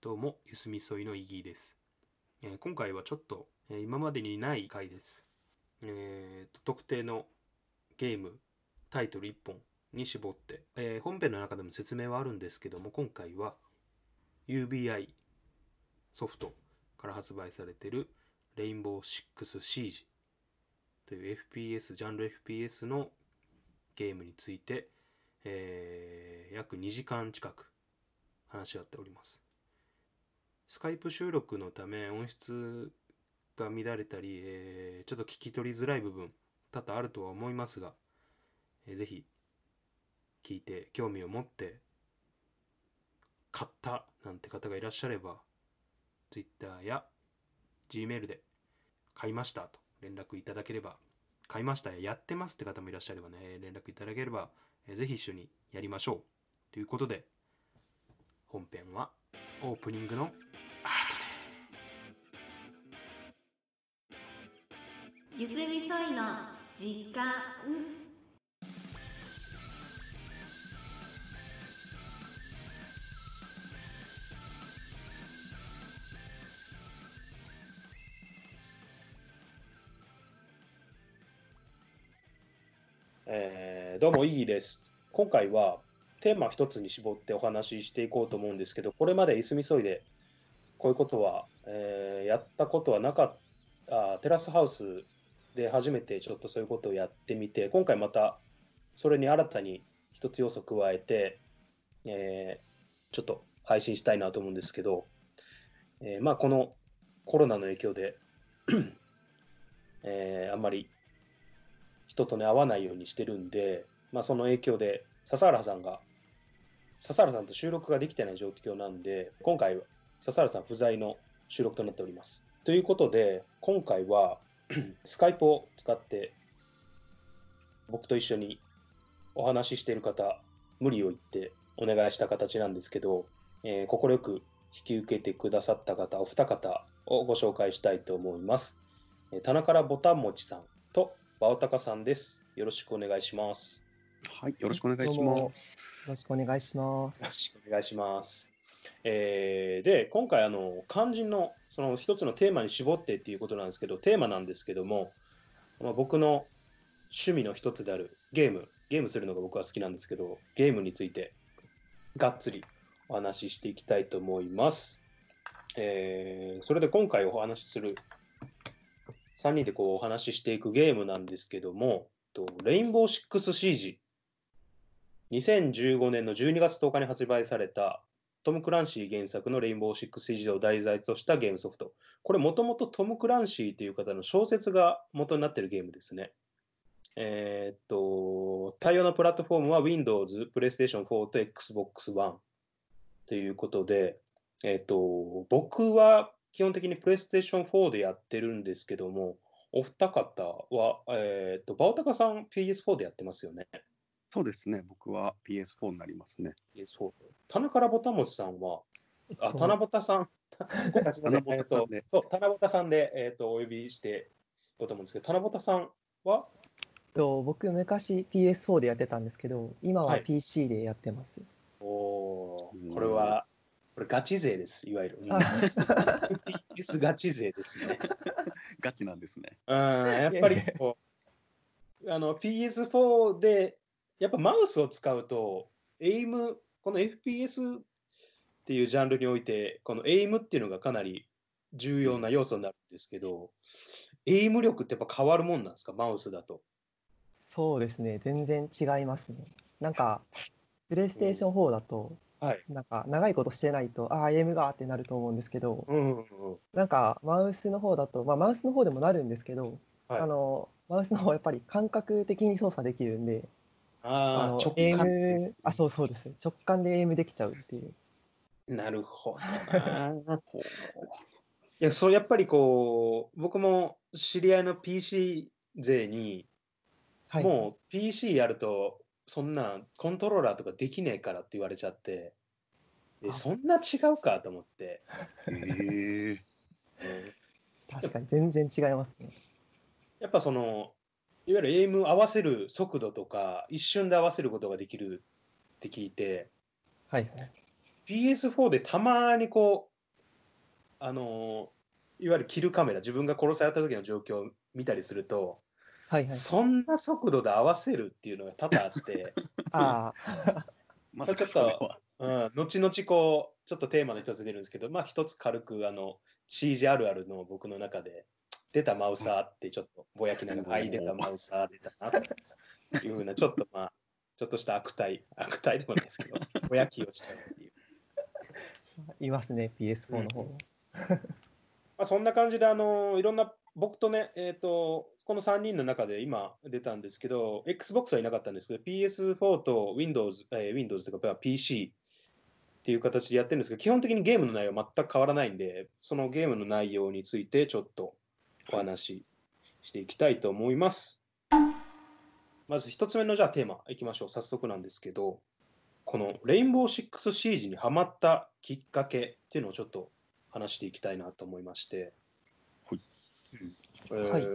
どうも、ゆすみそいのイギーです。えー今回はちょっと、えー今までにない回です。えーと特定のゲーム、タイトル1本に絞って、えー本編の中でも説明はあるんですけども、今回は UBI ソフトから発売されているレインボーシックスシージという FPS、ジャンル FPS のゲームについて、えー約2時間近く話し合っております。スカイプ収録のため音質が乱れたり、えーちょっと聞き取りづらい部分多々あるとは思いますが、えーぜひ聞いて興味を持って買ったなんて方がいらっしゃれば Twitter や Gmail で買いましたと連絡いただければ買いましたややってますって方もいらっしゃればね連絡いただければ、えーぜひ一緒にやりましょう。ということで本編はオープニングのゆすみそいの時間えーどうも、イギです。今回はテーマ一つに絞ってお話ししていこうと思うんですけど、これまでいすみそいでこういうことは、えーやったことはなかった、テラスハウスで初めてちょっとそういうことをやってみて、今回またそれに新たに一つ要素加えて、えーちょっと配信したいなと思うんですけど、えーまあこのコロナの影響で、えーあんまり人とね会わないようにしてるんで、まあ、その影響で笹原さんが笹原さんと収録ができてない状況なんで今回は笹原さん不在の収録となっております。ということで今回は スカイプを使って僕と一緒にお話ししている方無理を言ってお願いした形なんですけどえー快く引き受けてくださった方お二方をご紹介したいと思います。えー棚からボタン持ちさんとバオタカさんです。よろしくお願いします。はい、よろしくお願いします。ろしくお願いします。よろしくお願いします。えーで、今回、あの、肝心の、その一つのテーマに絞ってっていうことなんですけど、テーマなんですけども、まあ、僕の趣味の一つであるゲーム、ゲームするのが僕は好きなんですけど、ゲームについて、がっつりお話ししていきたいと思います。えーそれで今回お話しする3人でこうお話ししていくゲームなんですけども、とレインボーシックスシージ2015年の12月10日に発売されたトム・クランシー原作のレインボーシックスシージを題材としたゲームソフト。これもともとトム・クランシーという方の小説が元になっているゲームですね。えーっと、対応のプラットフォームは Windows、PlayStation 4と Xbox One ということで、えーっと、僕は基本的に PlayStation 4でやってるんですけども、お二方は、えーっと、バオタカさん PS4 でやってますよね。そうですね、僕は PS4 になりますね。PS4。田中らぼたもちさんは、あ、えっと田中ぼ さん。ごめんなさい。田中えっとぼたさんで、そう、田中ぼたさんで、えっと、お呼びしていこうと思うんですけど、田中ぼたさんは、と僕昔 PS4 でやってたんですけど、今ははい PC でやってます。おうんーこれは、これガチ勢です、いわゆる。あ PS ガチ勢ですね。ガチなんですね。うん、やっぱりこう、あの、PS4 で、やっぱマウスを使うと、エイム、この FPS っていうジャンルにおいて、このエイムっていうのがかなり重要な要素になるんですけど、エイム力ってやっぱ変わるもんなんですか、マウスだと。そうですね、全然違いますね。なんか、プレイステーション4だと、はい。なんか長いことしてないと、ああ、エイムがってなると思うんですけど、うんうんうん。なんかマウスの方だと、まあマウスの方でもなるんですけど、はいあの、マウスの方はやっぱり感覚的に操作できるんで、ああ直感。ム、あ、そうそうです。直感でエイムできちゃうっていう。なるほどな。ほういや、そう、やっぱりこう、僕も知り合いの PC 勢に、はい。もう PC やると、そんなコントローラーとかできねえからって言われちゃって、えあそんな違うかと思って、へえ確かに全然違いますね。やっぱその、いわゆるエイム合わせる速度とか、一瞬で合わせることができるって聞いて、はいはい。PS4 でたまにこう、あのーいわゆるキルカメラ、自分が殺された時の状況を見たりすると、はいはい。そんな速度で合わせるっていうのが多々あって、ああ、まさかそれは。うん、後々こう、ちょっとテーマの一つ出るんですけど、まあ一つ軽くあの、CG あるあるの僕の中で、出たマウサーってちょっとぼやきながら、あい出たマウサー出たなというふうな、ちょっとまあ、ちょっとした悪態、悪態でもないですけど、ぼやきをしちゃうっていう。いますね、PS4 の方も。まあ、そんな感じで、あのいろんな、僕とね、えっ、と、この3人の中で今出たんですけど、Xbox はいなかったんですけど、PS4 と Windows、えー Windows とか、まあ PC っていう形でやってるんですけど、基本的にゲームの内容は全く変わらないんで、そのゲームの内容についてちょっとお話ししていきたいと思います。まず一つ目のじゃあテーマいきましょう。早速なんですけど、このレインボーシックスシージにハマったきっかけっていうのをちょっと話していきたいなと思いまして、はい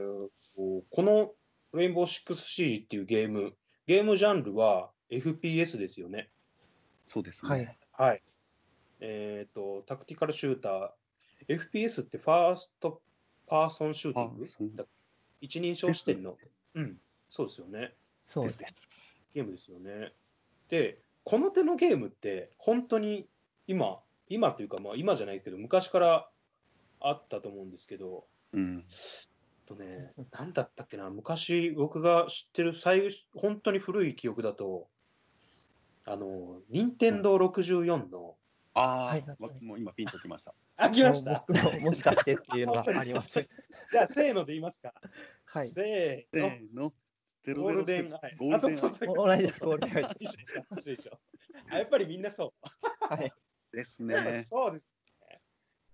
このレインボーシックスシージっていうゲーム、ゲームジャンルは FPS ですよね。そうですね。はい。はい。えっ、と、 tactical shooter、FPS って first person shooting？一人称視点の、うん、そうですよね。そうです。ゲームですよね。で、この手のゲームって、本当に今、今というか、まあ今じゃないけど、昔からあったと思うんですけど、うん。とね、なんだったっけな、昔僕が知ってる最本当に古い記憶だと、あの、任天堂64の、ああ、はいもう今ピンときました。あ、来ました。僕ももしかしてっていうのがあります。じゃあ、せーので言いますか。はい。せーの。ゼゴールデン006アイ。ゴールデンあそうそうそう同じです、ゴールデン一緒でしょ一緒でしょあやっぱりみんなそう。はい。ですね。そうですね。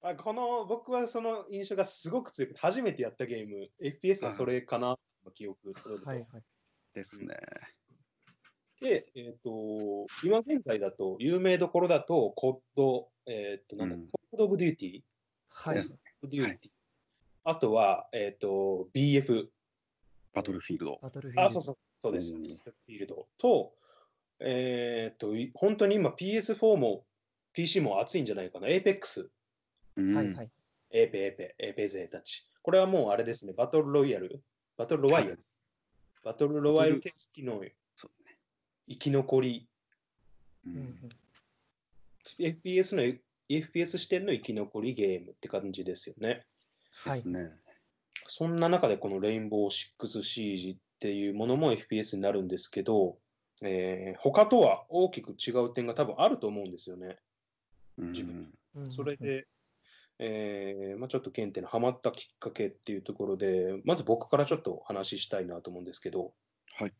まあ、この僕はその印象がすごく強くて、初めてやったゲーム、FPS はそれかな、記憶はいはい。ですね。で、えっ、と、今現在だと、有名どころだと、コッド、えっ、と、なんだ、うん。コード・オブ・デューティー、はい。です。オブデューティー。あとは、えっ、と、BF、バトルフィールド。バトルフィールド。あ、そうそう、そうです。うん。フィールド。と、えっ、と、い本当に今 PS4 も PC も熱いんじゃないかな、APEX、うん。はいはい。エーペエーペ、エーペ勢たち。これはもうあれですね、バトルロイヤル、バトルロワイヤル、バトルロワイヤル形式の生き残り、ううんん FPS の FPS 視点の生き残りゲームって感じですよね。はい。そんな中でこのレインボーシックスシージっていうものも FPS になるんですけど、えー他とは大きく違う点が多分あると思うんですよね。うん自分うんそれ、で、えーまあ、ちょっと原点のハマったきっかけっていうところで、まず僕からちょっとお話ししたいなと思うんですけど、はい。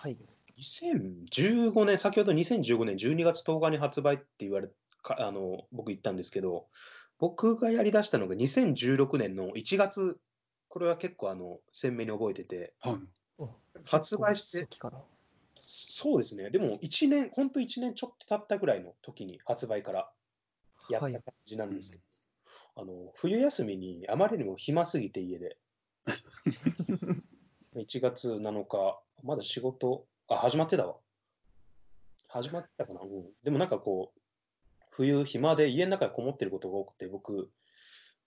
はい。2015年、先ほど2015年12月10日に発売って言われかあの僕言ったんですけど、僕がやりだしたのが2016年の1月、これは結構あの鮮明に覚えてて、はい。お発売して。そうですね、でも1年、本当1年ちょっと経ったぐらいの時に発売からやったはい感。じなんですけど、あの冬休みにあまりにも暇すぎて家で、1月7日、まだ仕事、あ、始まってたわ。始まってたかな、うん、でもなんかこう、冬暇で家の中にこもってることが多くて、僕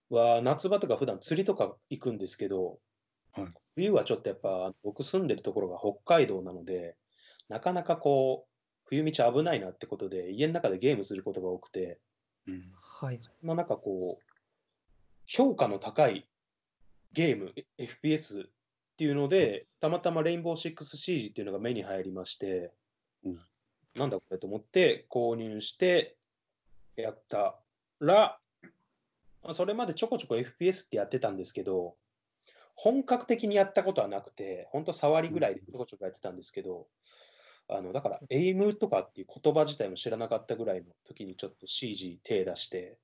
は夏場とか普段釣りとか行くんですけど、はい冬はちょっとやっぱ僕住んでるところが北海道なので、なかなかこう、冬道危ないなってことで、家の中でゲームすることが多くて、うん。はい。そんな中こう、評価の高いゲーム、え FPS っていうので、たまたまレインボーシックスシージっていうのが目に入りまして、うん。なんだこれと思って購入してやったら、まあそれまでちょこちょこ FPS ってやってたんですけど、本格的にやったことはなくて、本当触りぐらいでちょこちょこやってたんですけど、あのだから、エイムとかっていう言葉自体も知らなかったぐらいの時にちょっと CG 手出して、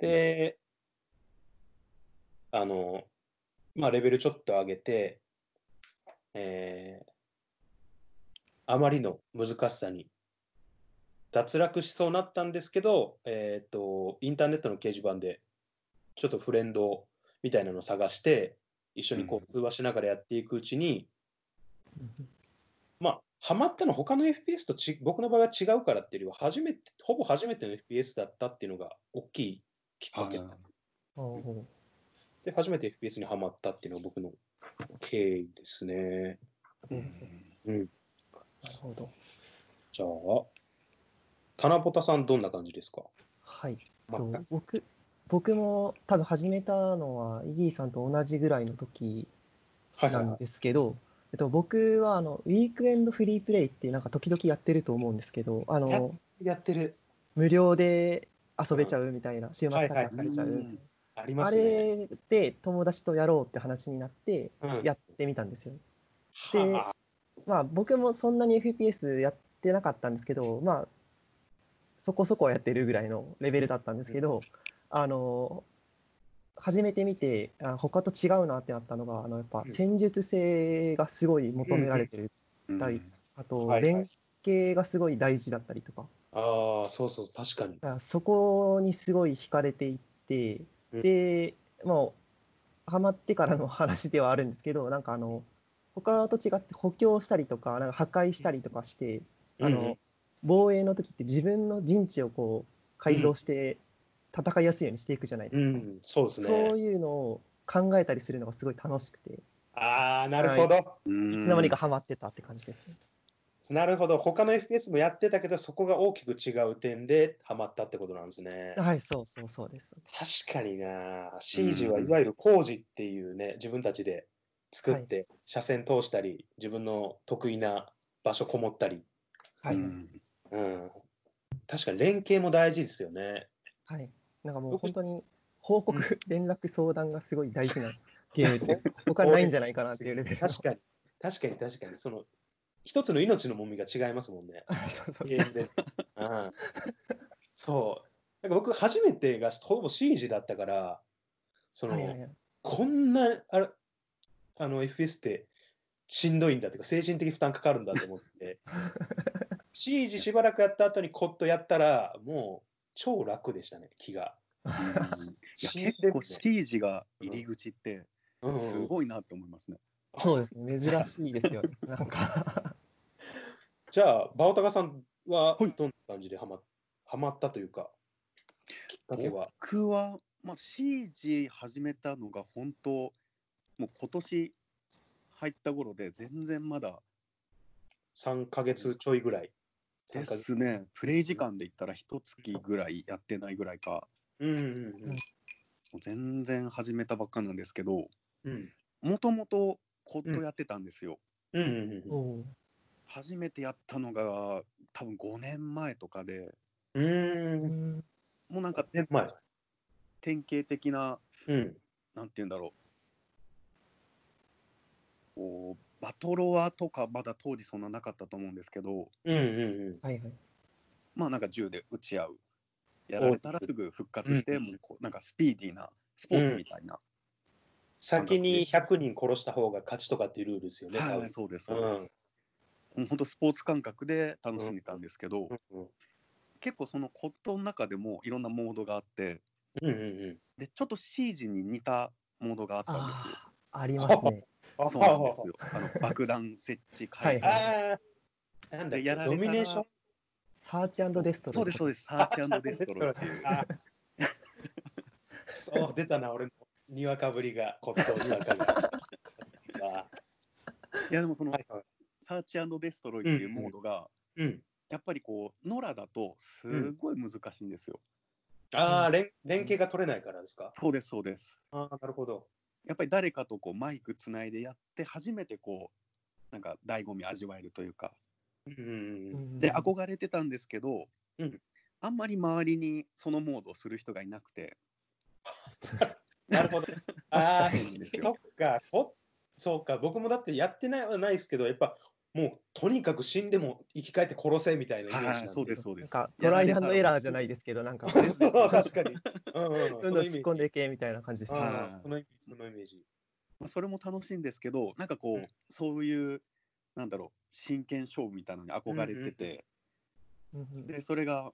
で、あの、まあ、レベルちょっと上げて、えーあまりの難しさに脱落しそうになったんですけど、えっ、と、インターネットの掲示板で、ちょっとフレンドみたいなのを探して、一緒にこう通話しながらやっていくうちに、まあ、ハマったの他の FPS とち僕の場合は違うからっていうよりは初めてほぼ初めての FPS だったっていうのが大きいきっかけ、で初めて FPS にハマったっていうのが僕の経緯ですね。うん。うん、なるほど。じゃあ棚ぼたさんどんな感じですか？はい。僕僕も多分始めたのはイギーさんと同じぐらいの時はいはいはい。なんですけど、えっと、僕はあのウィークエンドフリープレイってなんか時々やってると思うんですけどあやのやってる。無料で遊べちゃうみたいな週末はいはい。参加されちゃうありまあすね。れで友達とやろうって話になってうん。やってみたんですよ。ではあ。まあ僕もそんなに FPS やってなかったんですけどまあそこそこやってるぐらいのレベルだったんですけど、あの初めて見てあ他と違うなってなったのがあのやっぱうん。戦術性がすごい求められてる、うんたりあとはいはい。連携がすごい大事だったりとか。ああ、そうそう、確かに。そこにすごい惹かれていって、うんでもうハマってからの話ではあるんですけどなんかあの他と違って補強したりとかなんか破壊したりとかして、あの防衛の時って自分の陣地をこう改造して戦いやすいようにしていくじゃないですか、うん、そうですそうね。いうのを考えたりするのがすごい楽しくて。いああ、なるほど。つの間にかハマってたって感じですね。なるほど。他の FPS もやってたけど、そこが大きく違う点でハマったってことなんですね。はいそうそうそうです。確かにな。シージはいわゆる工事っていうね、自分たちで作っはいて、車線通したり、自分の得意な場所こもったり。はい、うんうん。確かに連携も大事ですよね。はい、なんかもう本当に報告、連絡、相談がすごい大事なゲームって他にないんじゃないかなっていうレベルの。確かに。確かに確かに。その、一つの命の重みが違いますもんね。ゲームで。うん、そう。なんか僕、初めてがほぼシージだったから、その、はいはいはいこんなあれあの FS ってしんどいんだっていうか、精神的負担かかるんだと思って、シージしばらくやった後にコットやったら、もう超楽でしたね、気が。いや死んで結構シージが入り口ってうんすごいなと思いますね。そうですね、珍しいですよね。なんかじゃあ、バオタカさんははい。どんな感じでハマハマったというか、きっかけは？僕は、まあ、シージ始めたのが本当もう今年入った頃で全然まだ3ヶ月ちょいぐらい。で3ヶ月。すね。プレイ時間で言ったら一月ぐらいやってないぐらいか。うんうんもう全然始めたばっかなんですけどもともとコットやってたんですよ。うんうんうんおー初めてやったのが多分5年前とかでうんんもうなんか年前。典型的なうん。なんて言うんだろうこうバトロワとかまだ当時そんななかったと思うんですけどうんうんうん。はいはい。まあなんか銃で撃ち合うやられたらすぐ復活して、うんもうこうなんかスピーディーなスポーツみたいな、先に100人殺した方が勝ちとかっていうルールですよね。はいそうですそうです、もう本当スポーツ感覚で楽しんでたんですけど、うんうん結構そのコットの中でもいろんなモードがあってうんうんでちょっとシージに似たモードがあったんですよ。ありますね。うん。そうなんですよ。あの爆弾設置会場、はいなんだやられドミネーション？サーチデストロイそうですそうです。サーチデストロイっていう。あそう、出たな、俺のにわかぶりが、骨董にわかが。あ いやでもその、はいはいサーチデストロイっていうモードが、うん。やっぱりこうノラだとすごい難しいんですよ。ああ、連連携が取れないからですか？そうですそうです。ああ、なるほど。やっぱり誰かとこうマイクつないでやって初めてこうなんか醍醐味味わえるというか。うんうんうん。で憧れてたんですけど、うんあんまり周りにそのモードをする人がいなくて なるほど。ああそっか、ほそうか、僕もだってやってないはないですけど、やっぱもうとにかく死んでも生き返って殺せみたいなイメージなんで。はいそうですそうです。なんかトライアンドエラーじゃないでですけど、なんかそう確かに。うんうん、どんどん突っ込んでいけみたいな感じですね。そのイメージ、そのイメージ。まあ、それも楽しいんですけどなんかこう、うんそういうなんだろう真剣勝負みたいなのに憧れてて、うんうんでそれが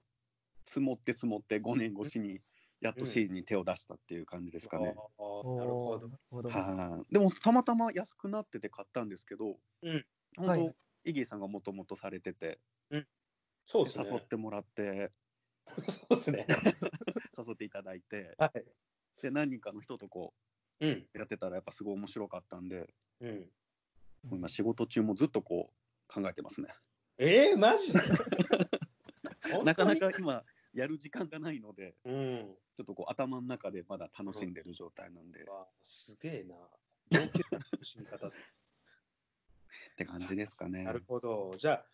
積もって積もって5年越しにやっとシーズンに手を出したっていう感じですかね。ああなるほどおー。なるほど。はいでもたまたま安くなってて買ったんですけど、うん本当、はいイギーさんがもともとされてて、そうですね。誘ってもらって、そうですね。誘っていただいて、はい。で、何人かの人とこうん。うやってたらやっぱすごい面白かったんで、うん。今仕事中もずっとこう考えてますね。えー、マジですか？なかな。本か今やる時間がないので、うん。ちょっとこう頭の中でまだ楽しんでる状態なんで、っわすげえな。楽しみ方っすて感じですかね。な。るほど。じゃあ、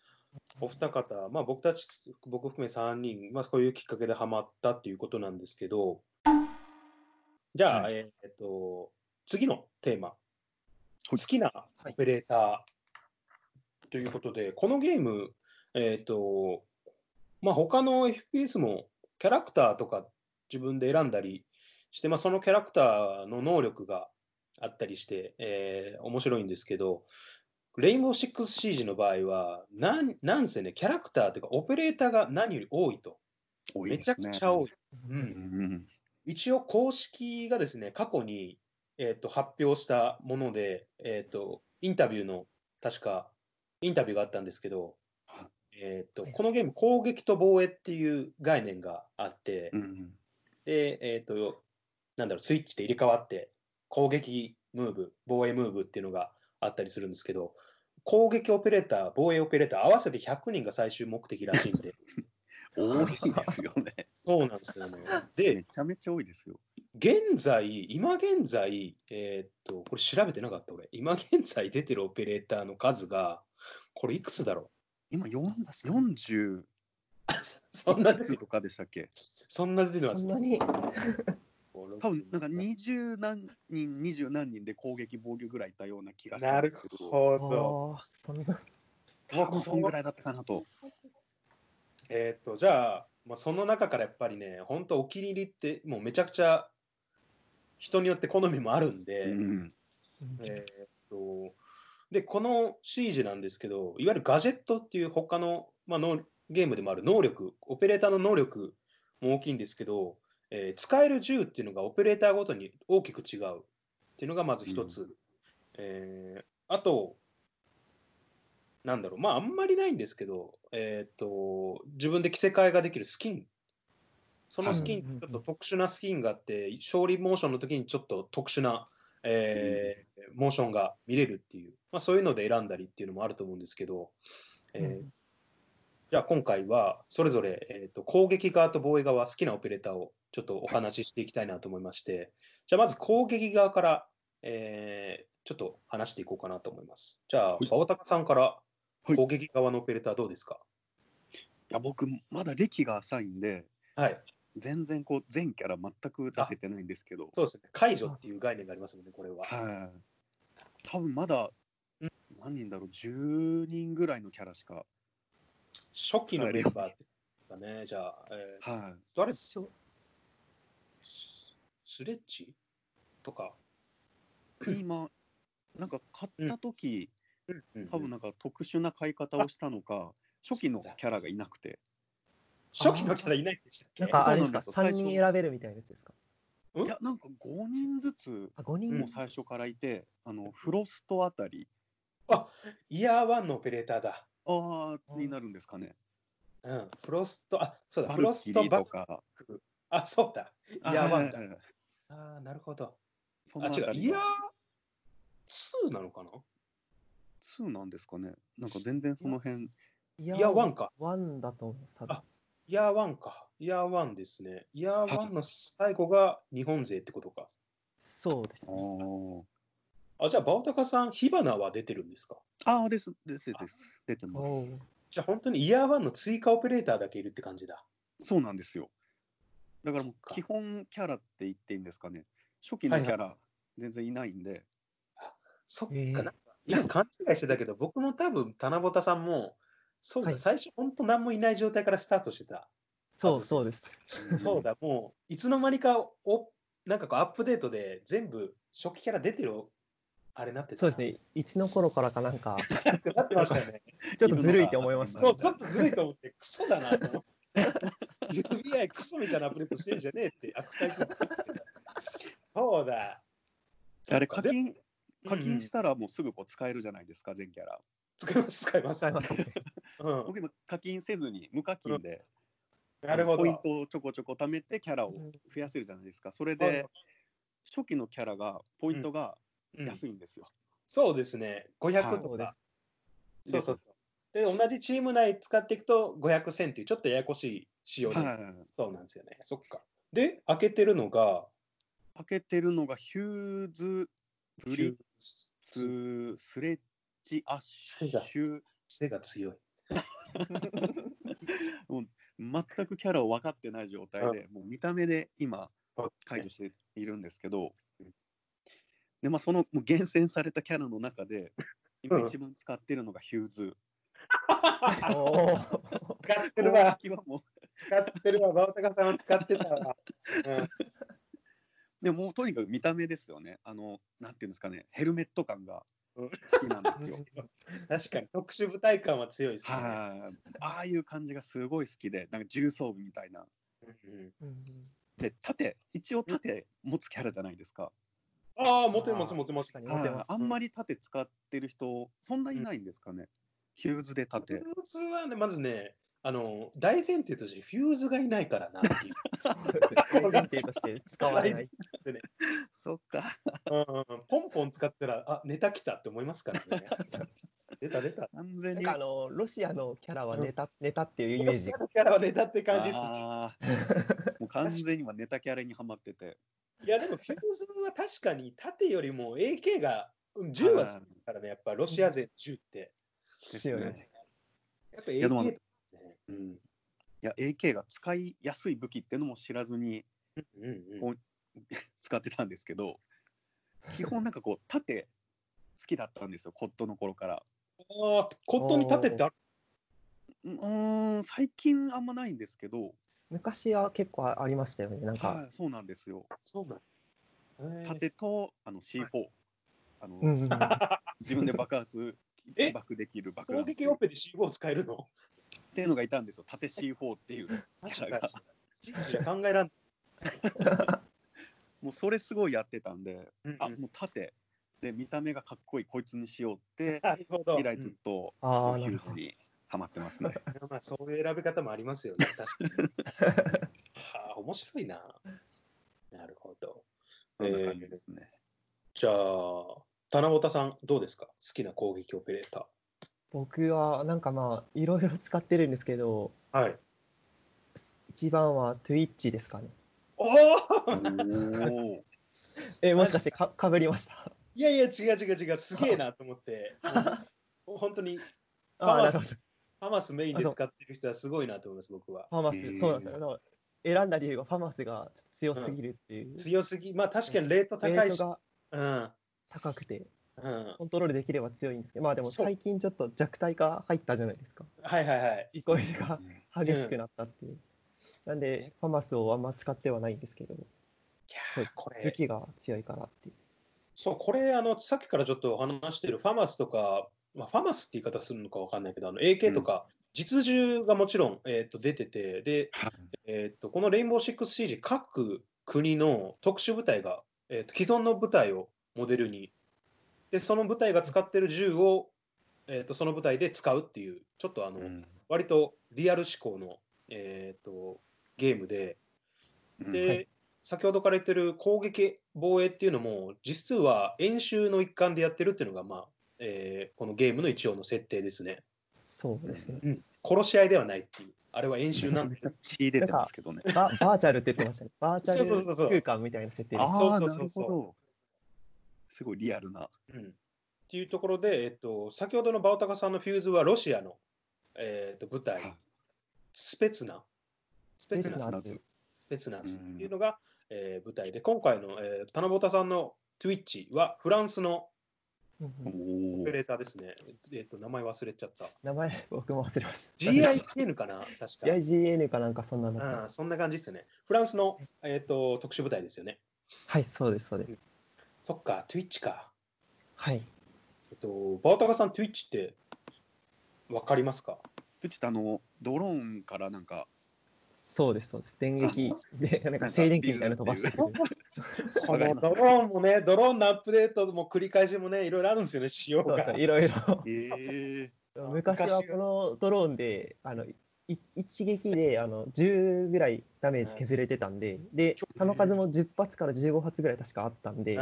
お二方、まあ僕たち、僕含め3人、まあこういうきっかけでハマったっていうことなんですけど、じゃあ、はえーっと、次のテーマ、い。好きなオペレーター。ということで、このゲーム、えーっと、まあ他の FPS もキャラクターとか自分で選んだりして、まあそのキャラクターの能力があったりして、えー面白いんですけど、レインボーシックスシージの場合は、なんなんせね、キャラクターというか、オペレーターが何より多いと。めちゃ多いですね。くちゃ多い。ううんん一応、公式がですね、過去に、えー、と発表したもので、えー、と、インタビューの、確か、インタビューがあったんですけどはい、えー、とはい。このゲーム、攻撃と防衛っていう概念があって、うんで、えっ、と、なんだろう、スイッチで入れ替わって、攻撃ムーブ、防衛ムーブっていうのがあったりするんですけど、攻撃オペレーター、防衛オペレーター、合わせて100人が最終目的らしいんで、多いですよね。そうなんですよね。めで、ちゃめちゃ多いですよ。現在、今現在、えっ、と、これ調べてなかった俺、今現在出てるオペレーターの数が、これいくつだろ今4確かに40うそんな出てとかでしたっけ？そんな出てます。そんなに多分なんか20何人20何人で攻撃防御ぐらいいたような気がしたなんるですけど。ほど。ああそんな多分そんぐらいだったかなと。えーっと、じゃあ、まあ、その中からやっぱりね、本当お気に入りって、もうめちゃくちゃ人によって好みもあるんで、うん。えーっと、で、このシージなんですけど、いわゆるガジェットっていう他の,、まあ、のゲームでもある能力、オペレーターの能力も大きいんですけど、えー使える銃っていうのがオペレーターごとに大きく違うっていうのがまず一つ。えーあと、なんだろう、まああんまりないんですけど、えーっと、自分で着せ替えができるスキン。そのスキン、はいちょっと特殊なスキンがあって、勝利モーションの時にちょっと特殊な、えーモーションが見れるっていう、まあ、そういうので選んだりっていうのもあると思うんですけど、えーじゃあ今回はそれぞれ、えー、と攻撃側と防衛側好きなオペレーターをちょっとお話ししていきたいなと思いまして、じゃあまず攻撃側から、えーちょっと話していこうかなと思います。じゃあ、い。バオタカさんからはい。攻撃側のオペレーターどうですか？いや僕まだ歴が浅いんではい、全然こう全キャラ全く出せてないんですけど。そうですね。解除っていう概念がありますもんね、これは。はい。多分まだうん。何人だろう10人ぐらいのキャラしか初期のメンバーですかね。じゃあ、えーはい。誰しょススレッチとか。今なんか買った時、うん。多分なんか特殊な買い方をしたのか初期のキャラがいなくて。初期のキャラいないんでしたっけ？なんかあれですか？3そうなんですよ。人選べるみたいなやつですか？うんいやなんか5人ずつあ5人？もう最初からいて、あのフロストあたり。イヤーワンのオペレーターだ。あーになるんですかね。うん、フロスト、あ、そうだ、バフロストバッとかク。あ、そうだ。イあヤーワンだああ、なるほど。そあ、違う。イヤー2なのかな？2なんですかねなんか全然その辺イイヤー1か。1だと思います多分あイヤー1か。イヤー1ですね。イヤー1の最後が日本勢ってことか。あそうですねーあ、じゃあ、バオタカさん、火花は出てるんですか？あーですですです出てますおーじゃあ、本当にイヤー1の追加オペレーターだけいるって感じだ。そうなんですよだからもう基本キャラって言っていいんですかね。初期のキャラ全然いないんで、そっか、へー。なんか今勘違いしてたけど、僕も多分、七夕さんも、そうだ、はい。最初、本当何もいない状態からスタートしてた。そうそうです。そうだ、もう、いつの間にかお、なんかこう、アップデートで全部、初期キャラ出てる、あれなってた。そうですね。いつの頃からかなんか なってましたよね。ちょっとずるいって思いましたそう、ちょっとずるいと思って、クソだなと思って。UBI クソみたいなアップデートしてんじゃねえって、悪態ついてたそうだ。あれ課金課金したらもうすぐこう使えるじゃないですか、全キャラ。使います使います僕今課金せずに無課金で、なるほど。ポイントをちょこちょこ貯めてキャラを増やせるじゃないですか。それで初期のキャラがポイントがうん安いんですよ。そうですね。500はい。とかそうそうで同じチーム内使っていくと500戦っていうちょっとややこしい仕様で、はい。そうなんですよね。そっか。で開けてるのが開けてるのがヒューズ、ブリッツ、スレッジアッシュ。背が強い。もう全くキャラを分かってない状態で、もう見た目で今解除しているんですけど、でまあその厳選されたキャラの中で今一番使ってるのがヒューズ。おー使ってるわ使ってるわバオタカさんは使ってたわ、うんでもとにかく見た目ですよね。あのなんていうんですかねヘルメット感がうん好きなんですよ。確かに特殊部隊感は強いですね。はい、ああいう感じがすごい好きでなんか重装備みたいな。で盾一応盾持つキャラじゃないですか。ああ、持ってます、持ってます。持ってます。はいあんまり盾使ってる人そんなにないんですかね。フューズで盾。フューズはね、まずね、あの大前提としてフューズがいないからなっていう。大前提として使われない。そっか。うんうんうんポンポン使ったら、あネタ来たって思いますからね。出た出た。完全に。あのロシアのキャラはネタネタっていうイメージが。キャラはネタって感じですね。もう完全に今ネタキャラにはまってて。いや、でもフューズは確かに縦よりも AK がうん銃は強いからね、やっぱロシア勢銃って。ですねやっぱ AK。うん。いや AK が使いやすい武器っていうのも知らずにうんうんこう 使ってたんですけど、基本なんかこう盾好きだったんですよ。コットの頃から。ああ、コットンに縦ってある？うーん最近あんまないんですけど、昔は結構ありましたよね。なんか、はいそうなんですよ。そう盾とあの C4、あの、うんうんうん、自分で爆発え？爆できる爆弾攻撃オペで C5 使えるの？っていうのがいたんですよ。盾 C4 っていうキャラが。じゃ考えらん もうそれすごいやってたんで、うんうんあもう盾で見た目がかっこいいこいつにしようって。以来ずっとヒューズにハマってますね。まあ、そういう選び方もありますよね。確かに。はあ、面白いな。なるほど。そんな感じですね。じゃあ、棚本さん、どうですか？好きな攻撃オペレータ僕はなんかまあいろいろ使ってるんですけど、ー。はい。一番は Twitch ですかね。おおえもしかしてかかぶりました？いやいや、違う違う違う、すげえなと思って。もう本当に フあァマスーなるほど。ァマスメインで使ってる人はすごいなと思います、僕は。ファマス、そうなんですよ。あの選んだ理由がファマスが強すぎるっていう。強すぎ、まあ確かにレート高いし。レートうん。が高くてうん。コントロールできれば強いんですけど、まあでも最近ちょっと弱体化入ったじゃないですか。はいはいはい。イコ入れが激しくなったっていう。なんでファマスをあんま使ってはないんですけど、いやそうですーこれ武器が強いからっていう。そう、これ、あの、さっきからちょっと話してるファマスとか、まあ、ファマスって言い方するのかわかんないけど、あの AK とか、実銃がもちろん、えー、と出てて、で、はいえー、とこのレインボーシックスシージ、各国の特殊部隊が、えー、と既存の部隊をモデルに、で、その部隊が使ってる銃を、えー、とその部隊で使うっていう、ちょっとあの、うん。割とリアル思考の、えー、とゲームで、うん。で、はい。先ほどから言ってる攻撃防衛っていうのも実は演習の一環でやってるっていうのが、まあえーこのゲームの一応の設定ですね、そうですね。殺し合いではないっていう。あれは演習なんだけど血出てますけどね。ババーチャルって言ってましたね。バーチャそうそうそうそう。ル空間みたいな設定で。あす。あ、なそうそうそう。そうるほど。すごいリアルな。うん、っていうところで、えっと、先ほどのバオタカさんのフューズはロシアの、えっと舞台はいスペツナスペツナススペツナズスっていうのが、えー舞台で今回の、えー、田中さんの Twitch はフランスのオペーレーターですね。えっと名前忘れちゃった。名前僕も忘れました。GIN かな？確か。GIGN かなんかそんなの。うん、そんな感じですね。フランスの、えっと特殊部隊ですよね。はい、そうです、そうです。そっか、Twitch か。はい。えっと、バオタカさん、Twitch ってわかりますか？でちょっとあのドローンからなんかそうです、そうです。電撃で、なんか静電気みたいなの飛ばしてくる。このドローンもね、ドローンのアップデートも繰り返しもね、いろいろあるんですよね、仕様が。いろいろ。え 昔はこのドローンで、あの、い一撃であの10ぐらいダメージ削れてたんで、で、弾数も10発から15発ぐらい確かあったんで、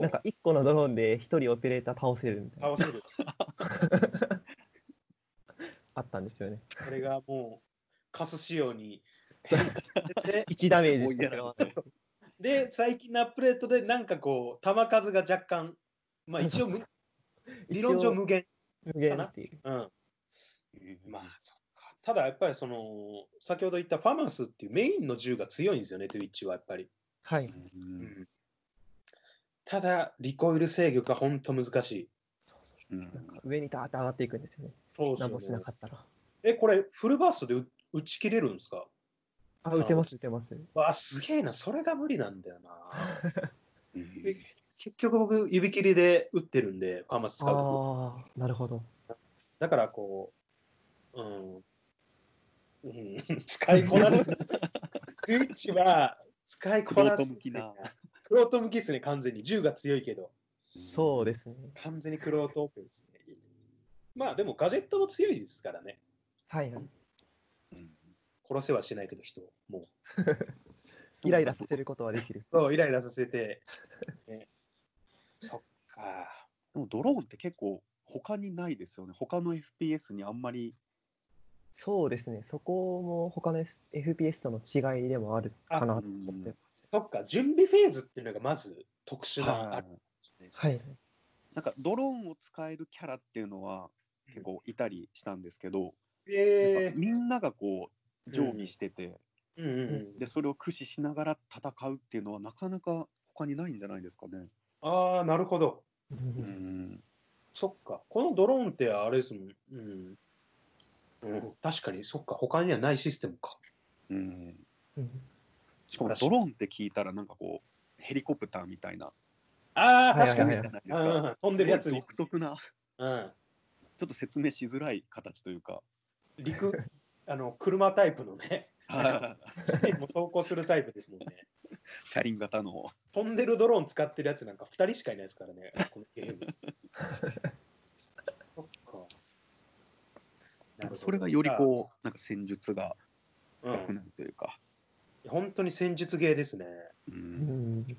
なんか1個のドローンで1人オペレーター倒せるみたいな、倒せる。あったんですよね。これがもう、カス仕様に。で1ダメージし。で、最近のアップデートで、なんかこう、弾数が若干、まあ一応む、理論上無限。無限っていう。うん。えまあ、そっか。ただやっぱりその、先ほど言ったファマスっていうメインの銃が強いんですよね、トゥイッチはやっぱり。はい。うんただ、リコイル制御が本当難しい。そうそううんなんか上にダーッと上がっていくんですよね。そう何もしなかったら。え、これ、フルバーストで打打ち切れるんですか？あ、打てます、打てます。わあ、すげえな。それが無理なんだよな。えー結局僕、指切りで打ってるんで、ファーマス使うとああ、なるほど。だからこう、うん。うん、使いこなす。トゥイッチは使いこなす。クロート向きですね、完全に。銃が強いけど。そうですね。完全にクロートオープンですね。まあでもガジェットも強いですからね。はいはい。うん殺せはしないけど人を。もう。イライラさせることはできる。そう、イライラさせて。ね、そっか。でもドローンって結構他にないですよね。他の FPS にあんまり。そうですね。そこも他の S- FPS との違いでもあるかなと思ってます。そっか、準備フェーズっていうのがまず特殊な、はいあるんですねはい。なんかドローンを使えるキャラっていうのは結構いたりしたんですけど、えなんかみんながこう常備してて、ー、うんうんうん。でそれを駆使しながら戦うっていうのはなかなか他にないんじゃないですかね。ああ、なるほど。ううんん、そっか。このドローンってあれですもん。うん。うん、確かに、そっか。他にはないシステムか。うん、うんしかもドローンって聞いたらなんかこうヘリコプターみたいなああ、はい確かに。じゃないですうんうんか。飛んでるやつ独特なうん。ちょっと説明しづらい形というか。陸、あの、車タイプのね、地面も走行するタイプですもんね。車輪型の。飛んでるドローン使ってるやつなんか2人しかいないですからね、このゲーム。そっか。なるそれがよりこうなんか戦術がう、うん楽なるというか。本当に戦術ゲーですね。ううんん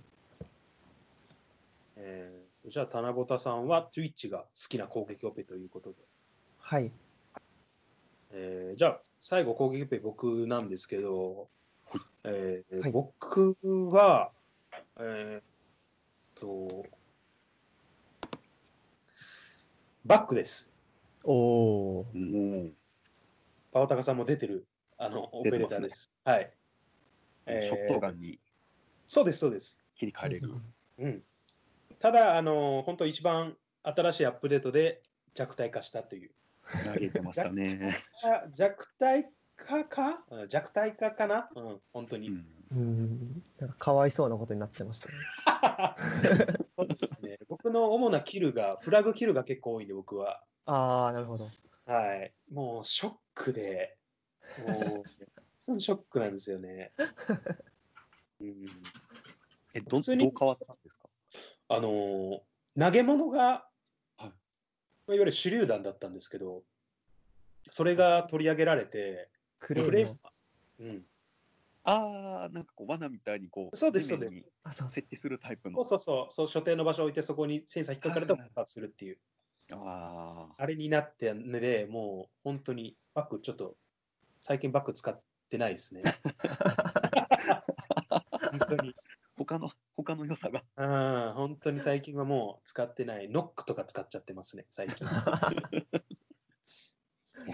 えー、じゃあ、棚ぼたさんは Twitch が好きな攻撃オペということで。はい。えーじゃあ、最後攻撃オペ僕なんですけど、えーはい僕は、えーっと、バックです。おお。うんパワタカさんも出てる、あの、オペレーターです。はい。えーショットガンにそうです、そうです。切り替えれる。うん。ただ、あの、本当一番新しいアップデートで弱体化したという。投げてましたね。あ弱体化か？うん弱体化かな？うん、本当に。うんうん。なんかかわいそうなことになってましたね。ね、僕の主なキルが、フラグキルが結構多いんで、僕は。ああ、なるほど。はい。もう、ショックで、もう、ショックなんですよね。うん、えどどう変わったんですか？あのー投げ物が、はい。いわゆる手榴弾だったんですけど、それが取り上げられて、クレーム。うん、ああ、なんかこう罠みたいにこう、そうですそうそう。設置するタイプの。そう。そうそう、そう所定の場所を置いて、そこにセンサー引っかかると爆発するっていう、ああ、あれになってんで、もう本当にバック、ちょっと最近バック使ってないですね。本当に。他の、他の良さが。うん、本当に最近はもう使ってない。ノックとか使っちゃってますね、最近。い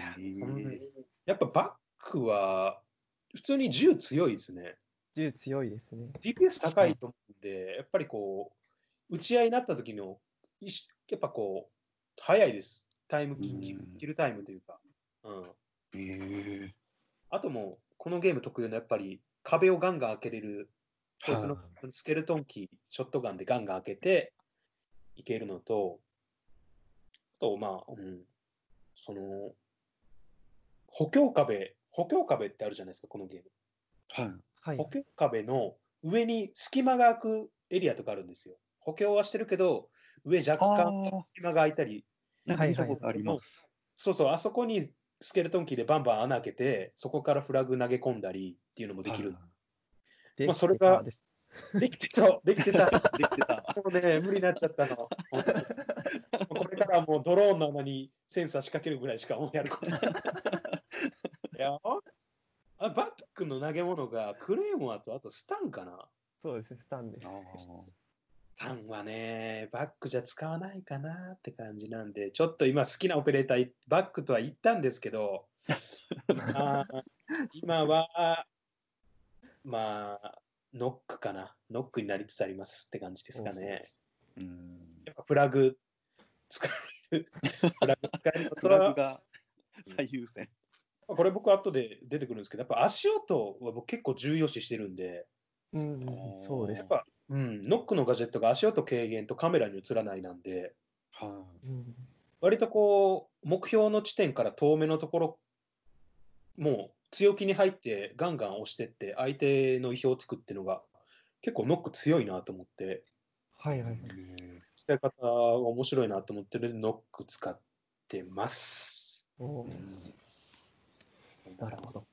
やっぱバックは普通に銃強いですね。銃強いですね。DPS 高いと思うんで、やっぱりこう、打ち合いになった時の、いしやっぱこう、早いです。タイムキキルタイムというか。うん。ええあともう、このゲーム特有のやっぱり壁をガンガン開けれる、こいつのはスケルトンキー、ショットガンでガンガン開けていけるのと、あと、まあ、うん、その、補強壁、補強壁ってあるじゃないですか、このゲーム。はい。はい補強壁の上に隙間が空くエリアとかあるんですよ。補強はしてるけど、上若あ干あ、隙間が空いたり、なんか見たことあります。そうそう、あそこにスケルトンキーでバンバン穴開けて、そこからフラグ投げ込んだりっていうのもできる。でまあそれができてた、できてた。できてた。もうね、無理になっちゃったの。これからはもうドローンの穴にセンサー仕掛けるぐらいしかもうやることない。いやあバックの投げ物がクレーモアとあとスタンかなそうですね、スタンです。あスタンはね、バックじゃ使わないかなって感じなんで、ちょっと今好きなオペレーター、バックとは言ったんですけど、ま あ、今は、まあ、ノックかな。ノックになりつつありますって感じですかね。ーうん。やっぱフラグ使える。フラグ使えることフラグは、が最優先。これ僕後で出てくるんですけど、やっぱ足音は僕結構重要視してるんで、うんそうですやっ。ぱ、うん、ノックのガジェットが足音軽減とカメラに映らないなんで、はうん割とこう、目標の地点から遠めのところ、もう強気に入ってガンガン押してって、相手の意表をつくっていうのが、結構ノック強いなと思って、はいはい。い。使い方が面白いなと思ってるノック使ってます。おーうんなるほど。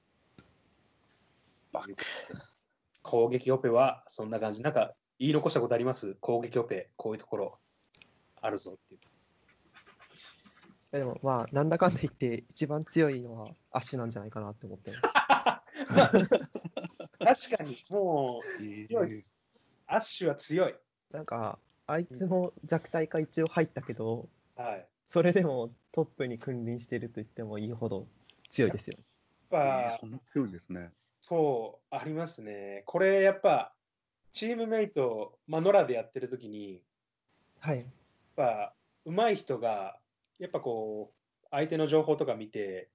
攻撃オペはそんな感じ。なんか言い残したことあります？攻撃オペ、こういうところあるぞっていう。でもまあ、なんだかんだ言って、一番強いのはアッシュなんじゃないかなって思って。確かに、もう、強いです。アッシュは強い。なんか、あいつも弱体化一応入ったけど、はい。それでもトップに君臨してると言ってもいいほど強いですよ。やっえーぱ、そんな強いんですね。そう、ありますね。これやっぱ、チームメイト、まあ、ノラでやってる時に、はい。やっぱ、上手い人が、やっぱこう、相手の情報とか見て、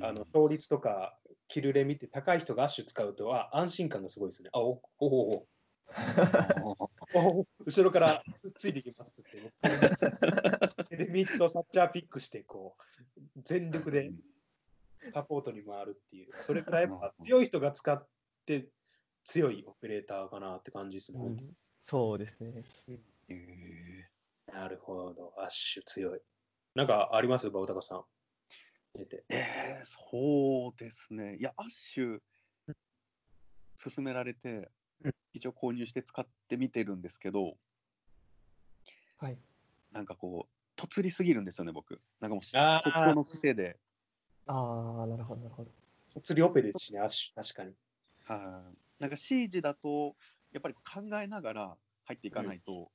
あの勝率とか、キルレ見て、高い人がアッシュ使うと、あ、安心感がすごいですね。あ、おおお 後ろからついてきますって。レミット、サッチャーピックして、こう、全力でサポートに回るっていう、それくらいやっぱ強い人が使って強いオペレーターかなって感じですね。うんそうですね。えなるほど、アッシュ強い。なんかあります？バオタカさん。出て。ーえーそうですね。いや、アッシュ、勧められてうん、一応購入して使ってみてるんですけど、はい。なんかこう、とつりすぎるんですよね、僕。なんかもう、あー国境の癖で、ああ、なるほど、なるほど。釣りオペですしね、アッシュ、確かに。はいなんか C 字だと、やっぱり考えながら入っていかないと、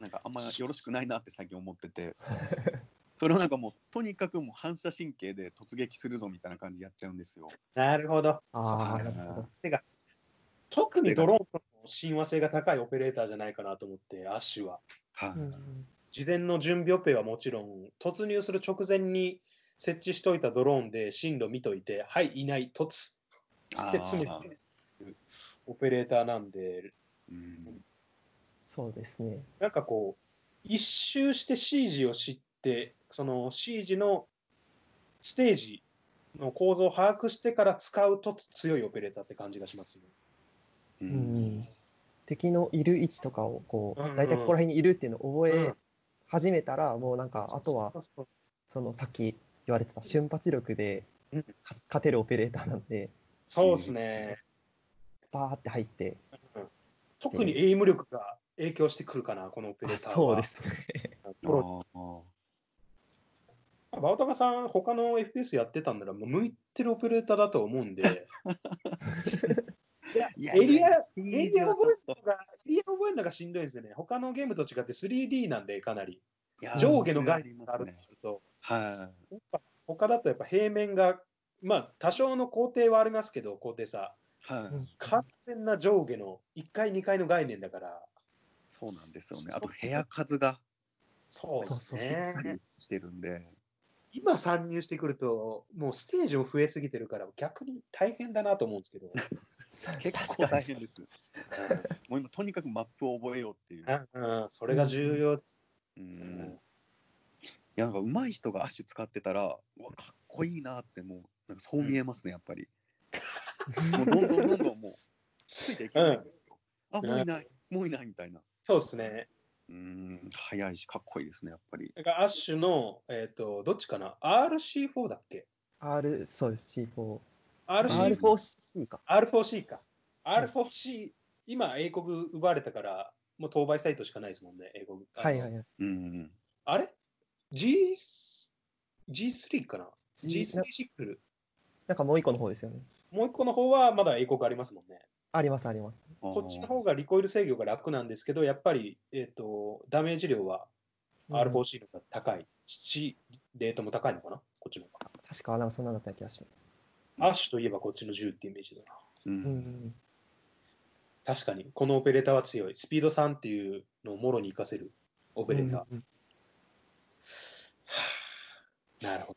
なんかあんまよろしくないなって最近思ってて、それをなんかもう、とにかくもう反射神経で突撃するぞみたいな感じでやっちゃうんですよ。なるほど。ああ、そうなるほど。特にドローンとの親和性が高いオペレーターじゃないかなと思って、アッシュは。はいうん事前の準備オペはもちろん、突入する直前に設置しといたドローンで進路見といて、はい、いない、突して詰めあてオペレーターなんで、うんそうですね。なんかこう、一周して C 字を知って、その C 字のステージの構造を把握してから使うと強いオペレーターって感じがしますね。ううんん。敵のいる位置とかをこうんうんう、大体ここら辺にいるっていうのを覚えうん始めたら、もうなんか、あとはそのさっき言われてた瞬発力で勝てるオペレーターなんで、そうですね。バーって入って、特にエイム力が影響してくるかな、このオペレあーターは。そうですね。バオタカさん、他の FPS やってたんなら、もう向いてるオペレーターだと思うんで、エリア、エリア覚えるのが、エリア覚えるのがしんどいんですよね。他のゲームと違って 3D なんで、かなり。上下の概念がある。と、はやっぱ他だとやっぱ平面が、まあ、多少の工程はありますけど、高低差。い。はい。うん完全な上下の1階、2階の概念だから、そうなんですよね。あと部屋数がそうですね。してるんで。今参入してくると、もうステージも増えすぎてるから、逆に大変だなと思うんですけど。結構大変です。もう今とにかくマップを覚えようっていう。うんうん、それが重要です。ううんん。いやなんか上手い人がアッシュ使ってたら、うわかっこいいなってもうなんかそう見えますねやっぱり。もうどんどんどんどんもうついていけないんですよ。あもういないもういないみたいな。そうですね。うーん早いしかっこいいですねやっぱり。だからアッシュの、えっ、と、どっちかな ?RC4 だっけ？R、そうです、C4。?RC4 R4C か。R4C か。い R4C、今、英国奪われたから、もう当売サイトしかないですもんね、英国。はいはいはい。うんあれ ?G、G3 かな？G- ?G3 シックル？なんかもう一個の方ですよね。もう一個の方はまだ英国ありますもんね。ありますあります。こっちの方がリコイル制御が楽なんですけど、やっぱり、えっ、と、ダメージ量はうん R4C の方が高い。し、レートも高いのかな？こっちの方が。確かなんかそんなだった気がします。アッシュといえばこっちの銃ってイメージだな。ううんん。確かに、このオペレーターは強い。スピード3っていうのをもろに活かせるオペレーター。うんなるほ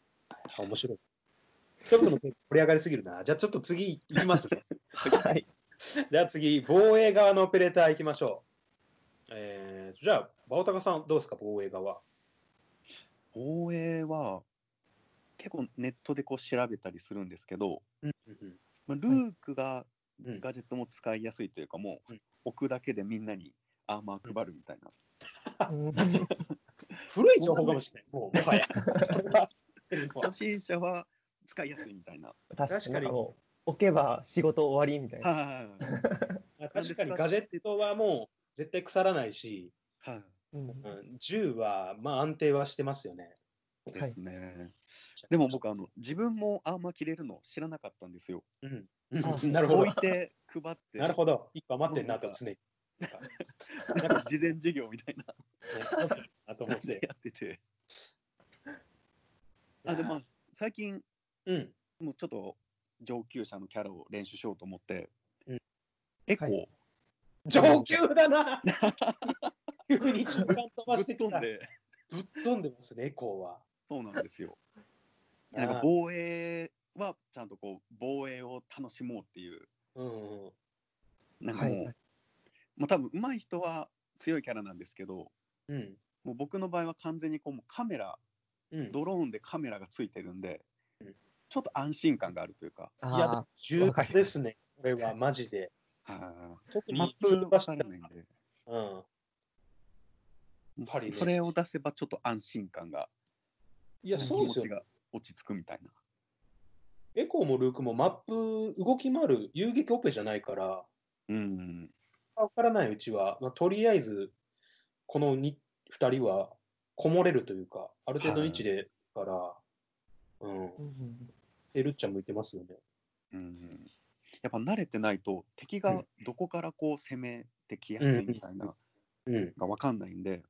ど。面白い。一つの点盛り上がりすぎるな。じゃあちょっと次いきますね。はい。じゃあ次、防衛側のオペレーターいきましょう。えー、じゃあ、バオタカさんどうですか、防衛側？防衛は結構ネットでこう調べたりするんですけど、うんまあ、ルークがうんうんガジェットも使いやすいというかもううん置くだけでみんなにアーマー配るみたいな。うん 古い情報かもしれない。もう、もはや。初心者は使いやすいみたいな。確かに置けば仕事終わりみたいな。はい。確かにガジェットはもう絶対腐らないし、はい。うんうん、銃はまあ安定はしてますよね。ですね。でも僕あの自分もアーマー切れるの知らなかったんですよ。うん、あなるほど置い。て配って。なるほど。一個余ってんなと常に。なんか事前授業みたいなねあと思って。やってて。あでまあ最近うん。もうちょっと上級者のキャラを練習しようと思って、うんエコー、は上級だな 急に中間飛ばぶっしてきた。ぶ飛んでっ飛んでますね、エコーは。そうなんですよ。なんか防衛はちゃんとこう防衛を楽しもうっていううんうん。なんかもう、はいはいまあ多分上手い人は強いキャラなんですけどうん。もう僕の場合は完全にこうもうカメラうん、ドローンでカメラがついてるんで、うんちょっと安心感があるというか、いやあ、重要ですね。これはマジで。は特にいマップ分からな。いん。で、うん。ね。それを出せばちょっと安心感がいや、気そうですよ。持ち。が落ち着くみたいな。エコーもルークもマップ動き回る遊撃オペじゃないから、うん。わからないうちは、まあ、とりあえず、この 2, 2人はこもれるというか、ある程度の位置でから、うん、うんうんエルっちゃ向いてますよね。うんやっぱ慣れてないと敵がどこからこう攻めてきやすいみたいなうん。が分かんないんで、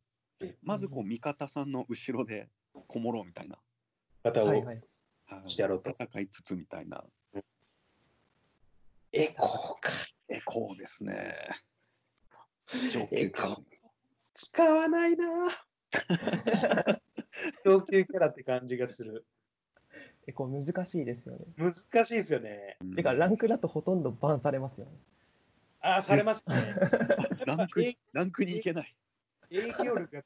まずこう味方さんの後ろでこもろうみたいな、方をはいはい。はいしてやろうと戦いつつみたいなエコーか。エコーですね。上エコー使わないな 上級キャラって感じがする。結構難しいですよね。難しいですよね。うんてか、ランクだとほとんどバンされますよね。ああ、されますね。ランクえランクに行けない。影響力が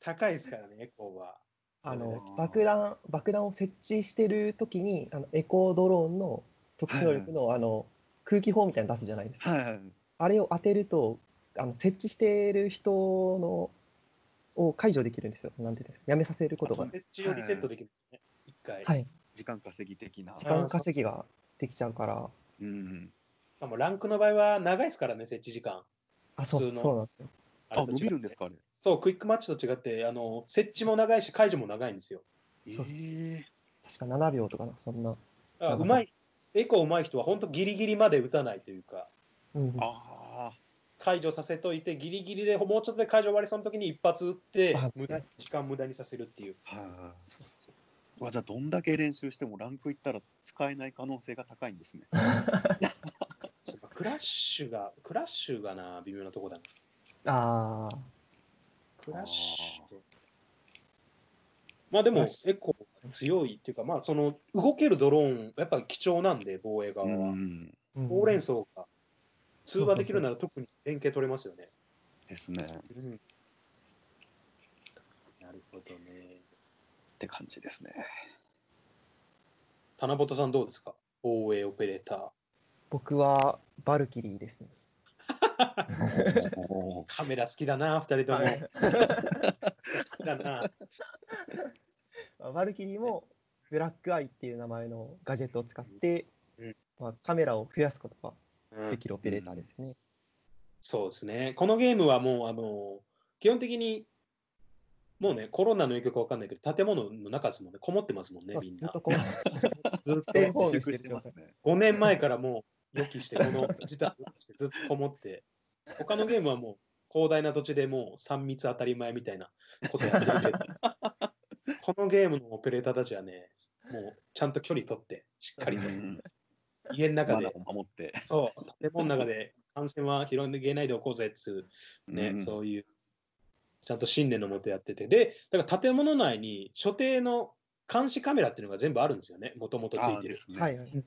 高いですからね、エコーは。あの爆弾爆弾を設置してる時にあのエコードローンの特殊能力の,、あの空気砲みたいなの出すじゃないですか。はいはい。あれを当てるとあの設置している人のを解除できるんですよ。なんていうんですかやめさせることが。設置をリセットできるね。一回。はい。時間稼ぎ的な。時間稼ぎができちゃうから。うん。しかもランクの場合は長いですからね、設置時間。あ、そう普通のそうなんですよ。あ、伸びるんですかあれ？そう、クイックマッチと違って、あの設置も長いし、解除も長いんですよ。そうそうえ確か7秒とかな、そんな。うまい、エコーうまい人は本当ギリギリまで打たないというか、うんー、あ解除させといて、ギリギリでもうちょっとで解除終わりそうな時に一発打ってあ、無駄時間無駄にさせるっていう。あ。はい。わじゃあどんだけ練習してもランクいったら使えない可能性が高いんですね。そうかクラッシュが、クラッシュがな、微妙なとこだな。ああ、クラッシュ。まあでも、クラッシュエコー強いっていうか、まあその動けるドローン、やっぱり貴重なんで、防衛側は。ん。うんほうれん草が通話できるなら特に連携取れますよね。ですね。っうんなるほどね。て感じですね。棚本さんどうですか？防衛オペレーター。僕はバルキリーですね。カメラ好きだな、二人とも。はい好きだな。まあバルキリーもブラックアイっていう名前のガジェットを使って、うんまあ、カメラを増やすことがうんできるオペレーターですよね。そうですね。このゲームはもう、あの、基本的に、もうね、コロナの影響かわかんないけど、建物の中ですもんね、こもってますもんねまあ、みんな。ずっとこう。ずってる状態。5年前からもう予期して、この事態を予期してずっとこもって、他のゲームはもう広大な土地でもう3密当たり前みたいなことやってるけど、このゲームのオペレーターたちはね、もうちゃんと距離取って、しっかりと。うん。家の中で。守って。そう、建物の中で感染は広げないでおこうぜっつうね、うん。そういう、ちゃんと信念のもとやってて、で、だから建物内に所定の監視カメラっていうのが全部あるんですよね、もともとついてる。はいはい。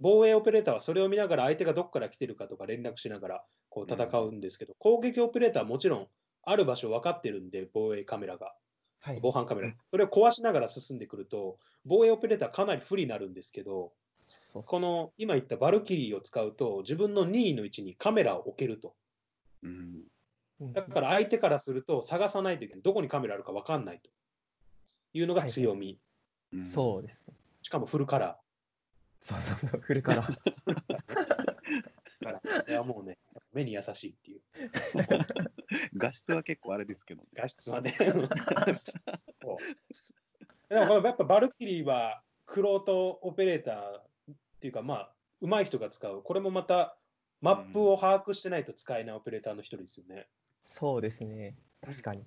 防衛オペレーターはそれを見ながら相手がどこから来てるかとか連絡しながらこう戦うんですけど、攻撃オペレーターはもちろんある場所分かってるんで、防衛カメラが、はい。防犯カメラ、それを壊しながら進んでくると、防衛オペレーターかなり不利になるんですけど、この今言ったバルキリーを使うと、自分の任意の位置にカメラを置けると。うんうんだから相手からすると探さないといけない。どこにカメラあるか分かんないというのが強み。うんそうですね。しかもフルカラそうそうそう、フルカラー。ーから。これはもうね、目に優しいっていう。画質は結構あれですけどね。画質はね。そうでもやっぱバルキリーは、クロートオペレーターっていうか、まあ、上手い人が使う。これもまた、マップを把握してないと使えないオペレーターの一人ですよね。そうですね。確かに。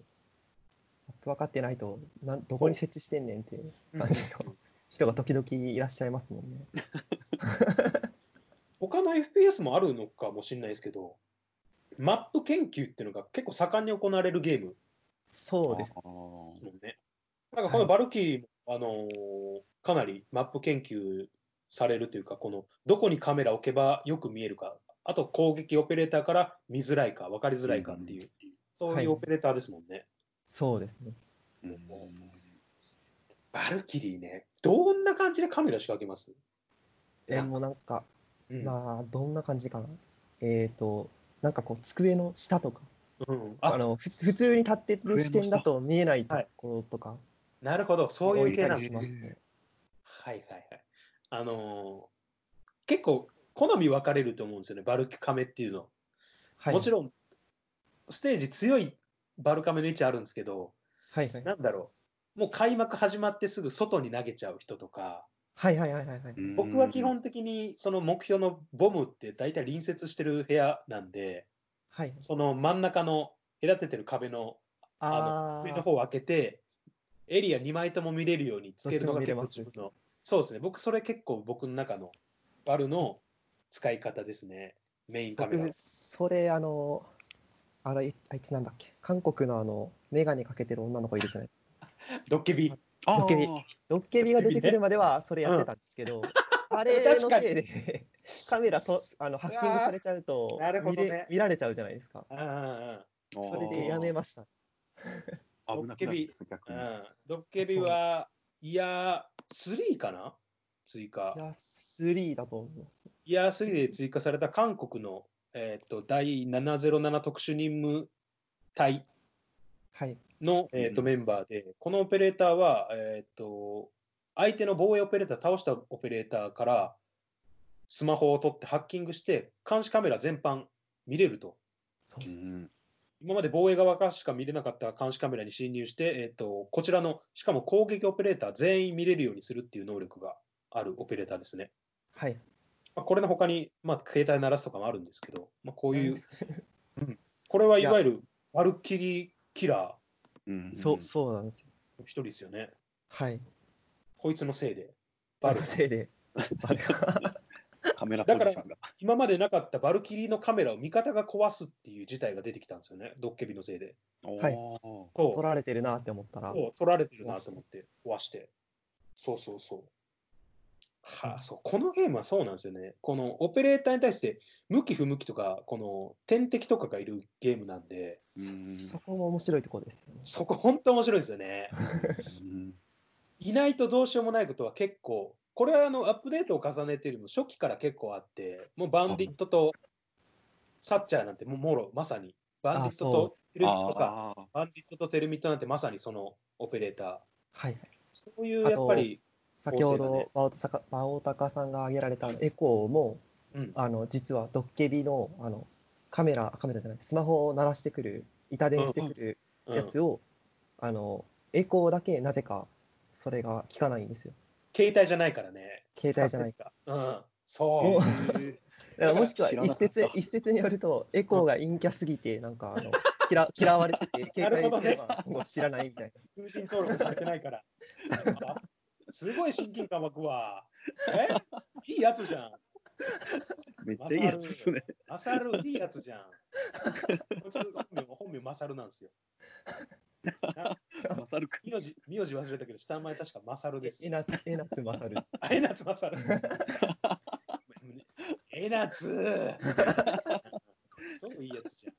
マップ分かってないと、なんどこに設置してんねんっていう感じの 人が時々いらっしゃいますもんね。他の FPS もあるのかもしれないですけど、マップ研究っていうのが結構盛んに行われるゲームそうです。ね。なんかこのバルキリーも、あのーかなりマップ研究されるというか、このどこにカメラを置けばよく見えるか、あと攻撃オペレーターから見づらいか、分かりづらいかっていう、そうはいいうオペレーターですもんね。そうですね。うん。バルキリーね、どんな感じでカメラ仕掛けます？え、もうなんか、うん。まあ、どんな感じかな？えっ、と、なんかこう、机の下とか、うん。あ。あのふ普通に立ってる視点だと見えないとはいころとか、なるほど、そういう系なんですね。はいはいはい。あのー結構好み分かれると思うんですよね、バルカメっていうの。はい、もちろん、ステージ強いバルカメの位置あるんですけど、はいはい。なんだろう、もう開幕始まってすぐ外に投げちゃう人とか、はいはいはいはいはい。僕は基本的にその目標のボムって大体隣接してる部屋なんで、はい。その真ん中の隔ててる壁のああの上の方を開けて、エリア2枚とも見れるようにつけるのが結構自分の。そうですね、僕それ結構僕の中のバルの使い方ですね、メインカメラ。僕。、それ、あの、あれ、あいつなんだっけ、韓国のあの、メガネかけてる女の子いるじゃない。ドッケビ。ドッケビ。ドッケビが出てくるまではそれやってたんですけど、あれの 確かに。せいでカメラとあのハッキングされちゃうとなるほ見どね。れ見られちゃうじゃないですか。うんうんそれでやめました。危なくなるんです逆に。うん。うんドッケビは、いや、3かな？追加。い。や、3だと思います。イヤー3で追加された韓国の、えー、と第707特殊任務隊はい。の、えーとうんメンバーで、このオペレーターは、えー、と相手の防衛オペレーター、倒したオペレーターからスマホを取ってハッキングして、監視カメラ全般見れると。そうそうそう。今まで防衛側からしか見れなかった監視カメラに侵入して、えー、とこちらの、しかも攻撃オペレーター全員見れるようにするっていう能力があるオペレーターですね。はい。まあ、これの他に、まあ、携帯鳴らすとかもあるんですけど、まあ、こういう、うんこれはいわゆるバルキリーキラうんそう、そうなんですよ。ーの一人ですよね。はい。こいつのせいで。ババルルせいで。バルが カメラポジションが。今までなかったバルキリーのカメラを味方が壊すっていう事態が出てきたんですよね、ドッケビのせいで。はい取られてるなって思ったら、そう取られてるなと思って壊して。そうそうそう。はあ、そうこのゲームはそうなんですよね。このオペレーターに対して向き不向きとか、この天敵とかがいるゲームなんで、そこも面白いところですよね。そこ本当面白いですよね。うんいないとどうしようもないことは結構、これはあのアップデートを重ねているのも初期から結構あって、もうバンディットとサッチャーなんてもうもろまさに、バンディットとテルミットか、ああ、バンディットとテルミットなんてまさにそのオペレーター。はいはい。そういうやっぱり、先ほど、バオタカバオタカさんが挙げられたエコーも、うん、あの実はドッケビのあのカメラ、カメラじゃない、スマホを鳴らしてくる、板電してくるうんやつを、あのエコーだけなぜかそれが効かないんですよ。携帯じゃないからね。携帯じゃないか。うん、そう。だからもしくは一説一説によるとエコーが陰キャすぎてなんかあの嫌嫌われてて 携帯ほどねにすればもう知らないみたい 通信登録されてないから。あすごい親近感湧くわ。え？いいやつじゃん。めっちゃいいやつですね。マサルいいやつじゃん。本名本名マサルなんですよ。マサル君。名字名字忘れたけど下の名前確かマサルですな。え。なつえなつまさるです。あえなつマサル。えなつ。どうもいいやつじゃん。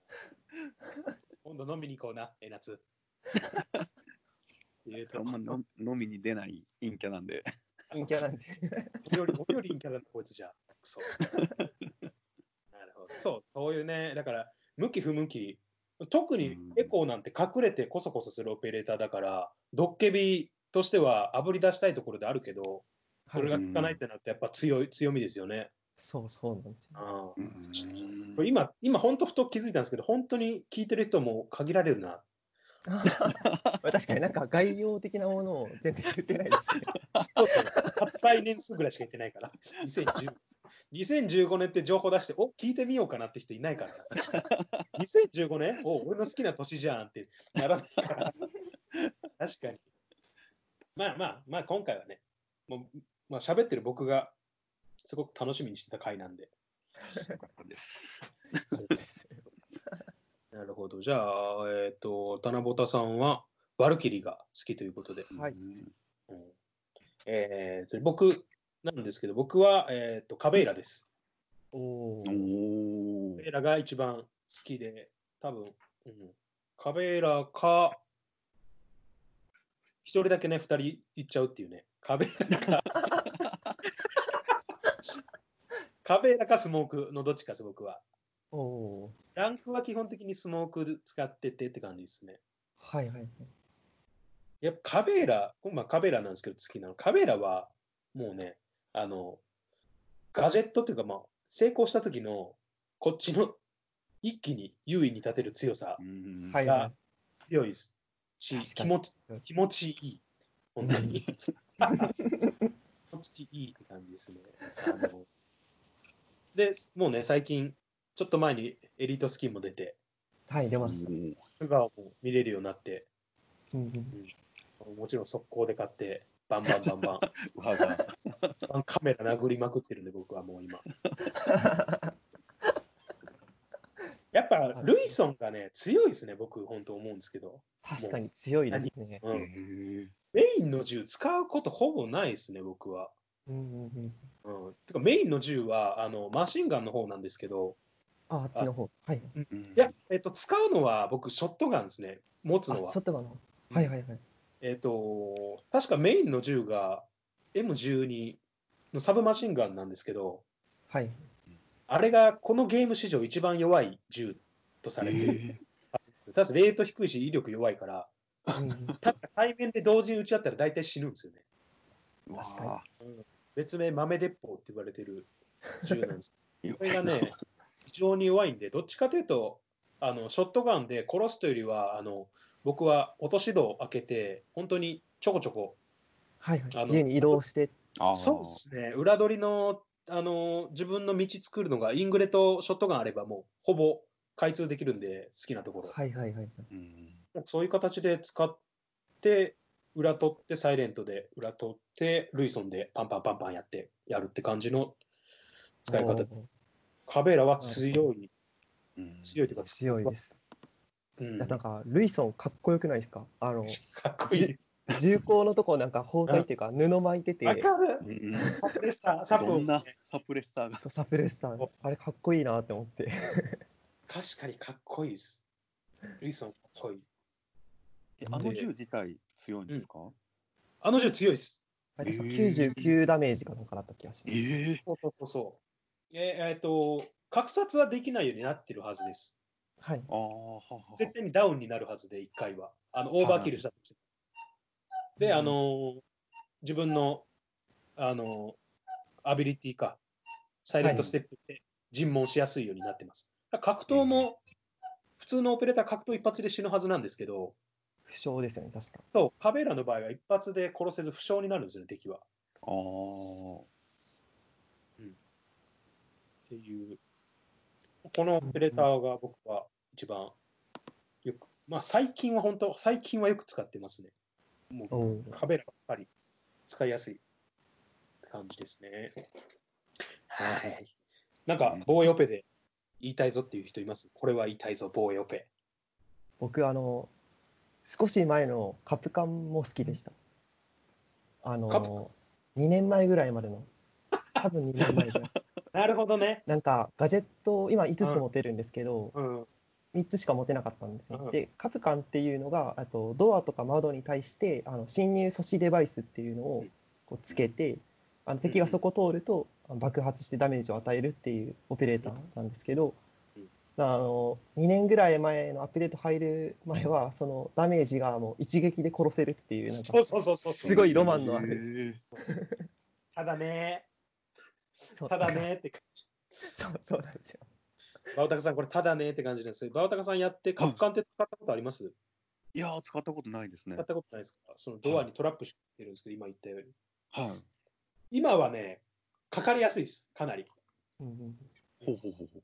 今度飲みに行こうな、えなつ。えーと あんま飲飲みに出ない陰キャなんで。陰キャなんで。おより、おより陰キャだな、こいつじゃ。くそ。なるほど。そう、そういうね、だから、向き不向き、特にエコーなんて隠れてこそこそするオペレーターだから、ドッケビとしては炙り出したいところであるけど、それが効かないってなると、やっぱ強い強みですよね。そうそうなんですよ。あうーんこれ今、今、本当ふと気づいたんですけど、本当に聞いてる人も限られるな。まあ確かになんか概要的なものを全然言ってないですし、ね。そうそ年数ぐらいしか言ってないから、2010 2015年って情報出して、お聞いてみようかなって人いないからな、確かに。2015年お俺の好きな年じゃんってならないから。確かに。まあまあ、まあ今回はね、もう、まあ喋ってる僕がすごく楽しみにしてた回なんで。です。なるほど。じゃあ、えっ、と、田中田さんは、バルキリーが好きということで。はいうんえーと僕なんですけど、僕は、えー、とカベイラです。おおお。カおベイラが一番好きで、多分、うん、カベイラか、一人だけね、二人行っちゃうっていうね。カベイラか、カベイラかスモークのどっちかです、僕は。おおランクは基本的にスモーク使っててって感じですね。ー。はいはいはい。やっぱカベーラ、まあ、カベーラなんですけど好きなの。カベーラはもうね、あの、ガジェットっていうか、まあ、成功した時のこっちの一気に優位に立てる強さが強いですし、気持ち気持ちいい。本当に。気持ちいいって感じですね。あので、もうね、最近、ちょっと前にエリートスキンも出て、い。はい、出ます。素顔も見れるようになって、うんうんもちろん速攻で買って、バンバンバンバン。わが。カメラ殴りまくってるんで、僕はもう今。やっぱ、ルイソンがね、強いですね、僕、本当思うんですけど。確かに強いですね。うん、へメインの銃使うことほぼないですね、僕は。うんうんうん。うん、てか、メインの銃はあのマシンガンの方なんですけど、あ、あっちの方。はい。え。いや、えっと、使うのは僕、ショットガンですね、持つあ、のはショ。ットガンの。はいはいはい。えっと、確かメインの銃が M12 のサブマシンガンなんですけど、はい。あれがこのゲーム史上一番弱い銃とされてる。え確かレート低いし、威力弱いから、うんうんただ対面で同時に撃ち合ったら大体死ぬんですよね。ー、確かわ別名、豆鉄砲って言われてる銃なんです。ーこれがね、非常に弱いんで、どっちかというと、あのショットガンで殺すというよりは、あの僕は落とし戸を開けて、本当にちょこちょこ、はいはいあの自由に移動して。そうですね、裏取りのあの自分の道作るのが、イングレとショットガンあれば、もうほぼ開通できるんで、好きなところ。はいはいはい。うんそういう形で使って、裏取って、サイレントで裏取って、ルイソンでパンパンパンパンやってやるって感じの使い方。カベラは強い、うん。強いというか、強いです。うん、いやなんかかルイソンかっこよくないですか？あのっこいい。銃口のとこなんか包帯っていうか布巻いてて。サプレッサー、サプどんなねサプレッサーが？そうサプレッサー。あれかっこいいなって思って。確かにかっこいいです。ルイソンかっこいい。えあの銃自体強いんですか、あの銃強いです。あれ確か？えー。99ダメージかなんかだった気がします。ええそうそうそうそう。えーえーっと、格殺はできないようになってるはずです。はい。ああ、ははは絶対にダウンになるはずで、1回は。あのオーバーキルしたとして。で、うんあのー自分の、あのーアビリティか、サイレントステップで尋問しやすいようになってます。だから格闘も、普通のオペレーター格闘一発で死ぬはずなんですけど、負傷ですよね、確か。そう、カベーラの場合は一発で殺せず負傷になるんですよね、敵は。ああ。っていう、このオペレーターが僕は一番よく、まあ最近は本当、最近はよく使ってますね。もう。カベラばっかり使いやすい感じですね。はい。なんか防衛オペで言いたいぞっていう人います？これは言いたいぞ、防衛オペ。僕、あの、少し前のカプカンも好きでした。あの、2年前ぐらいまでの、多分2年前ぐらい。なるほどね。なんか、ガジェット、今5つ持てるんですけど、うん。3つしか持てなかったんですねうん。で、カプカンっていうのが、あとドアとか窓に対してあの侵入阻止デバイスっていうのをこうつけて、あの敵がそこ通るとあの爆発してダメージを与えるっていうオペレーターなんですけどうん、あの2年ぐらい前のアップデート入る前は、そのダメージがもう一撃で殺せるっていう、なんかそうそうそうそう。すごいロマンのある。えただね、ただねって感じ。そうそうなんですよ。バオタカさん、これただねって感じなんですよ。バオタカさんやって、カプカンって使ったことあります？いやー、使ったことないですね使っ。たことないですか？そのドアにトラップしてるんですけど、今言ったように。はい。今はね、かかりやすいです、かなり。っうんうんほうほうほうほう。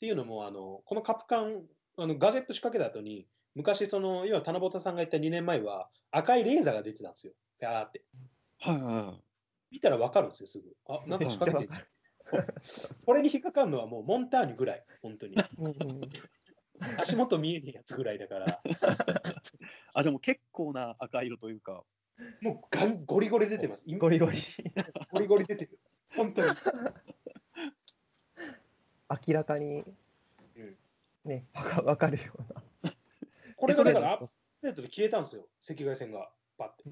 ていうのも、あのこのカプカン、あのガゼット仕掛けた後に、昔、その、今、七夕さんが言った2年前は、赤いレーザーが出てたんですよ。ピャーって。はいはいはい。見たら分かるんですよ、すぐ。あ、なんか仕掛けてる。これに引っかかるのはもうモンターニュぐらい、本当に。うんうんうん足元見えねえやつぐらいだから、あ、じゃあもう結構な赤色というか。もうガンゴリゴリ出てます。今ゴリゴリゴリゴリ出てる。本当に。明らかにうんね、わかるような。これがだからアッうんプデートで消えたんですよ、赤外線が。パッて。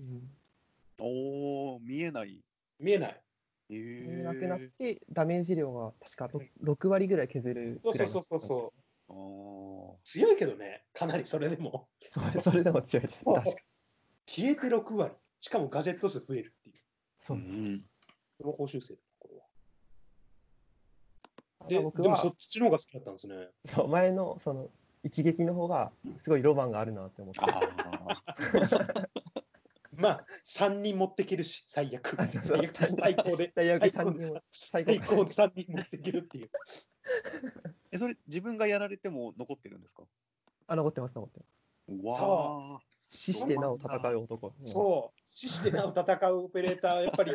おお、見えない。見えない。ええなくなってダメージ量が確か 6, 6割ぐらい削るそうくらいうそそうそうそう。あー強いけどね、かなりそれでも。それ それでも強いです確かに消えて6割。しかもガジェット数増えるっていう。そうそううん報酬制だこれは。ただで、僕はでもそっちの方が好きだったんですね。そう前のその一撃の方がすごいロマンがあるなって思ってまあ、3人持ってけるし、最悪。最悪最高で。最悪最高3で人も最最高高で3人持ってけるっていう。え、それ自分がやられても残ってるんですか？あ残ってます残ってますわあ。死してなお戦う男そう、死してなお戦うオペレーター、やっぱり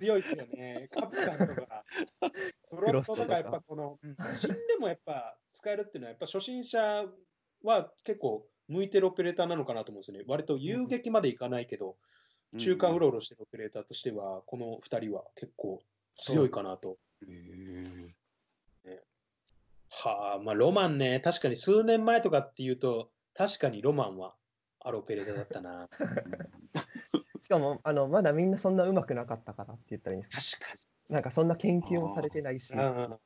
強いですよね。カプカンとか、フロストとか、やっぱこの、うん死んでもやっぱ使えるっていうのは、やっぱ初心者は結構向いてるオペレーターなのかなと思うんですよね。割と遊撃までいかないけど、中間うろうろしてるオペレーターとしては、この2人は結構強いかなと。へえはあ、まあロマンね、確かに数年前とかっていうと、確かにロマンはあるオペレーターだったな。しかもあのまだみんなそんな上手くなかったからって言ったらいいんですか確かに。なんかそんな研究もされてないし。あ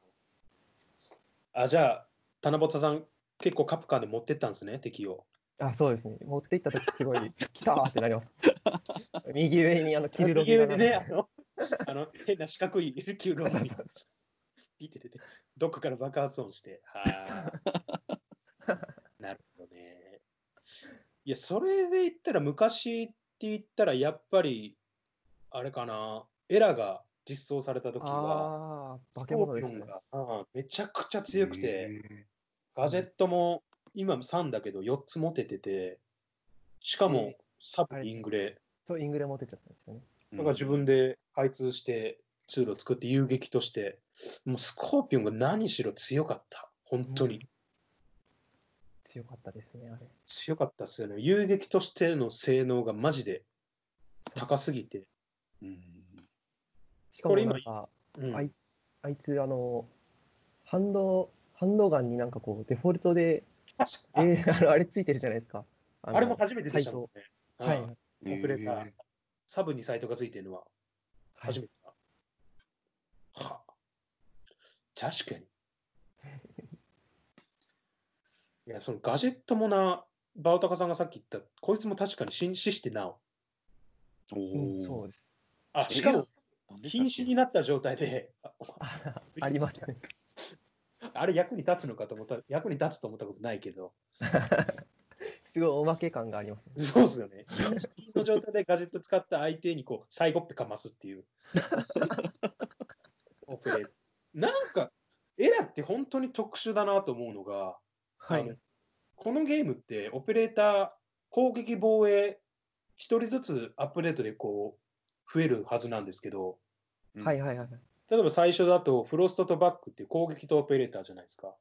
あじゃあ、七夕さん、結構カプカンで持ってったんですね、敵を。あそうですね。持っていった時すごい 来たーってなります。右上にあのキルロ右ギが上でね、あの、あの変な四角いキューロそうにそうそう。ピててて、どっかから爆発音して。はあ。なるほどね。いや、それで言ったら、昔って言ったら、やっぱり、あれかな、エラが実装された時は、ああ化け物ですね。めちゃくちゃ強くて、へガジェットも今3だけど4つ持ててて、しかもえサブイングレ、そうイングレ持ってちゃったんですよねーだから自分で開通して通路を作って遊撃として、もうスコーピオンが何しろ強かった。本当に。強かったですねあれ強かったっすよね。遊撃としての性能がマジで高すぎて。うんしかもなんかうんあいあいつあのハンドハンドガンになんかこうデフォルトで、確えかーあのあれついてるじゃないですかあのあれも初めてでしたサイトもんね。はいうんオペレーターサブにサイトがついてるのははい初めてだ。は確かに。いや、そのガジェットもな、バオタカさんがさっき言った、こいつも確かに紳士してなお。おうん、ーそうです。あ、しかも、なんでしたっけ？瀕死になった状態で、ああありますね。あれ役に立つのかと思った役に立つと思ったことないけど、すごいおまけ感がありますね。そうですよね。の状態でガジェット使った相手にこう、最後っぺかますっていう。オペレなんか、エラって本当に特殊だなと思うのが、はあのい。このゲームってオペレーター攻撃防衛一人ずつアップデートでこう増えるはずなんですけどはいはいはい。例えば最初だとフロストとバックっていう攻撃とオペレーターじゃないですか。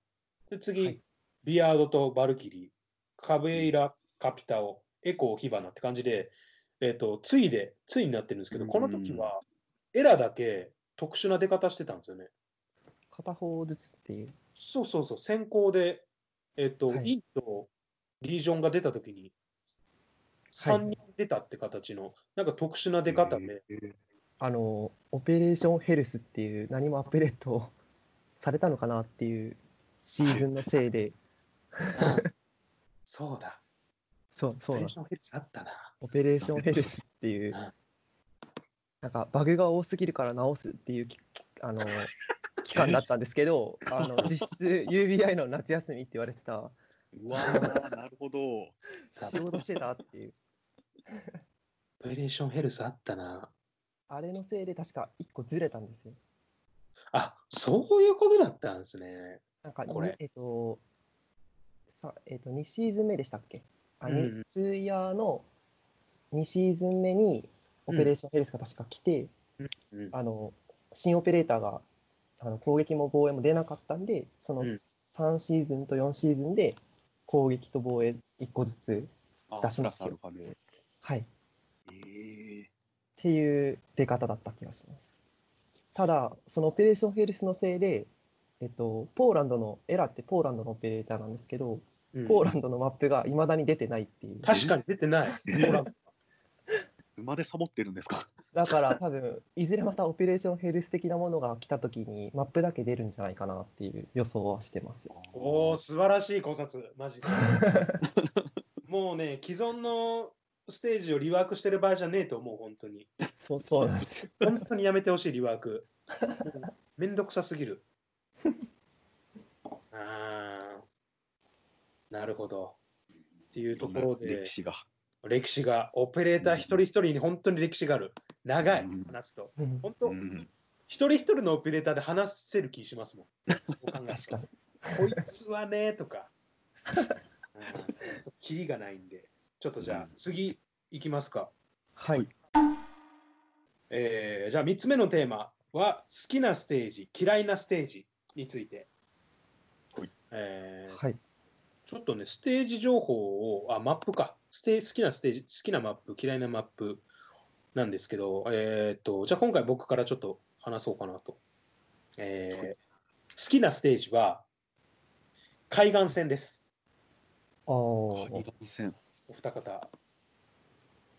で次、はい。ビアードとバルキリー。カブエイラ、カピタオエコー、ヒバナって感じで、えっとついでついになってるんですけど、うん。この時はエラだけ特殊な出方してたんですよね。片方ずつっていう。そうそうそう、先行で、えっと、はい。インとリージョンが出たときに、3人出たって形の、なんか特殊な出方で、えーあの、オペレーションヘルスっていう何もアップデートされたのかなっていうシーズンのせいで、そうだ、そう、そうオペレーションヘルスあったな。オペレーションヘルスっていう、なんかバグが多すぎるから直すっていうきあの 期間だったんですけど、あの実質 UBI の夏休みって言われてた、うわーなるほど。仕事してたっていう、オペレーションヘルスあったな。あれのせいで確か1個ずれたんですよ。あ、そういうことだったんですね。なんかこれ。にえっと、さえっと、2シーズン目でしたっけ？あ、うんツイヤーの2シーズン目にオペレーションヘルスが確か来て、うん、あの新オペレーターがあの攻撃も防衛も出なかったんで、そのうん。3シーズンと4シーズンで攻撃と防衛1個ずつ、あ出しますよ。はい、っええていう出方だった気がします。ただ、そのオペレーションヘルスのせいで、えっと、ポーランドの、エラってポーランドのオペレーターなんですけど、うんポーランドのマップがいまだに出てないっていう。確かに出てない。馬でサボってるんですか？だから多分、いずれまたオペレーションヘルス的なものが来たときに、マップだけ出るんじゃないかなっていう予想はしてます。おお、素晴らしい考察、マジで。もうね、既存のステージをリワークしてる場合じゃねえと思う、本当に。そうそうなんです。本当にやめてほしい、リワーク。めんどくさすぎる。あーなるほど。っていうところで歴、史が。歴史が、オペレーター一人一人に本当に歴史がある。長いうん、話すと。うん本当、うん一人一人のオペレーターで話せる気しますもん。そう考える確かに。こいつはねとか。キリがないんで。ちょっとじゃあうん次いきますか。はい。えーじゃあ3つ目のテーマは好きなステージ、嫌いなステージについて。はいえーはい。ちょっとね、ステージ情報を、あ、マップか。ステ好きなステージ、好きなマップ、嫌いなマップなんですけど、えーっと、じゃあ今回僕からちょっと話そうかなと。えー好きなステージは、海岸線です。ああ、海岸線。お二方。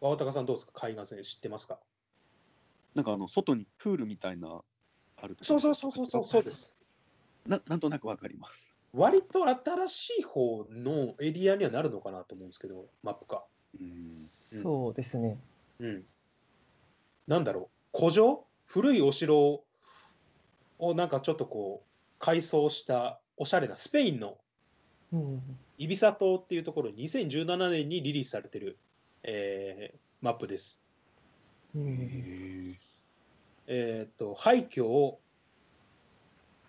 和高さんどうですか？海岸線知ってますか？なんかあの外にプールみたいなあるそうそうそうそうそうそうです。ななんとなくわかります。割と新しい方のエリアにはなるのかなと思うんですけど、マップか。うん。そうですね。うん。なんだろう、古城？古いお城をなんかちょっとこう、改装したおしゃれなスペインのうん。イビサ島っていうところに2017年にリリースされてる、えーマップです。えーっと、廃墟を、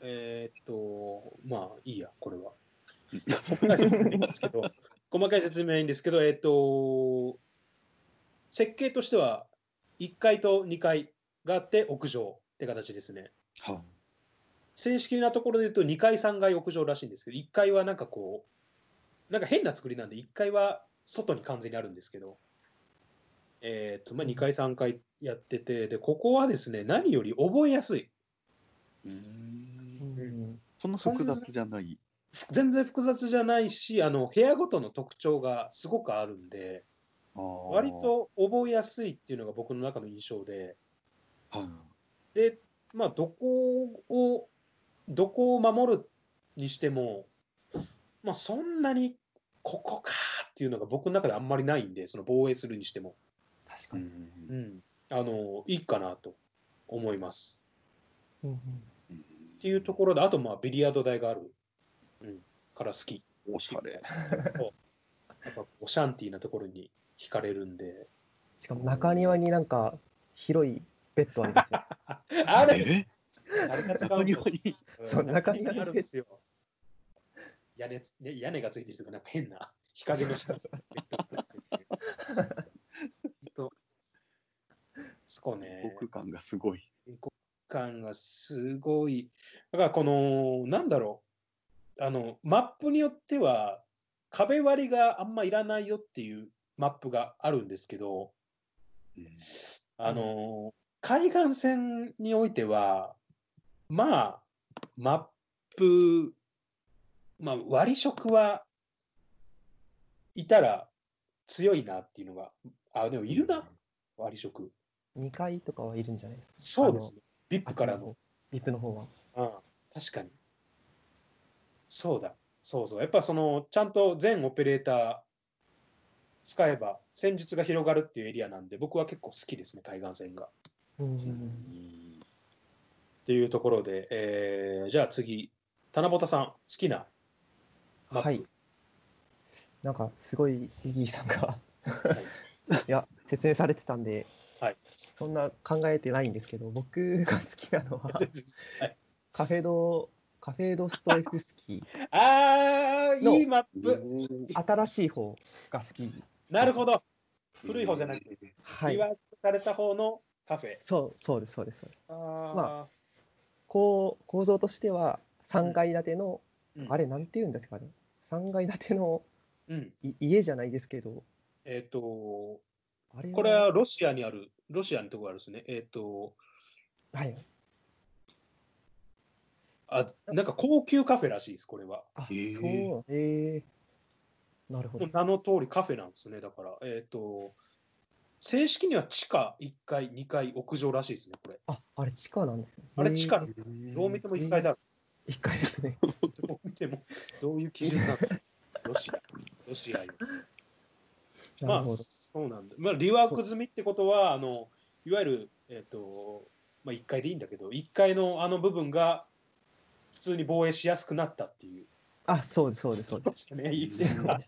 えーっと、まあいいや、これは。細かい説明ですけど、細かい説明はいいんですけど、えーっと、設計としては1階と2階があって屋上って形ですね。ーは正式なところで言うと2階3階屋上らしいんですけど1階はなんかこうなんか変な作りなんで1階は外に完全にあるんですけど。えっ、とまあ2階3階やっててでここはですね何より覚えやすい。うん。ん。そんな複雑じゃない。全然複雑じゃないしあの部屋ごとの特徴がすごくあるんで割、と覚えやすいっていうのが僕の中の印象で、はい。で、まあ、どこを、どこを守るにしても、まあ、そんなにここかっていうのが僕の中であんまりないんで、その防衛するにしても、確かに。うん、あの、いいかなと思います。うんうんっていうところで、あと、まあ、ビリヤード台がある、うん、から好き。おしゃれ。やっぱオシャンティーなところに惹かれるんで。しかも中庭になんか広いベッドあるんですよ。あれえ？誰が使うの？中庭に？そう中庭にあるんですよ。屋根つね屋根がついてるとか、なんか変な日陰の下つと そこね、空感がすごい。感がすごい。だからこの、なんだろう、あの、マップによっては、壁割りがあんまいらないよっていうマップがあるんですけど、あの、海岸線においては、まあ、マップ、まあ、割り色はいたら強いなっていうのが、あ、でもいるな、割り色。2階とかはいるんじゃないですか。そうですね。ビッあっちプからのの方。ビップの方は。うん、確かに。そうだ。そうそう。やっぱその、ちゃんと全オペレーター使えば戦術が広がるっていうエリアなんで、僕は結構好きですね、海岸線が。っうんうんうんていうところで、えーじゃあ次、七夕さん、好きなマップ。はい。なんかすごいイギーさんが。はい。いや説明されてたんで、はい。そんな考えてないんですけど僕が好きなのは はい。カフェドカフェドストエフスキー。あー、のいいマップ。新しい方が好き。なるほど。古い方じゃなくて、はい。リワークされた方のカフェ。そうそうですそうですあー。まこう構造としては3階建ての、うん。あれなんて言うんですかね。3階建てのうん。い家じゃないですけど。えっ、と、あれこれはロシアにある、ロシアのところあるんですね。えっ、と、はい。あ、なんか高級カフェらしいです、これは。あ、へー。そう。えー、なるほど。名の通りカフェなんですね。だから、えっ、と、正式には地下1階、2階、屋上らしいですね、これ。ああれ地下なんですね。あれ地下。えー。どう見ても1階だろ。1階ですねどう見ても、どういう基準なの？ロシア。ロシアよ。まあ、そうなんだ。まあ、リワーク済みってことは、あの、いわゆる、えっ、と、まあ、1階でいいんだけど、1階のあの部分が普通に防衛しやすくなったっていう。あそうですそうですそうですね、いいうんあ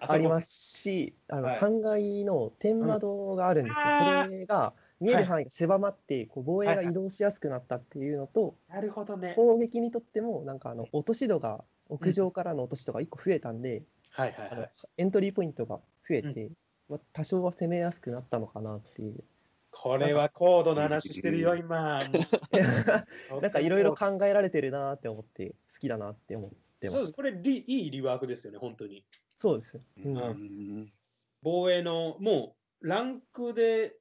ありますしあの、はい3階の天窓があるんですけど、それが見える範囲が狭まってこう防衛が移動しやすくなったっていうのと、なるほどね。攻撃にとってもなんかあの落とし度が屋上からの落とし度が1個増えたんで、はいはいはい。エントリーポイントが増えて、まあ、多少は攻めやすくなったのかなっていうこれは高度な話してるよ、今。なんかいろいろ考えられてるなーって思って好きだなって思ってますそうです。これリ、いいリワークですよね、本当に。そうです、うんうん防衛の、もう、ランクで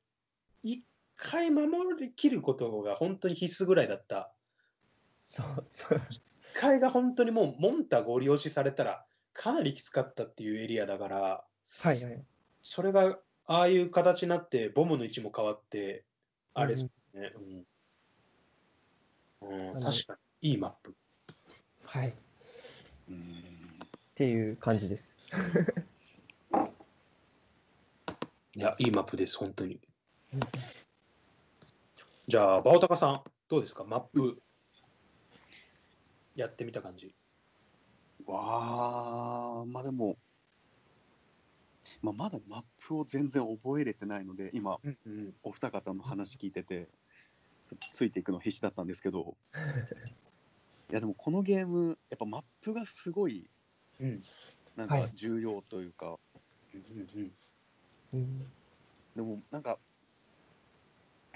1回守りきることが本当に必須ぐらいだった。そうそう1回が本当にもう、モンタご利用しされたら、かなりきつかったっていうエリアだから、はいはいそれが、ああいう形になって、ボムの位置も変わって、あれですね。うん。うんあの確かに、いいマップ。はいっうんていう感じですいや、いいマップです、本当に。うんじゃあ、バオタカさん、どうですか、マップ。やってみた感じ。わあまあでも、まあ、まだマップを全然覚えれてないので今うんうん、お二方の話聞いててちょっとついていくの必死だったんですけど。いやでもこのゲームやっぱマップがすごいうん。なんはい。か重要というか、うんうん。うん。でもなんか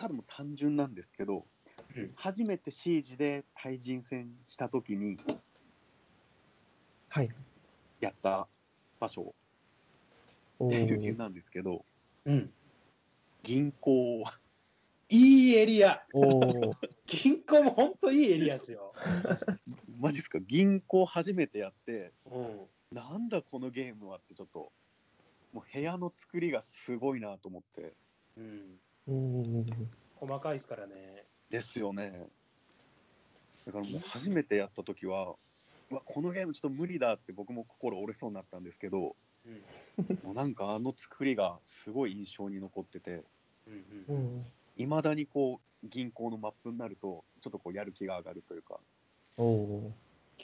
ただもう単純なんですけど、うん。初めてシージで対人戦した時にはい。やった場所。おっていう理由ーなんですけどうん、銀行いいエリア。銀行も本当いいエリアですよ。マジっすか？銀行初めてやってうん、なんだこのゲームはってちょっともう部屋の作りがすごいなと思って。うん。うん。細かいですからね。ですよね。だからもう初めてやった時は、うわこのゲームちょっと無理だって僕も心折れそうになったんですけど、うん。もうなんかあの作りがすごい印象に残ってて、うんうん。だにこう銀行のマップになるとちょっとこうやる気が上がるというか、おお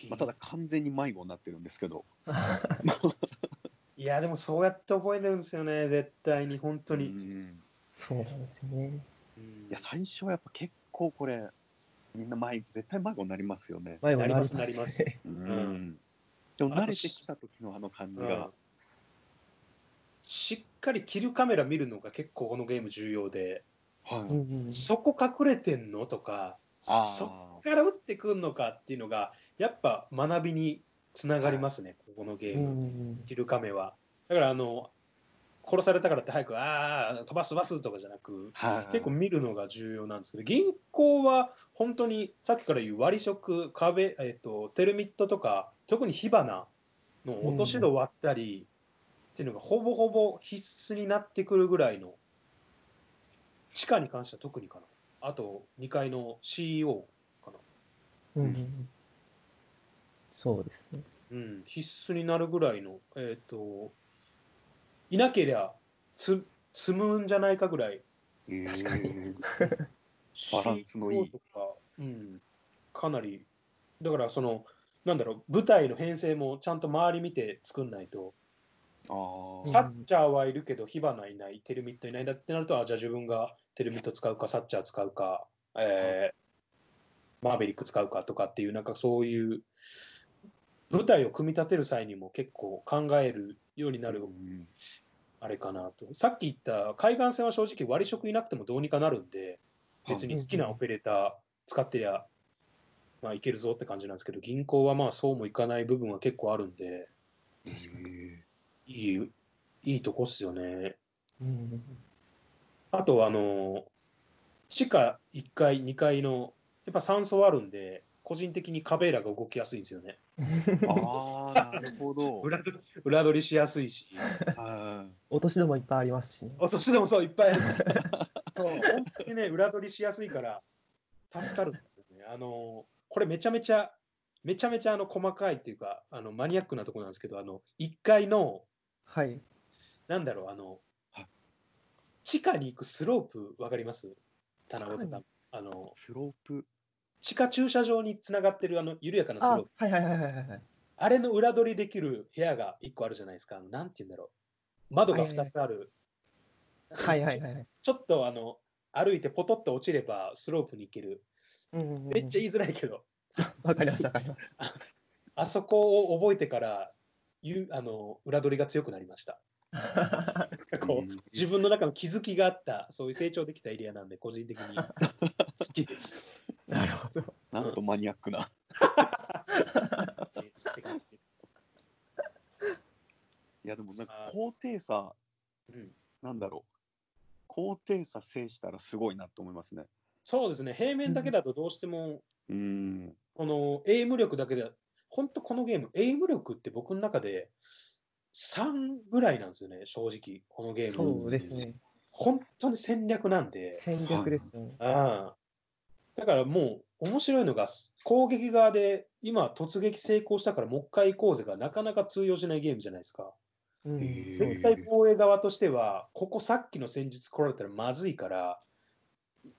まあ、ただ完全に迷子になってるんですけど、いや、でもそうやって覚えれるんですよね、絶対に、本当うに。んそうなんですよね。うん。いや最初はやっぱ結構これみんな迷絶対迷子になりますよね。迷子になります。すなります。ね。うん。でも慣れてきた時のあの感じが。うん、しっかりキルカメラ見るのが結構このゲーム重要で。そこ隠れてんのとか、あそっーから撃ってくんのかっていうのが、やっぱ学びにつながりますね、ここのゲーム、んキルカメは。だから、あの、殺されたからって早く、ああ、飛ばす飛ばすとかじゃなく、はい結構見るのが重要なんですけど、銀行は本当にさっきから言う割り食、壁、えっと、テルミットとか、特に火花の落とし戸割ったり、っていうのがほぼほぼ必須になってくるぐらいの、地下に関しては特にかな。あと2階の CEO かな。うんうん。そうですね。うん、必須になるぐらいの、えっ、と、いなけりゃつ積むんじゃないかぐらい。確かに。に。バランスのいい。CEO とか、うん、かなり、だからその、なんだろう、舞台の編成もちゃんと周り見て作んないと、あサッチャーはいるけど、火花いない、テルミットいないんだってなると、あじゃあ自分がテルミット使うか、サッチャー使うか、えーマーベリック使うかとかっていう、なんかそういう、舞台を組み立てる際にも結構考えるようになるうんあれかなと。さっき言った海岸線は正直割り食いなくてもどうにかなるんで、別に好きなオペレーター使ってりゃ、まあいけるぞって感じなんですけど、銀行はまあそうもいかない部分は結構あるんで、確かに。いい、いいとこっすよね。うんあと、あの、地下1階、2階の、やっぱ酸素あるんで、個人的にカベーラが動きやすいんですよね。ああ、なるほど。裏取り裏取りしやすいし、はい落とし戸もいっぱいありますしね。お年でもそういっぱいあるし、そう、本当にね、裏取りしやすいから、助かるんですよね。あの、これめちゃめちゃ、めちゃめちゃあの細かいっていうか、あのマニアックなところなんですけど、あの、1階の、はい。なんだろう、あのはい、地下に行くスロープ、わかります？棚尾とか地下に？あの、スロープ？地下駐車場につながってるあの緩やかなスロあープ、、はいはいはいはいはい。あれの裏取りできる部屋が1個あるじゃないですか。なんて言うんだろう。窓が2つある。はいはいはいはい。ちょっとあの、歩いてポトッと落ちればスロープに行ける。うんうんうんめっちゃ言いづらいけど、わかりますわかります。あそこを覚えてから、ゆあの裏取りが強くなりました。こう自分の中の気づきがあった、そういう成長できたエリアなんで、個人的に好きです。なるほど。なんとマニアックな。いやでもなんか高低差うんなんだろう高低差制したらすごいなと思いますね。そうですね、平面だけだとどうしても、うーん。このエイム力だけで、本当このゲーム、エイム力って僕の中で3ぐらいなんですよね、正直、このゲーム。そうですね。本当に戦略なんで。戦略ですよね。ああだからもう面白いのが攻撃側で今突撃成功したからもう一回行こうぜがなかなか通用しないゲームじゃないですか。絶対防衛側としてはここさっきの戦術来られたらまずいから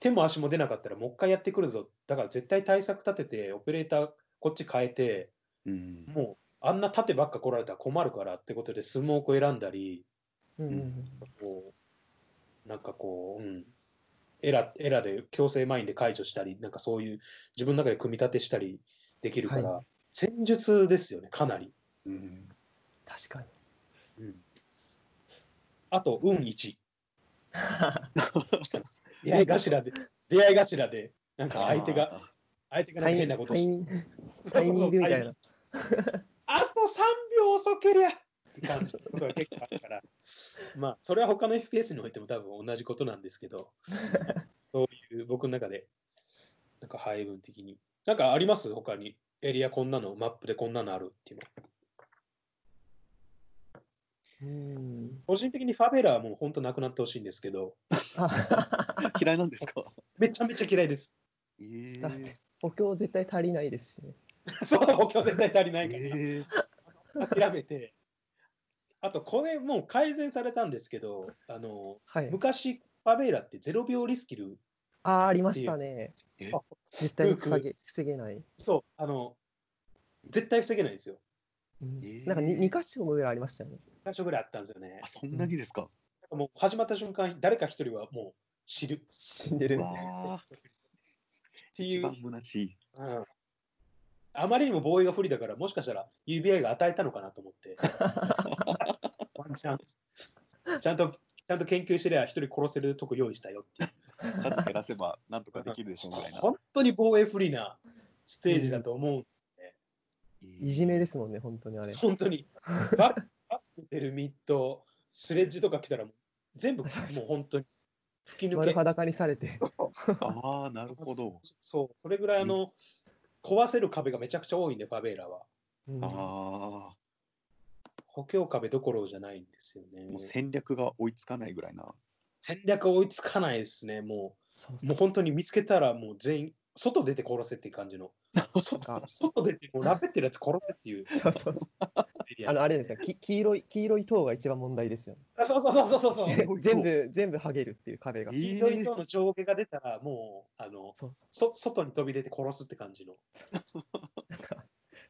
手も足も出なかったらもう一回やってくるぞ。だから絶対対策立ててオペレーターこっち変えてうん。もうあんな盾ばっか来られたら困るからってことでスモークを選んだりうんうん。こうなんかこう、うん、エラエラで強制マインで解除したり、なんかそういう自分の中で組み立てしたりできるから、はい戦術ですよね、かなり。うん。確かに。あと、運1。出会い頭で、出会い頭で、なんか相手が、相手が変なことして。あと3秒遅けりゃって感じのことが結構あるから、まあ、それは他の FPS においても多分同じことなんですけど、そういう僕の中で、なんか配分的に。なんかあります？他にエリアこんなの、マップでこんなのあるっていうの。うん。個人的にファベラはもう本当なくなってほしいんですけど、あ 嫌いなんですか？めちゃめちゃ嫌いです。ええだって補強絶対足りないですしね。そう、補強絶対足りないから。ええ諦めて、あとこれもう改善されたんですけど、あのはい。昔、ファベーラって0秒リスキル、ああ、ありましたね。絶対防げ防げない。そう、あの、絶対防げないんですよ。うんえーなんか 2, 二箇所ぐらいありましたよね。1箇所ぐらいあったんですよねあ。そんなにですか、もう始まった瞬間、誰か一人はもう知るっ死んでるう。わーていう、一番虚しい。うんあまりにも防衛が不利だから、もしかしたら UBI が与えたのかなと思って、ワンチャン、ちゃんと、ちゃんと研究してりゃ一人殺せるとこ用意したよってい減らせばなんとかできるでしょうみたいな。本当に防衛不利なステージだと思う。いじめですもんね、本当にあれ。本当に。バックバッミッド、スレッジとか来たら全部もう本当に吹き抜丸け。裸にされて。ああ、なるほど。そう、それぐらいあの、壊せる壁がめちゃくちゃ多いんで、ファベーラは。うんあ補強壁どころじゃないんですよねあ、。もう戦略が追いつかないぐらいな。戦略追いつかないですね、もう。そうそうもう本当に見つけたらもう全員、外出て殺せっていう感じの。外外出て、もうラペってるやつ殺せっていうそうそうそう あのあれですね、き黄色い黄色い塔が一番問題ですよ。あそうそうそうそうそう。全部全部剥げるっていう壁が。えー黄色い塔の上下が出たら、もう、あの、そうそ外に飛び出て殺すって感じの。なんか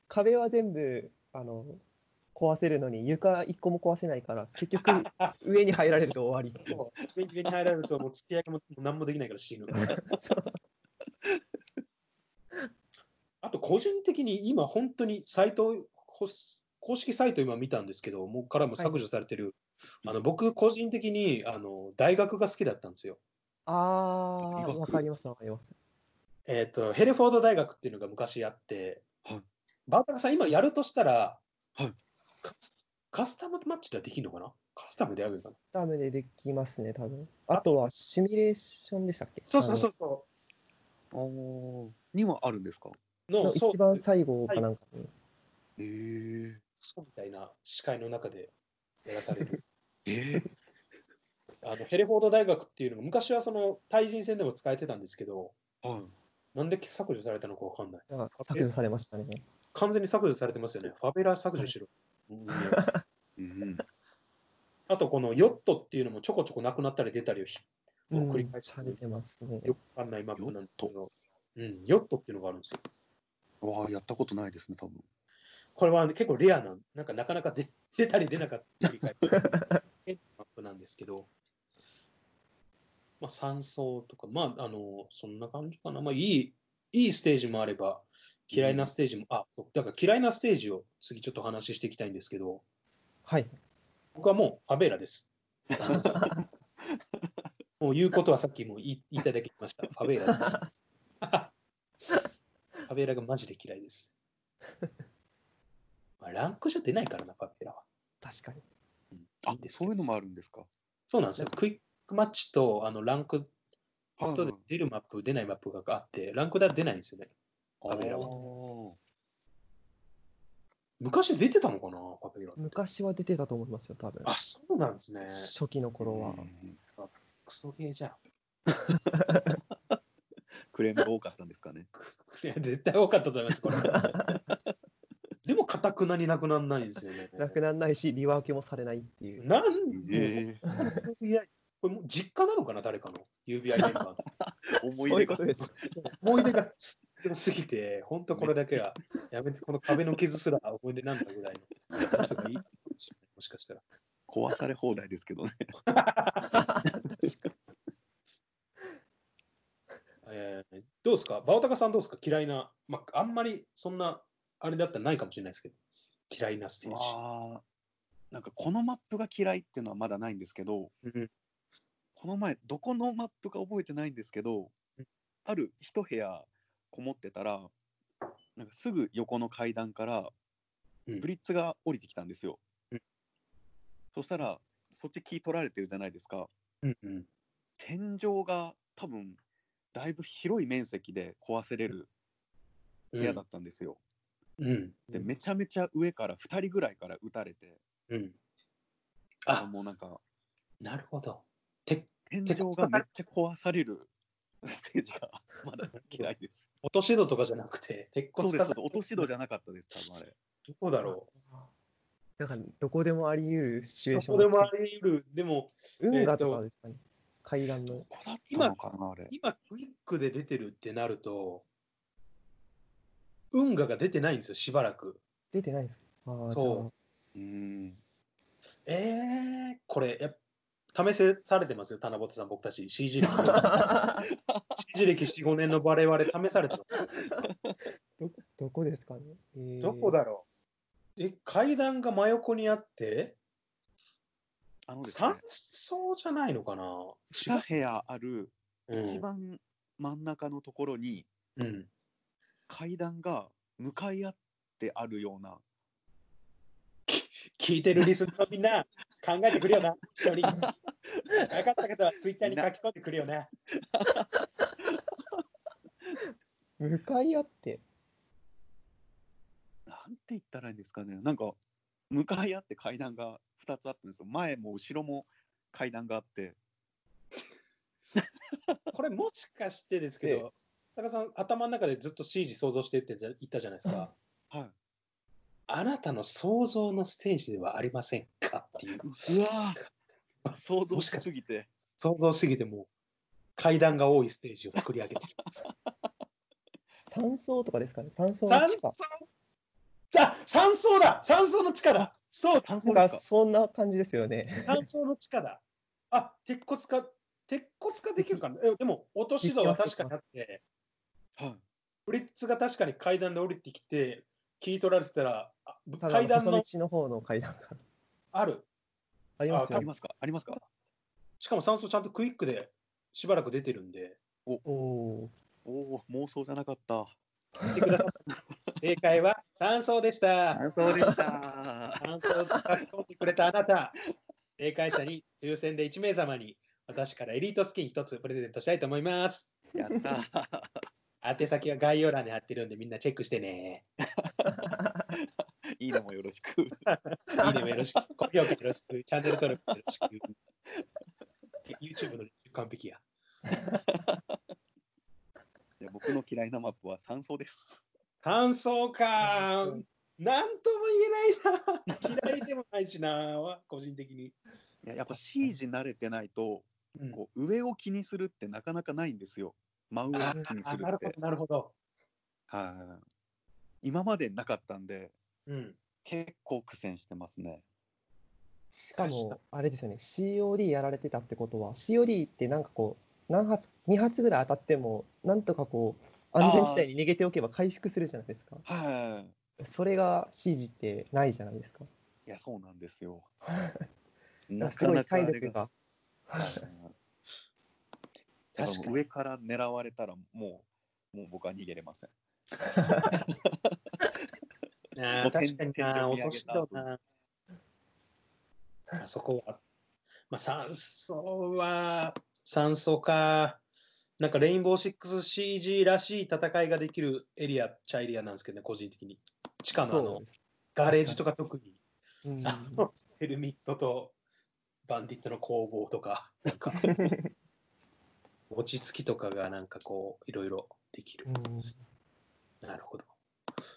壁は全部あの壊せるのに床一個も壊せないから結局 上に入られると終わり上に入られると、もう付き合いも何もできないから死ぬ。と、個人的に今、本当にサイト、ほ公式サイト今見たんですけど、もうからも削除されてる。あの僕、個人的にあの大学が好きだったんですよ。ああ、わかりますわかります。えっ、と、ヘレフォード大学っていうのが昔あって、はいバータカさん、今やるとしたら、はいカスカスタムマッチではできるのかな？カスタムでやるのかな？ダムでできますね、多分。あとはシミュレーションでしたっけ？そうそうそうそおーにはあるんですか？う。の、一番最後かなんかに。えー、そうみたいな視界の中でやらされる。えー、あのヘレフォード大学っていうのが昔はその対人戦でも使えてたんですけど、はい。なんで削除されたのかわかんない。削除されましたね。完全に削除されてますよね。ファベラ削除しろ。うんうん、あと、このヨットっていうのもちょこちょこなくなったり出たりを繰り返してされてますね。よくわかんないマップなんですけど、うん、ヨットっていうのがあるんですよ。わあ、やったことないですね、多分。これは、ね、結構レアな、なんかなかなか出出たり出なかったりマップなんですけど、まあ、山荘とか、まあ、あの、そんな感じかな。まあ、いい、いいステージもあれば、嫌いなステージも、あ、そうだから嫌いなステージを次ちょっとお話ししていきたいんですけど、はい。僕はもうファベーラです。もう言うことはさっきも言い言いただきました。ファベーラです。ファベーラがマジで嫌いです。まあ、ランクじゃ出ないからな、ファベーラは。確かに。あいいんですけどそういうのもあるんですか？そうなんですよ。クイックマッチとあのランクはいとで出るマップ、出ないマップがあって、ランクでは出ないんですよね。ファベーラはは。昔出てたのかな、ファベーラ。昔は出てたと思いますよ、多分。あ、そうなんですね。初期の頃は。クソゲーじゃん。クレームが多かったんですかね。いや絶対多かったと思います、これ。でも、かたくなになくならないんですよね。なくならないし、リワークもされないっていう。なんええ UBI これもう実家なのかな、誰かの？UBI メンバーの。思い出が。思い出が強すぎて、本当これだけはやめて、この壁の傷すら思い出なんだぐらいのもしれないもしかしたら。壊され放題ですけどね。えーどうですか？バオタカさんどうですか？嫌いな、まあ、あんまりそんなあれだったらないかもしれないですけど、嫌いなステージ。なんかこのマップが嫌いっていうのはまだないんですけど、うん。この前どこのマップか覚えてないんですけど、うん。ある一部屋こもってたらなんかすぐ横の階段からうん。ブリッツが降りてきたんですよ、うん。そしたらそっち木取られてるじゃないですか。うんうん。天井が多分だいぶ広い面積で壊せれる部屋だったんですよ、うんでめちゃめちゃ上から2人ぐらいから撃たれてうんあもうなんかなるほど。て天井がめっちゃ壊される ステージがまだ嫌いです。落とし戸とかじゃなくて、鉄そうです。落とし戸じゃなかったです、多分あれ。どこだろなんかどこでもあり得るシチュう。エーションどこでもあり得る。でも、運河とかですかね。階段の。どこだったのかな、あれ。今、クイックで出てるってなると、運河が出てないんですよ、しばらく。出てないですか？ああ、じそううん。えー、これ、やっ試せされてますよ、田中さん、僕たち。CG 歴。CG 歴4、5年の我々、試されてます。どどこですかね、えーどこだろう？え、階段が真横にあって、あのです山ね、荘じゃないのかな？2部屋あるうん一番真ん中のところにうん。階段が向かい合ってあるような。聞いてるリスナーのみんな、考えてくれよな、一緒に。分かった方はツイッターに書き込んでくれよな。向かい合って。なんて言ったらいいんですかね。なんか向かい合って階段が2つあったんですよ。前も後ろも階段があって。これもしかしてですけど、田中さん、頭の中でずっと CG 想像してって言ったじゃないですか。はい。あなたの想像のステージではありませんかっていう。うわー想像しすぎて。想像しすぎてもう階段が多いステージを作り上げてる。山荘とかですかね山荘の山地下だ山荘の地下だそうだなんかそんな感じですよね。山荘の地下だ。あ、鉄骨化、鉄骨化できるかな？えでも、落とし戸は確かにあって、はい。ブリッツが確かに階段で降りてきて、聞い取られてたら、あ階段の細道の方の階段がある。あありますよね。りますか？ありますか？しかも酸素ちゃんとクイックでしばらく出てるんで、おおおお、妄想じゃなかった。聞いてくださった。正解は酸素でした。そうでした。酸素を書き込んでくれたあなた、正解者に抽選で1名様に私からエリートスキン1つプレゼントしたいと思います。やった。宛先は概要欄に貼ってるんでみんなチェックしてね。いいねもよろしく。いいねもよろしく。高評価よろしく。チャンネル登録よろしく。YouTube の完璧や。いや僕の嫌いなマップは山荘です。感想か。なんとも言えないな。嫌いでもないしな、個人的に。いややっぱ C 字慣れてないと、うんこう上を気にするってなかなかないんですよ。真上あを気にするってあなるほど、。なるほど。はい。今までなかったんで、うん。結構苦戦してますね。しかもあれですよね COD やられてたってことは COD ってなんかこう何発2発ぐらい当たってもなんとかこう安全地帯に逃げておけば回復するじゃないですかはい。それが CG ってないじゃないですかいや、そうなんですよ。なんなかあれ力が確かに。上から狙われたらもう、もう僕は逃げれません。あ確かにな、落とし戸な。あそこは。まあ、酸素は、酸素か。なんかレインボー 6CG らしい戦いができるエリアっちゃエリアなんですけどね、個人的に。地下のあのガレージとか特に。うんヘルミットとバンディットの攻防とか、なんか落ち着きとかがなんかこう、いろいろできるう。んなるほど。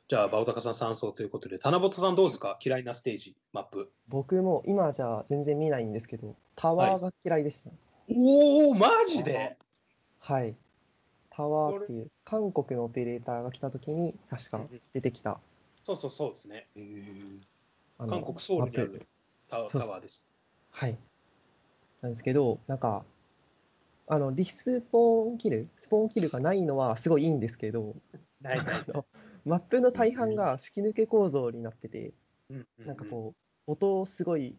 じゃあ、バオタカさん3層ということで、棚本さんどうですか？嫌いなステージ、マップ。僕も今じゃあ全然見ないんですけどタワーが嫌いでしたおお、マジで？はい、タワーっていう韓国のオペレーターが来た時に確か出てきたそうそうそうですね。えーあの韓国ソウルにあマップるタワそうそうタワーです。はい。なんですけど、なんか、あの、リスポーンキル、スポーンキルがないのはすごいいいんですけど、ないない。あのマップの大半が吹き抜け構造になってて、うんうなんかこう、音すごい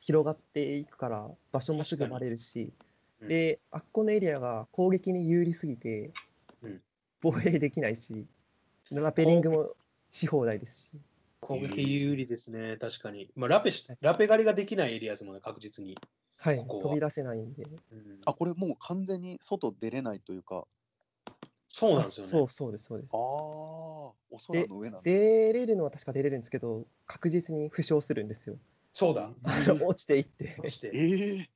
広がっていくから、場所もすぐバレるし、うんで、あっこのエリアが攻撃に有利すぎてうん、防衛できないし、ラペリングもし放題ですし、攻撃有利ですね、確かに。まあ、ラペしラペ狩りができないエリアですもんね、確実に。はい、ここは飛び出せないんで。うんあ、これもう完全に外出れないというか、そうなんですよね。そうそうです、そうですああ、。お空の上なんだ。出れるのは確か出れるんですけど、確実に負傷するんですよ。そうだ。落ちていって落ちてええ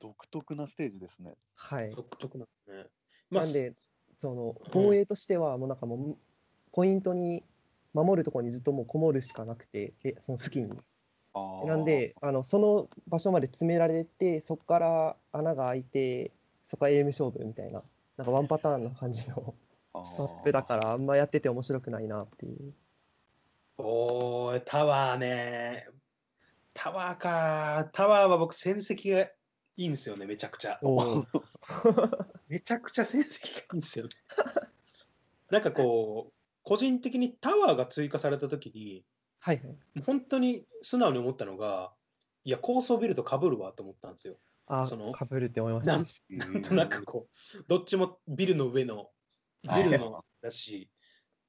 独特なステージですね。はい独特なんですね。まあなんでその防衛としてはもうなんかもうポイントに守るところにずっともうこもるしかなくてえその付近になんであのその場所まで詰められてそこから穴が開いてそこからエイム勝負みたいななんかワンパターンの感じのあマップだからあんまやってて面白くないなっていうおータワーね。タワーか。タワーは僕、戦績がいいんですよね、めちゃくちゃ。めちゃくちゃ戦績がいいんですよね。なんかこう、個人的にタワーが追加されたときに、はいはい本当に素直に思ったのが、いや、高層ビルと被るわと思ったんですよ。あそのかぶるって思いまなんしなんとなくこう、どっちもビルの上の、ビルのだし、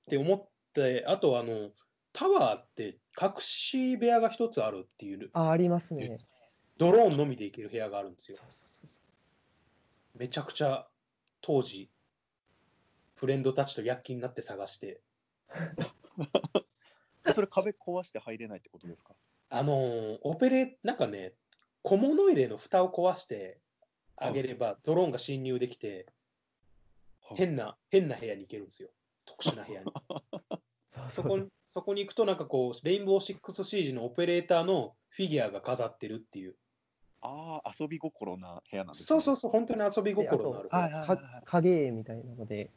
って思って、あとあの、タワーって隠し部屋が一つあるっていう、たあありますねドローンのみで行ける部屋があるんですよそう。そうそうそうめちゃくちゃ当時、フレンドたちと躍起になって探して、それ壁壊して入れないってことですか？あのーオペレ、なんかね、小物入れの蓋を壊してあげれば、ドローンが侵入できて、変な、変な部屋に行けるんですよ。特殊な部屋に。そこにそこに行くと、なんかこう、レインボーシックスシージのオペレーターのフィギュアが飾ってるっていう。ああ、遊び心な部屋なんです、ね。そうそうそう、本当に遊び心のある。はいはいはいはいか影絵みたいなので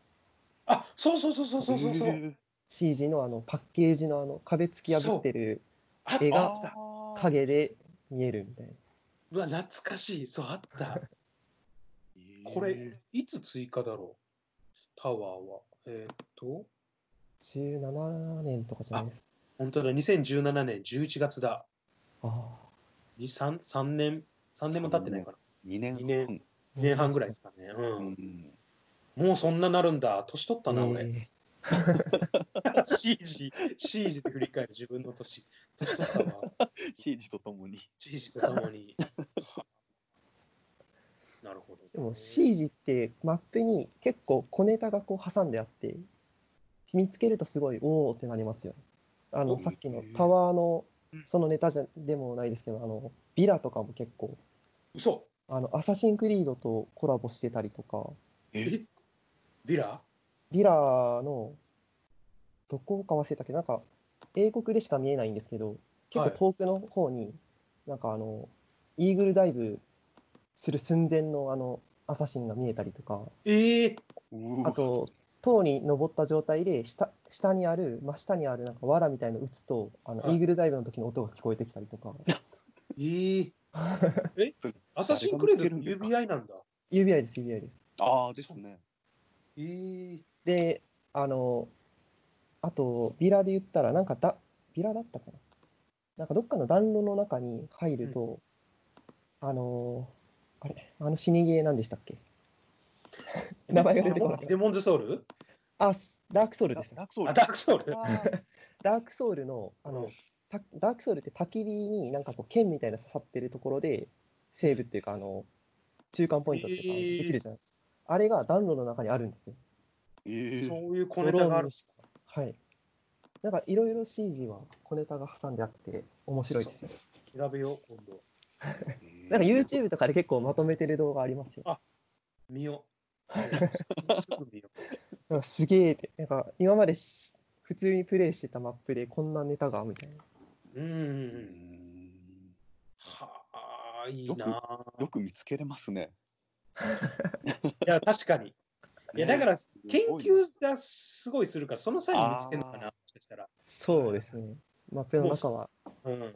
あそうそうそうそうそうそうそう。CG のあのパッケージのあの壁突き破ってるあ絵があった。あー影で見えるみたいなうわ、懐かしい。そう、あった。これ、いつ追加だろう？タワーは。えーっと、17年とかじゃないですか本当だ、2017年11月だ。あ2、3、3年、3年も経ってないかな。2年半二年2年半ぐらいですかね。う。うんんもうそんななるんだ。年取ったな、俺。え CG、CG で振り返る自分の年。年取ったわ。シージとともに。CG とともに。なるほど。ーでも CG ってマップに結構小ネタがこう挟んであって見つけるとすごいおおってなりますよねあのおさっきのタワーのうんそのネタじゃでもないですけどあのビラとかも結構嘘。あのアサシンクリードとコラボしてたりとか。え？ビラ？ビラのどこか忘れたけ？どなんか英国でしか見えないんですけど結はい。構遠くの方に、なんかあのイーグルダイブする寸前のあのアサシンが見えたりとか。えー、あと塔に登った状態で下下にある真下にあるなんか藁みたいのを打つとあの、はい。イーグルダイブの時の音が聞こえてきたりとか。えー、え？アサシンクレード UBI なんだ。指輪です指輪です。ああ、ですね。えー、であのあとビラで言ったらなんかだビラだったかな？なんかどっかの暖炉の中に入ると、あのあれ？あの死にゲーなんでしたっけ？名前が出てこないデモンズソウル？あダークソウルです。ダークソウル。あ、ダークソウル。ダークソウルのあの、たダークソウルって焚き火になんかこう剣みたいな刺さってるところでセーブっていうかあの中間ポイントっていうかえーできるじゃないですか、あれが暖炉の中にあるんですよ。えそうーいう小ネタがあるはい。なんかいろいろ CG は小ネタが挟んであって面白いですよ。調べよう、今度。なんか YouTube とかで結構まとめてる動画ありますよ。あ見よう。すぐ見よう。なんかすげえって。なんか今までし普通にプレイしてたマップでこんなネタがみたいな。うんあ、いいなよく見つけれますね。いや、確かに。いや、だから、す研究がすごいするから、その際に見つけるのかな、もしかしたら。そうですねマップの中はうん。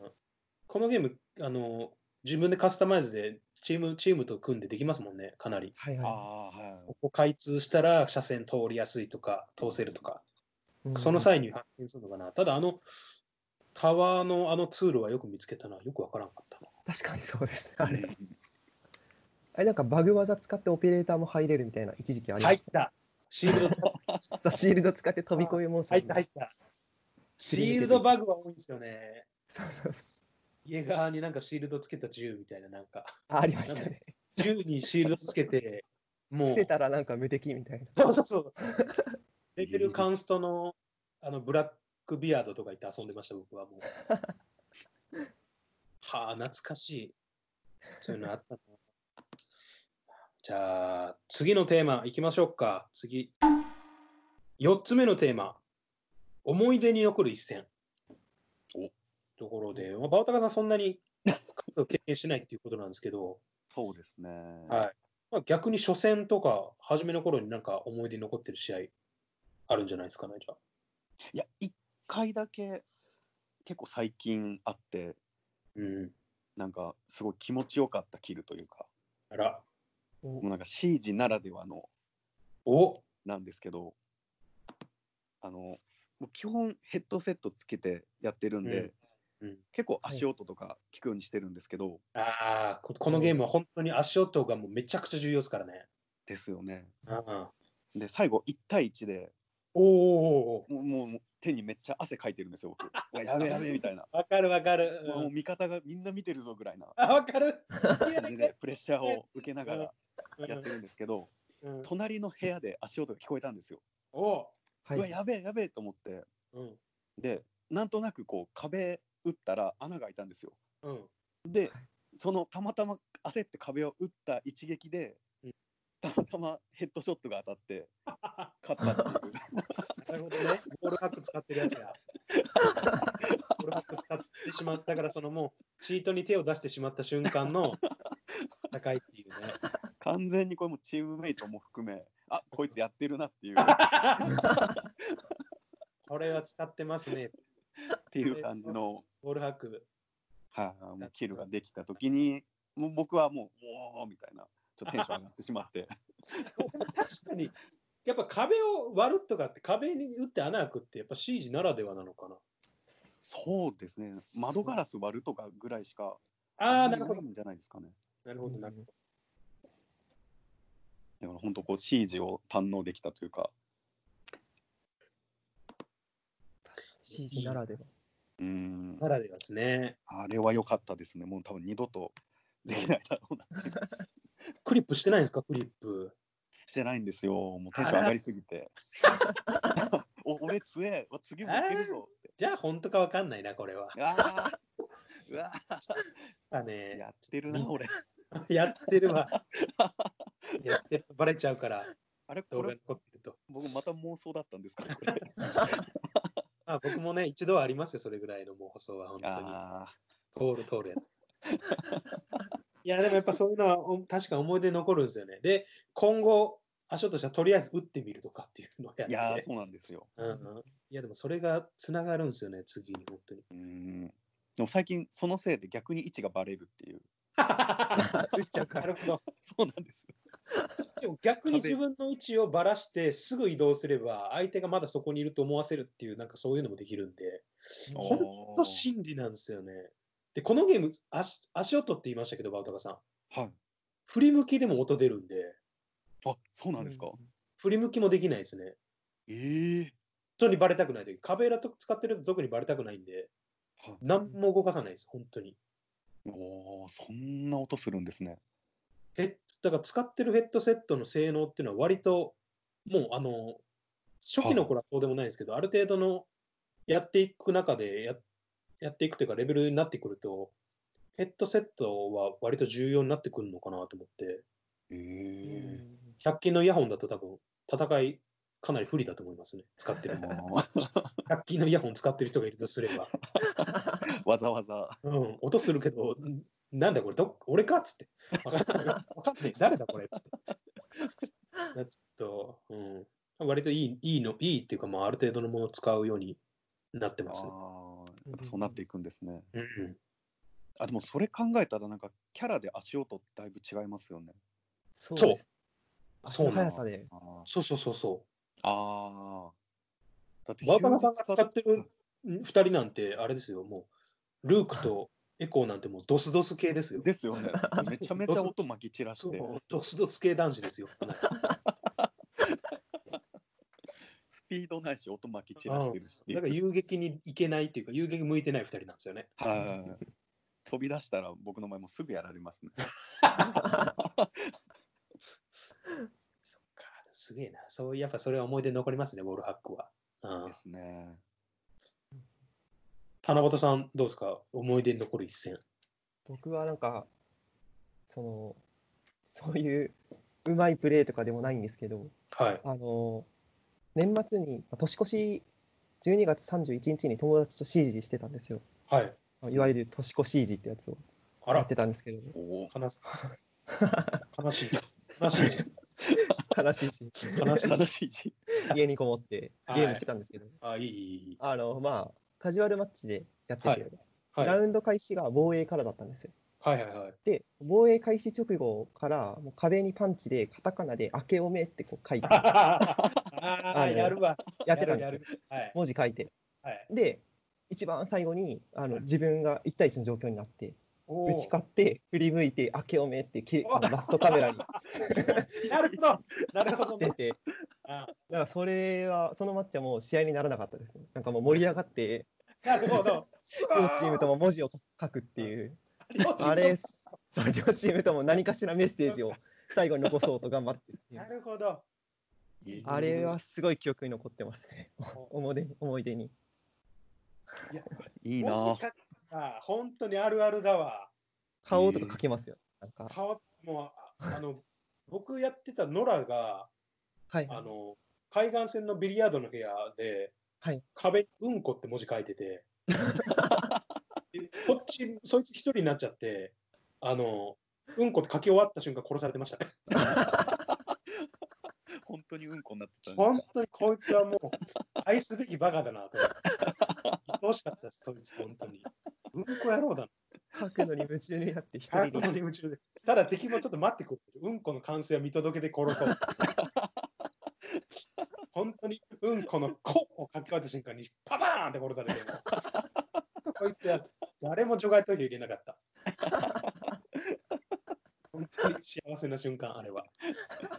このゲーム、あの、自分でカスタマイズでチーム、チームと組んでできますもんね、かなり。はいはああ、はいこ。こ開通したら車線通りやすいとか、通せるとか、い、うんその際に発見するのかな。ただ、あの、タワーのあのツールはよく見つけたな。よくわからんかったな。確かにそうですあれあれなんかバグ技使ってオペレーターも入れるみたいな一時期ありまし。入ったた。シールド使った。そうシールド使って飛び越えモーション入った、入った。シールドバグは多いんですよね。そうそうそう家側になんかシールドつけた銃みたいな、なんか、あありましたね銃にシールドつけて、もう伏せ、たらなんか無敵みたいなそうそうそう。レベルカンストのあのブラックビアードとか言って遊んでました、僕はもう。はあ、懐かしい。そういうのあったな。じゃあ、次のテーマいきましょうか。次。4つ目のテーマ。思い出に残る一戦。おところで、まあ、バオタカさんそんなに経験してないっていうことなんですけど、そうですね。はいまあ、逆に初戦とか、初めの頃になんか思い出に残ってる試合あるんじゃないですかね、じゃあ。いや、一回だけ結構最近あって、うん。なんかすごい気持ちよかったキルというか、あら。もうなんかシージならではのおなんですけど、あの、もう基本ヘッドセットつけてやってるんで、うんうん結構足音とか聞くようにしてるんですけど、ああ、ここのゲームは本当に足音がもうめちゃくちゃ重要ですからね。ですよね。うんで、最後1対1でおーおもう手にめっちゃ汗かいてるんですよ、僕。やべえやべえみたいな。わかるわかる。うんもう味方がみんな見てるぞぐらいなあ、わかる。感じでプレッシャーを受けながらやってるんですけど、うんうん隣の部屋で足音が聞こえたんですよ。おはうわい。やべえやべえと思って、うんで、なんとなくこう壁打ったら穴が開いたんですよ。うん。で、そのたまたま焦って壁を打った一撃でうん、たまたまヘッドショットが当たって勝ったっていう。なるほどね。ボールハック使ってるやつや。ボールハック使ってしまったから、そのもうチートに手を出してしまった瞬間の戦いっていうね。完全にこれもチームメイトも含め、あこいつやってるなっていうっこれは使ってますね。ていう感じの、ボールハック。はい、もうキルができた時に、もう僕はもう、おおみたいな、ちょっとテンション上がってしまって、確かに、やっぱ壁を割るとかって、壁に打って穴開くって、やっぱ C 字ならではなのかな？そうですね、窓ガラス割るとかぐらいしか、ああ、なるほど。じゃないですかね。なるほど、なるほど。だから本当こう、シージを堪能できたというか、CG ならでは。うーん、ならではですね。あれは良かったですね。もう多分二度とできないだろうな。クリップしてないんですか、クリップ。してないんですよ。もうテンション上がりすぎて。お俺強え、わ次もいけるぞって。じゃあ、本当かわかんないな、これは。ああ、うわあーね、やってるな、俺。やってるわ。やってる。バレちゃうから、あれ、これ。僕また妄想だったんですかね、これ。あ僕もね、一度はありますよ、それぐらいのもう放送は、本当に。あ通る通るやつ。いや、でもやっぱそういうのはお確か思い出に残るんですよね。で、今後、足音したらとりあえず打ってみるとかっていうのをやあ、って。いやー、そうなんですよ。うんうん、いや、でもそれがつながるんですよね、次に、本当に。うーん。でも最近、そのせいで逆に位置がバレるっていう。打っちゃうなるほど。そうなんですよ。でも逆に自分の位置をばらしてすぐ移動すれば相手がまだそこにいると思わせるっていうなんかそういうのもできるんでほんと真理なんですよね。でこのゲーム足足音って言いましたけどバウタカさんはい。振り向きでも音出るんであ、そうなんですか？振り向きもできないですね。ええ本当にバレたくない時壁裏と使ってると特にバレたくないんではい何も動かさないです本当に。おーそんな音するんですね。ヘッだから使ってるヘッドセットの性能っていうのは割ともうあの初期の頃はそうでもないんですけど、ある程度のやっていく中でややっていくというかレベルになってくるとヘッドセットは割と重要になってくるのかなと思って。ええ100均のイヤホンだと多分戦いかなり不利だと思いますね。使ってるの100 均のイヤホン使ってる人がいるとすれば、わざわざ。うん、音するけどんなんだこれど俺か？っつって。わかんない。わかんない。誰だこれ？っつって。なちょっと、うん、割といいいいのいいっていうか、まあ、ある程度のものを使うようになってあます、あ、やっぱそうなっていくんですね。うん、あ、でもそれ考えたらなんかキャラで足音だいぶ違いますよね。そうそう。速さで。そうそうそうそあー。だってうバーバラさんが使ってる2人なんてあれですよ。もうルークとエコーなんてもうドスドス系ですよ。ですよね。めちゃめちゃ音まき散らして、ドスドス系男子ですよ。ス ピードないし音まき散らしてるしっていうだから遊撃に行けないっていうか遊撃向いてない2人なんですよねはい。飛び出したら僕の前もうすぐやられますね。そっか、すげえな。そうやっぱそれは思い出に残りますね、ボールハックは。うんで。すね。七夕さん、どうですか？思い出に残る一戦。僕はなんかそのそういううまいプレーとかでもないんですけどはい。あの年末にまあ年越し12月31日に友達とシージしてたんですよはい。いわゆる年越しージってやつをやってたんですけどお悲し 悲しい。悲しい時。悲しいし悲しい悲しいし。家にこもってはいゲームしてたんですけど、あ、いいいいいい。あのまあカジュアルマッチでやってて、はいはい。ラウンド開始が防衛からだったんですよはいはいはい。で防衛開始直後からもう壁にパンチでカタカナで「明けおめ」ってこう書いて ああ、のやるわ。やってたんですよはい。文字書いてはい。で一番最後にあの自分が1対1の状況になって打ち勝って振り向いて「明けおめ」ってきあのラストカメラに なるほど。なるほどね。出てあだからそれはそのマッチはもう試合にならなかったですねなんかもう盛り上がってなるほど。両チームとも文字を書くっていうあれそう両チームとも何かしらメッセージを最後に残そうと頑張ってなるほど。あれはすごい記憶に残ってますね。思い出思い出に。い いな。文字書くあ本当にあるあるだわ。顔とか書けますよ。なんか。顔もうああの 僕やってたノラがはい。あの海岸線のビリヤードの部屋で、はい。壁にうんこって文字書いてて。でこっちそいつ一人になっちゃってあのうんこって書き終わった瞬間殺されてました。ね。本当にうんこになってたん本当にこいつはもう愛すべきバカだなと思って。愛おしかったです、そいつ、本当に。うんこ野郎だな。書くのに夢中になって一本人で当に夢中で。ただ敵もちょっと待ってくる。うんこの完成は見届けて殺そう。本当にうんこの「こ」を書き終わった瞬間にパパーンって殺されてこいつや誰も除外ときゃいけなかった。本当に幸せな瞬間、あれは。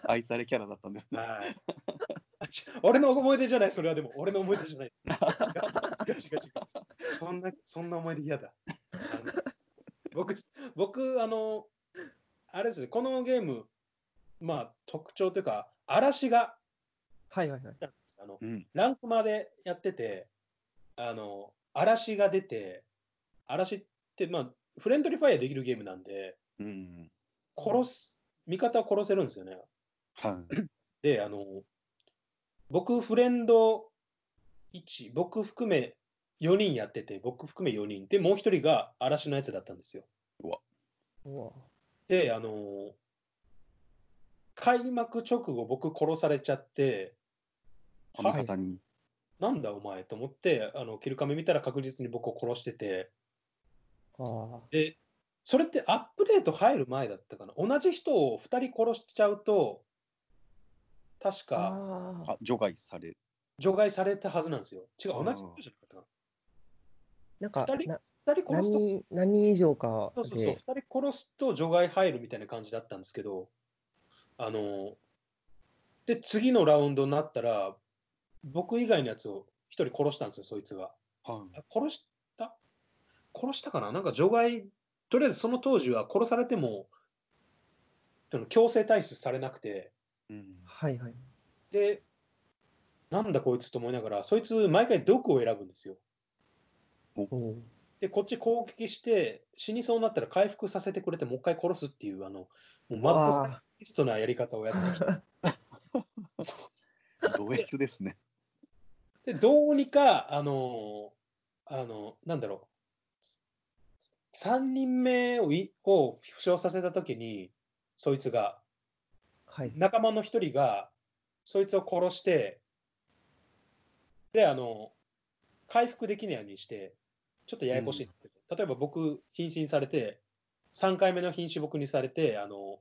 愛されキャラだったんですね。はい。あち俺の思い出じゃない、それはでも、俺の思い出じゃない。違う違う違う。そんな、そんな思い出嫌だ。僕、僕、あの、あれですね、このゲーム、まあ、特徴というか、嵐が、はいはいはいあのうん。ランクまでやってて、あの、嵐が出て、嵐って、まあ、フレンドリーファイアできるゲームなんで、うん。殺す、味方を殺せるんですよね。はい。で、あの、僕、フレンド1、僕含め4人やってて、僕含め4人。で、もう1人が嵐のやつだったんですよ。うわで、あの、開幕直後、僕殺されちゃって、あ味方に。なんだお前と思って、あの、キルカメ見たら確実に僕を殺してて、あで、それってアップデート入る前だったかな？同じ人を2人殺しちゃうと、確あかああ、除外され。除外されたはずなんですよ。違う、同じ人じゃなかったかな？んか二人なな。2人殺何すと、人何人以上かそうそうそう、で2人殺すと除外入るみたいな感じだったんですけど、あの、で、次のラウンドになったら、僕以外のやつを1人殺したんですよ、そいつが。はい。あ殺した？殺したかな？なんか除外、とりあえずその当時は殺されても、その強制退出されなくて、うん。はいはいで、なんだこいつと思いながら、そいつ毎回毒を選ぶんですよ。で、こっち攻撃して、死にそうになったら回復させてくれて、もう一回殺すっていう、あの、もうマッドサイあリストなやり方をやってきて、ド S ですね。で、どうにか、あのあの、なんだろう、3人目をいを負傷させたときに、そいつが、はい仲間の一人が、そいつを殺して、で、あの、回復できないようにして、ちょっとややこしいんですけど、例えば僕、瀕死にされて、3回目の瀕死僕にされて、あの、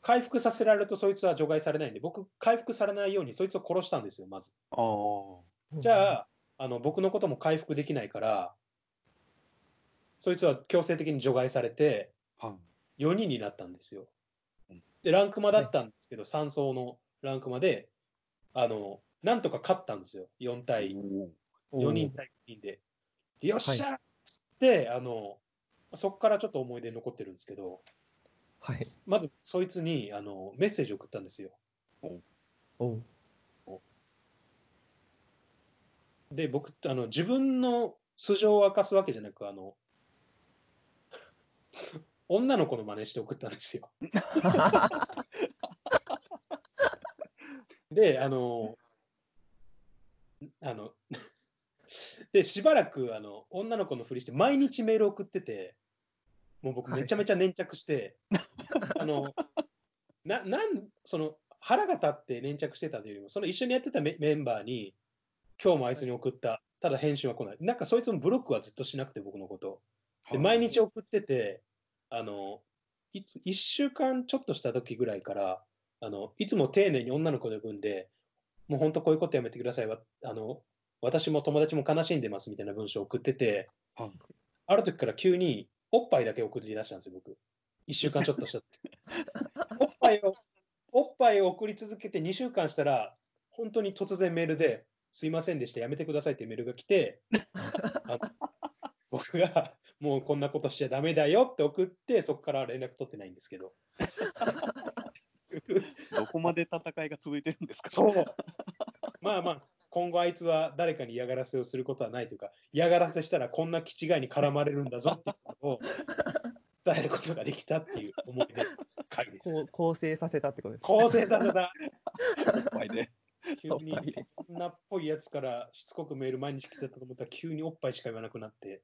回復させられるとそいつは除外されないんで、僕、回復されないようにそいつを殺したんですよ、まず。ああ。じゃあ、あの僕のことも回復できないから、そいつは強制的に除外されて、はい。4人になったんですようん。で、ランクマだったんですけど、3層のランクマで、あの、なんとか勝ったんですよ。4対、お4人対5人で。よっしゃっつって、あの、そこからちょっと思い出残ってるんですけど、はいまずそいつにあのメッセージを送ったんですよ。おうで、僕、あの自分の素性を明かすわけじゃなく、あの、女の子の真似して送ったんですよ。で、あの、あの、で、しばらくあの女の子のふりして毎日メール送ってて、もう僕はいめちゃめちゃ粘着して、あの、な、なん、その腹が立って粘着してたというよりも、その一緒にやってたメメンバーに、今日もあいつに送った、ただ返信は来ない。なんかそいつもブロックはずっとしなくて、僕のこと。で、毎日送ってて、あの、いつ、1週間ちょっとした時ぐらいから、あの、いつも丁寧に女の子で呼ぶんで、もう本当こういうことやめてください。わあの、私も友達も悲しんでますみたいな文章を送ってて、はいある時から急におっぱいだけ送り出したんですよ、僕。1週間ちょっとした時。おっぱいを、おっぱいを送り続けて2週間したら、本当に突然メールで、すいませんでした、やめてくださいってメールが来て、僕がもうこんなことしちゃダメだよって送って、そこから連絡取ってないんですけど。どこまで戦いが続いてるんですか？そう。まあまあ、今後あいつは誰かに嫌がらせをすることはないというか、嫌がらせしたらこんな気違いに絡まれるんだぞっていうことを伝えることができたっていう思い出の回でこすう。構成させたってことです。構成された。おっぱいで。急に女っぽいやつからしつこくメール毎日来てたと思ったら急におっぱいしか言わなくなって。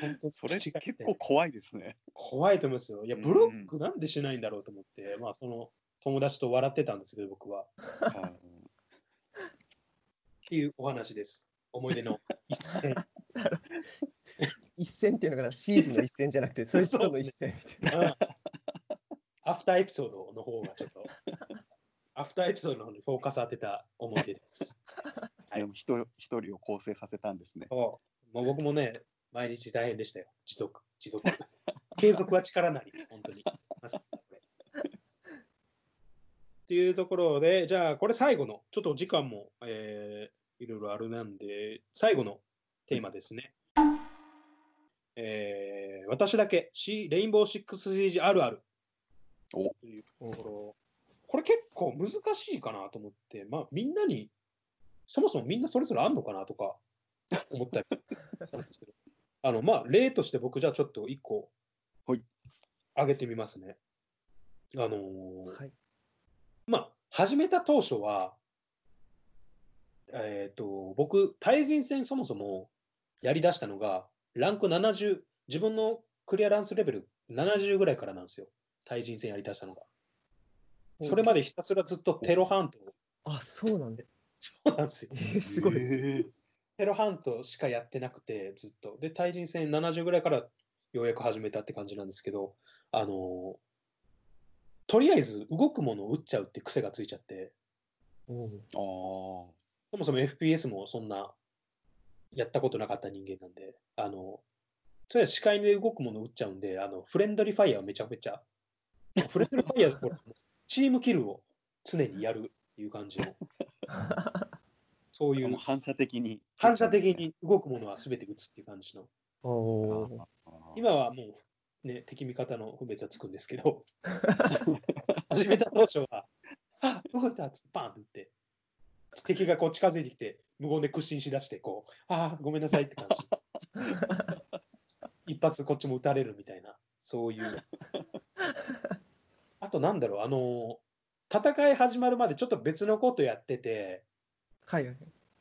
本当それ結構怖いですね。怖いと思いますよ。いや、うんブロックなんでしないんだろうと思って、まあ、その友達と笑ってたんですけど、僕は。っていうお話です。思い出の一戦。一戦っていうのかな、シーズンの一戦じゃなくて、そいつとの一戦みたいな。うんアフターエピソードの方がちょっと、アフターエピソードの方にフォーカス当てた思い出です。でも一人一人を構成させたんですね。僕もね、毎日大変でしたよ。持続、持続。継続は力なり、本当に。まさにこれっていうところで、じゃあこれ最後の、ちょっと時間も、えーいろいろあるなんで、最後のテーマですね。えー私だけ、シレインボーシックスシージあるある。おというところ。これ結構難しいかなと思って、まあみんなに、そもそもみんなそれぞれあんのかなとか 思ったりしたんですけど、あの、まあ例として僕じゃあちょっと一個、はい挙げてみますね。あのーはい。まあ、始めた当初は、えっ、と、僕、対人戦そもそもやりだしたのが、ランク70、自分のクリアランスレベル70ぐらいからなんですよ。対人戦やりだしたのが。それまでひたすらずっとテロハント、あ、そうなんです。そうなんですよえ。ー、すごい。テロハントしかやってなくて、ずっと。で、対人戦70ぐらいからようやく始めたって感じなんですけど、あのーとりあえず動くものを撃っちゃうって癖がついちゃって、おうあそもそも FPS もそんなやったことなかった人間なんで、あの、とりあえず視界で動くものを撃っちゃうんで、あの、フレンドリーファイヤーをめちゃめちゃ、フレンドリーファイヤーどころかチームキルを常にやるっていう感じの、そうあ。いう反射的に。反射的に動くものは全て撃つっていう感じの。今はもうね、敵味方の分別はつくんですけど、始めた当初は、あ動いたっつってパーンって撃って、敵がこう近づいてきて、無言で屈伸しだして、こう、ああ、ごめんなさいって感じ。一発こっちも撃たれるみたいな、そういう。あとなんだろう、あの戦い始まるまでちょっと別のことやってて、はいはい。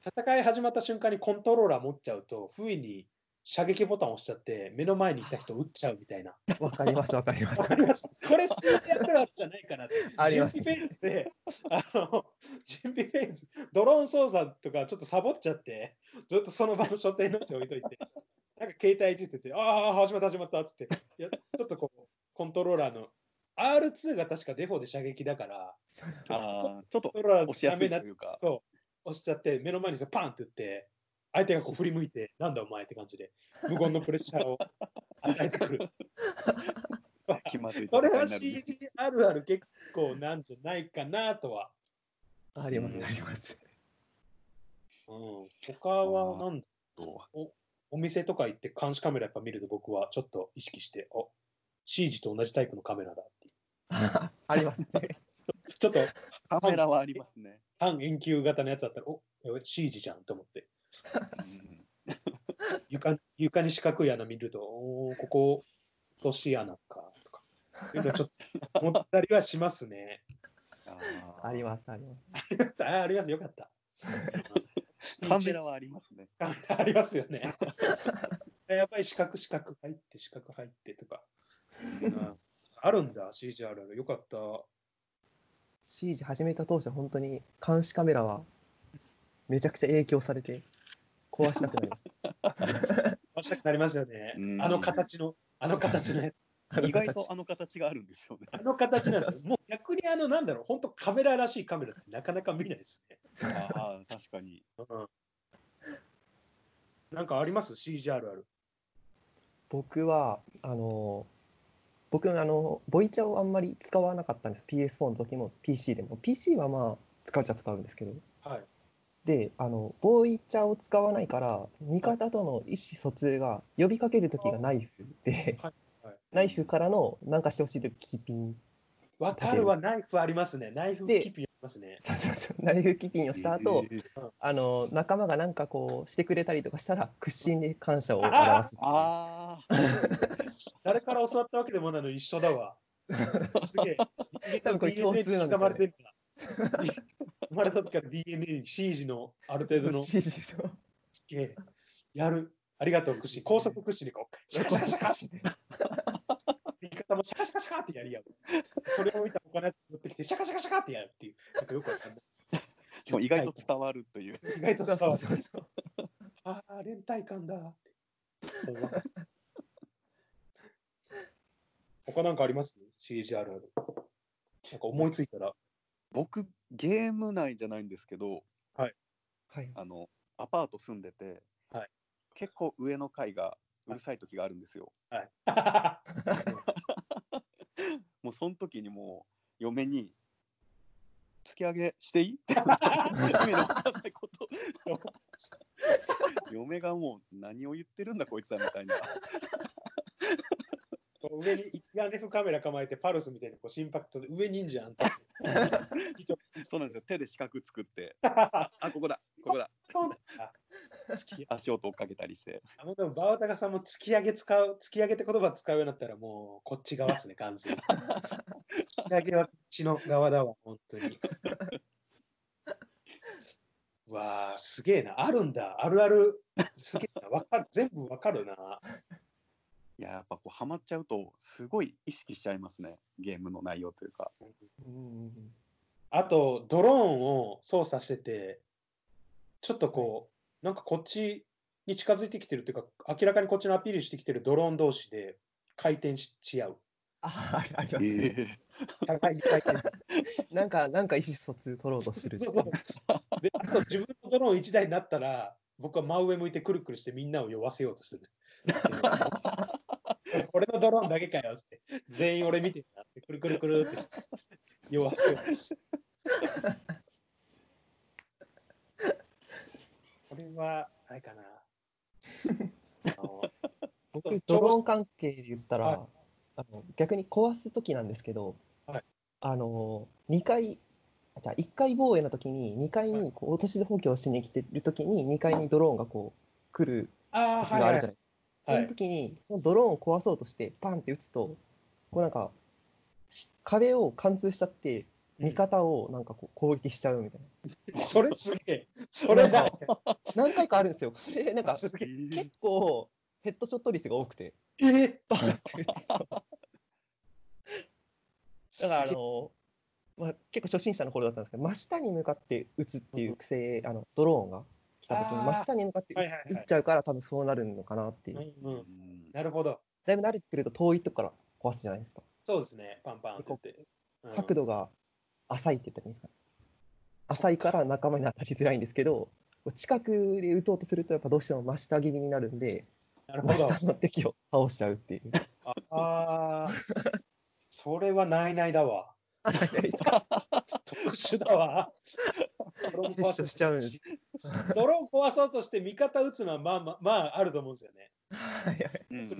戦い始まった瞬間にコントローラー持っちゃうと、不意に射撃ボタン押しちゃって、目の前にいた人撃っちゃうみたいな。わかりますわかります。わかります これ、シーズンやってるわけじゃないかなって。あります準備フェーズで、あの、準備フェーズ、ドローン操作とかちょっとサボっちゃって、ずっとその場の所定の位置置いといて、なんか携帯いじってて、ああ、始まった始まったっつって、いやちょっとこう、コントローラーの R2 が確かデフォで射撃だから、ちょっとコントローラー押しやすいというか。押しちゃって、目の前にパンって打って、相手がこう振り向いて、なんだお前って感じで、無言のプレッシャーを与えてくる。気まずいこれは CG あるある結構なんじゃないかなとは。ありますうんあります。うん、他はなんだとお店とか行って監視カメラやっぱ見ると僕はちょっと意識して、お CG と同じタイプのカメラだっていう。ありますね。ちょっとカメラはありますね。半円球型のやつだったら、お CG じゃんと思って。うん床床に四角い穴見ると、おーここし穴かとか、いうのちょっと思ったりはしますね。あありまますあります。ああります、よかった。す。カメラはありますね。カメラありますよね。やっぱり四角四角入って四角入ってとか。うんあるんだ、CGR よかった。CG 始めた当初本当に監視カメラはめちゃくちゃ影響されて壊したくなります。ましたくなりますよねう。んあの形の、あの形のやつ。意外とあの形があるんですよね。あの形なんですよ。もう逆にあの、なんだろう、本当カメラらしいカメラってなかなか見ないですね。ああ、確かに。うん、なんかあります ?CGR ある。僕はあの僕あのボイチャをあんまり使わなかったんです。PS4 の時も PC でも。PC はまあ使うっちゃ使うんですけど。はい。であのボイチャを使わないから味方との意思疎通が呼びかける時がナイフで、はい。はい。ナイフからのなんかしてほしいとキピン。わかるわ、ナイフありますね。ナイフでキピますね。そうそうそうナイフキピンをした後、えーあの仲間がなんかこうしてくれたりとかしたら屈伸で感謝を表すああ、誰から教わったわけでもないのに一緒だわ。すげえ。多分これ共通なんですよね刻まれてるから。生まれた時から DNA に CG のある程度の指示とすげえ。やる。ありがとう、屈伸。高速屈伸でこう、シャカシャカシャカもシャカシャカシャカってやり合う。それを見た他のやつ持ってきて、シャカシャカシャカってやるっていう。なんかよくわかんない。しかも意外と伝わるという。意外と伝わる。ああ、連帯感だって思います。他なんかあります ?CGR ある。なんか思いついたら。僕、ゲーム内じゃないんですけど、はいあの、アパート住んでて、はい結構上の階がうるさい時があるんですよ。はい。もうその時にもう嫁に突き上げしていい？って意味のわかんないこと 嫁がもう何を言ってるんだこいつはみたいな。上に一眼レフカメラ構えてパルスみたいにこう心拍と上にいんじゃんって。人そうなんですよ。手で四角作って。あここだここだ突き 足音追っかけたりしてあのでもバワタカさんも突き上げ使う、突き上げって言葉使うようになったらもうこっち側ですね、完全に。突き上げはこっちの側だわ、本当に。うわあ、すげえな。あるんだ。あるある。すげえな。わかる。全部わかるな。いややっぱこうハマっちゃうとすごい意識しちゃいますねゲームの内容というかうんあと、ドローンを操作してて、ちょっとこう、なんかこっちに近づいてきてるっていうか、明らかにこっちのアピールしてきてるドローン同士で回転しし合う。あありあります、え互いに回転なんかなんか意思疎通取ろうとするそうそうで、あと自分のドローン1台になったら、僕は真上向いてくるくるしてみんなを酔わせようとする。俺のドローンだけかよって。全員俺見てるなって、くるくるくるってして酔わせようとして。これは、あれかな。あの僕ドローン関係で言ったら、はい。あの逆に壊す時なんですけど、はい。あの2階あじゃあ1階防衛の時に2階にこう落とし補強しに来てる時に2階にドローンがこう来る時があるじゃないですか。はいその時にそのドローンを壊そうとしてパンって撃つとこうなんかし壁を貫通しちゃって味方をなんかこう攻撃しちゃうみたい それすげえ。それだ。な何回かあるんですよ。でなんかすげえ。結構ヘッドショット率が多くてえーバンって撃ってだからあの、まあ、結構初心者の頃だったんですけど真下に向かって撃つっていう癖、あのドローンが来た時に真下に向かって撃つはいはいはい撃っちゃうから多分そうなるのかなっていう、うんうん、うんなるほど。だいぶ慣れてくると遠いとこから壊すじゃないですか、そうですね。パンパンって言って。うん角度が浅いって言ったらいいんですかね浅いから仲間に当たりづらいんですけど近くで撃とうとするとやっぱどうしても真下気味になるんでなるほど。真下の敵を倒しちゃうっていうああー、それはないないだわ。特殊だわ。ドローン壊そうしちゃうんですドローン壊そうとして味方撃つのはまあまあ、まあ、あると思うんですよね。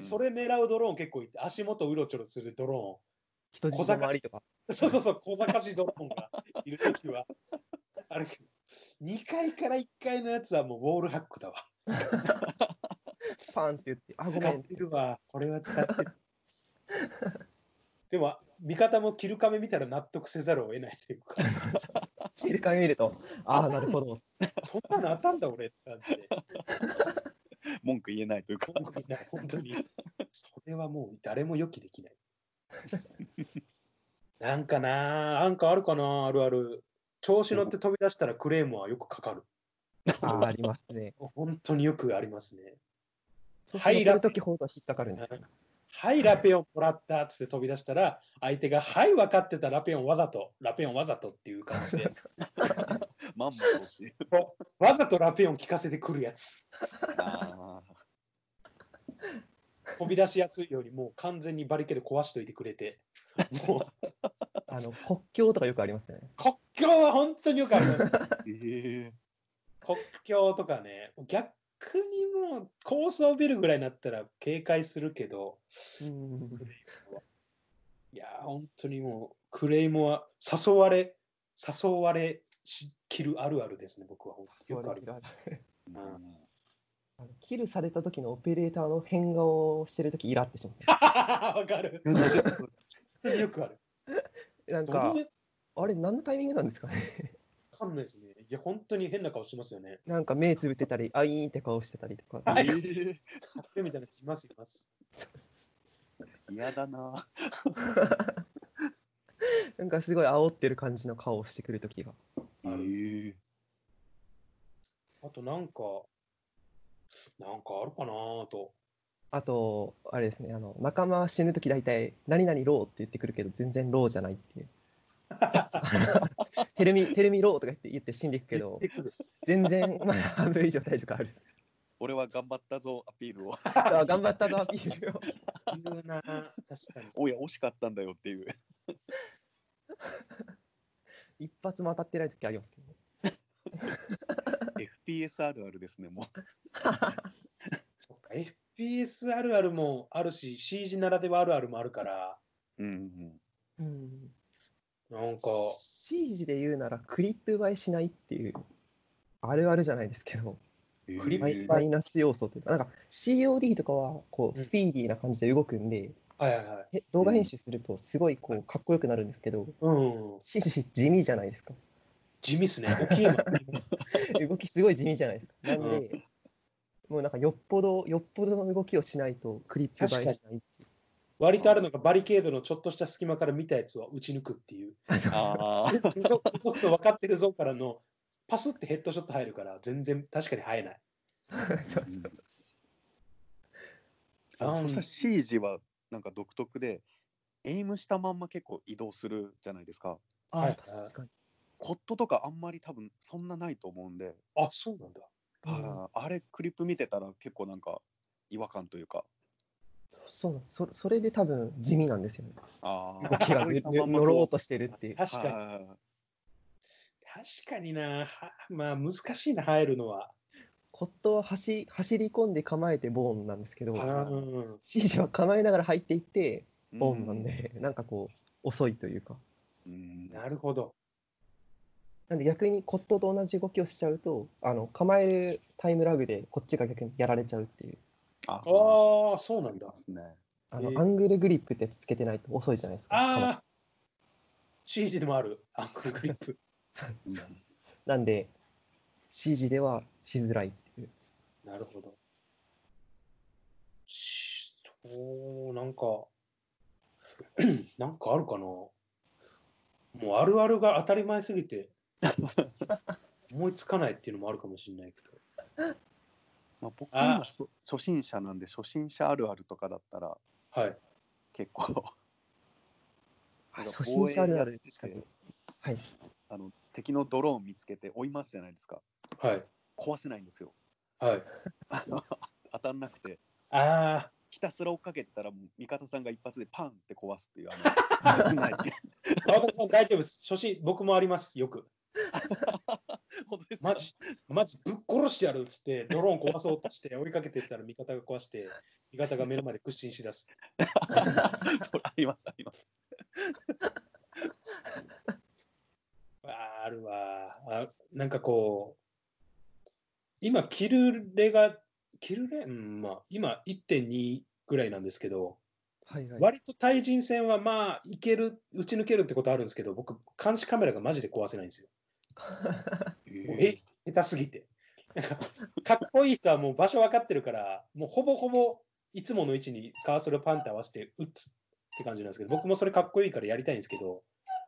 それ狙うドローン結構いて、足元うろちょろするドロ人質の周りとか。そうそうそう、小賢しいドローンがいるときは。あるけど、2階から1階のやつはもうウォールハックだわ。パンって言ってあご使っめんてるわ。これは使ってる。でも、味方もキルカメ見たら納得せざるを得ないというか、キルカメ見ると、ああ、なるほど。そんなのあったんだ俺って感じで。文句言えないというか。文句言えない本当に。それはもう誰も予期できない。なんかな、なんかあるかな、あるある。調子乗って飛び出したらクレームはよくかかる。あ ーありますね。本当によくありますね。は、はいいやるときほど引っかかるんです。はい、ラペオンもらったっつって飛び出したら、相手が、はい、分かってたラペオンわざと、ラペオンわざとっていう感じで、まんま。わざとラペオン聞かせてくるやつ。あ飛び出しやすいように、もう完全にバリケード壊しといてくれて、もうあの国境とかよくありますよね。国境は本当によくあります。ーええ国境とかね、逆にもう高層ビルぐらいになったら警戒するけど、うんいやー、本当にもう、クレイモは誘われ、誘われしきるあるあるですね、僕は。よくあります。う んキルされた時のオペレーターの変顔をしてる時イラってします、わかる。よくある。なんかどういうあれ何のタイミングなんですかねわかんないですね。いや、本当に変な顔してますよね。なんか目つぶってたりあいーんって顔してたりとかはいええみたいなやついます、います。嫌だな。なんかすごい煽ってる感じの顔をしてくる時がええあとなんか、なんかあるかなーと。あとあれですねあの仲間死ぬ時大体「何々 low」って言ってくるけど全然 low じゃないっていう「テルミテルミロー」とか言って言って死んでいくけど全然まだ半分以上体力ある俺は頑張ったぞアピールを。あ頑張ったぞアピールを言うなー確かに。おや惜しかったんだよっていう。一発も当たってない時ありますけどね FPS あるあるですねもう。そっか FPS あるあるもあるし、CG ならではあるあるもあるから、うんうんなんか、CG で言うならクリップ映えしないっていうあるあるじゃないですけど。うん。クリップマイマイナス要素というかなんか COD とかはこううん。スピーディーな感じで動くんで、はいはいはい。え動画編集するとすごいこうかっこよくなるんですけどうん、CG 地味じゃないですか地味っすね。大きいもん 動きすごい地味じゃないですかなんでもうなんかよっぽどよっぽどの動きをしないとクリップ映えしない割とあるのがバリケードのちょっとした隙間から見たやつは打ち抜くっていう。ああ。そ速度分かってるぞからのパスってヘッドショット入るから全然確かに生えない。そうそうそううんあそしたら C 字はなんか独特でエイムしたまんま結構移動するじゃないですか。あはい確かにコットとかあんまり多分そんなないと思うんで、あ、そうなんだ。あーあれクリップ見てたら結構なんか違和感というか。そうなんですそそれで多分地味なんですよねあ動きが 乗ろうとしてるっていう確かに。に。確かにな。はまあ難しいな、入るのは。コットは走走り込んで構えてボーンなんですけどうん。CG は構えながら入っていってボーンなんで、なんかこう遅いというかうん。なるほど。なんで逆にコットと同じ動きをしちゃうとあの構えるタイムラグでこっちが逆にやられちゃうっていうあああ、そうなんだで。すね。あの、えーアングルグリップってやつつけてないと遅いじゃないですかああ、CG でもある。アンクルグリップ。なんで CG ではしづらいっていうなるほど。しそう、なんか、なんかあるかな。もうあるあるが当たり前すぎて、思いつかないっていうのもあるかもしれないけど。まあ、僕あ今初初心者なんで初心者あるあるとかだったらはい。結構初心者あるある防衛確かにはいあの敵のドローン見つけて追いますじゃないですかはい。壊せないんですよはい。当たんなくてあひたすら追っかけてたらもう味方さんが一発でパンって壊すっていうあの ないあ、川田さん大丈夫です。初心、僕もあります。よく。本当ですか？マジ、マジぶっ殺してやるっつって、ドローン壊そうとして 追いかけてったら味方が壊して、味方が目の前で屈伸しだす。ありますありますあーあるわあ。なんかこう、今、キルレが、キルレ、うん、まあ、今1.2ぐらいなんですけど、はいはい。割と対人戦はまあ、いける、打ち抜けるってことあるんですけど、僕、監視カメラがマジで壊せないんですよ。え、下手すぎて。なんか、かっこいい人はもう場所分かってるから、もうほぼほぼいつもの位置にカーソルパンって合わせて打つって感じなんですけど、僕もそれかっこいいからやりたいんですけど、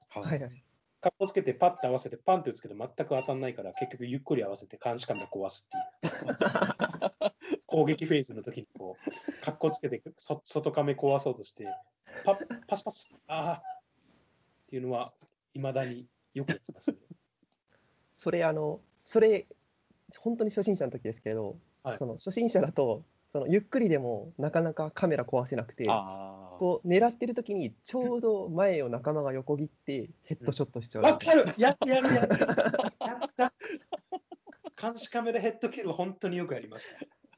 はいはい。かっこつけてパッて合わせてパンって打つけど全く当たんないから、結局ゆっくり合わせて監視カメラ壊すっていう。攻撃フェーズの時にこう、かっこつけてそ外カメ壊そうとして、パッパスパス、ああっていうのは、いまだによくやってますね。それあのそれ本当に初心者の時ですけど、はいその初心者だとそのゆっくりでもなかなかカメラ壊せなくて。こう狙ってる時にちょうど前を仲間が横切ってヘッドショットしちゃう。わかるやるやるやるやった監視カメラヘッドキル本当によくやりまし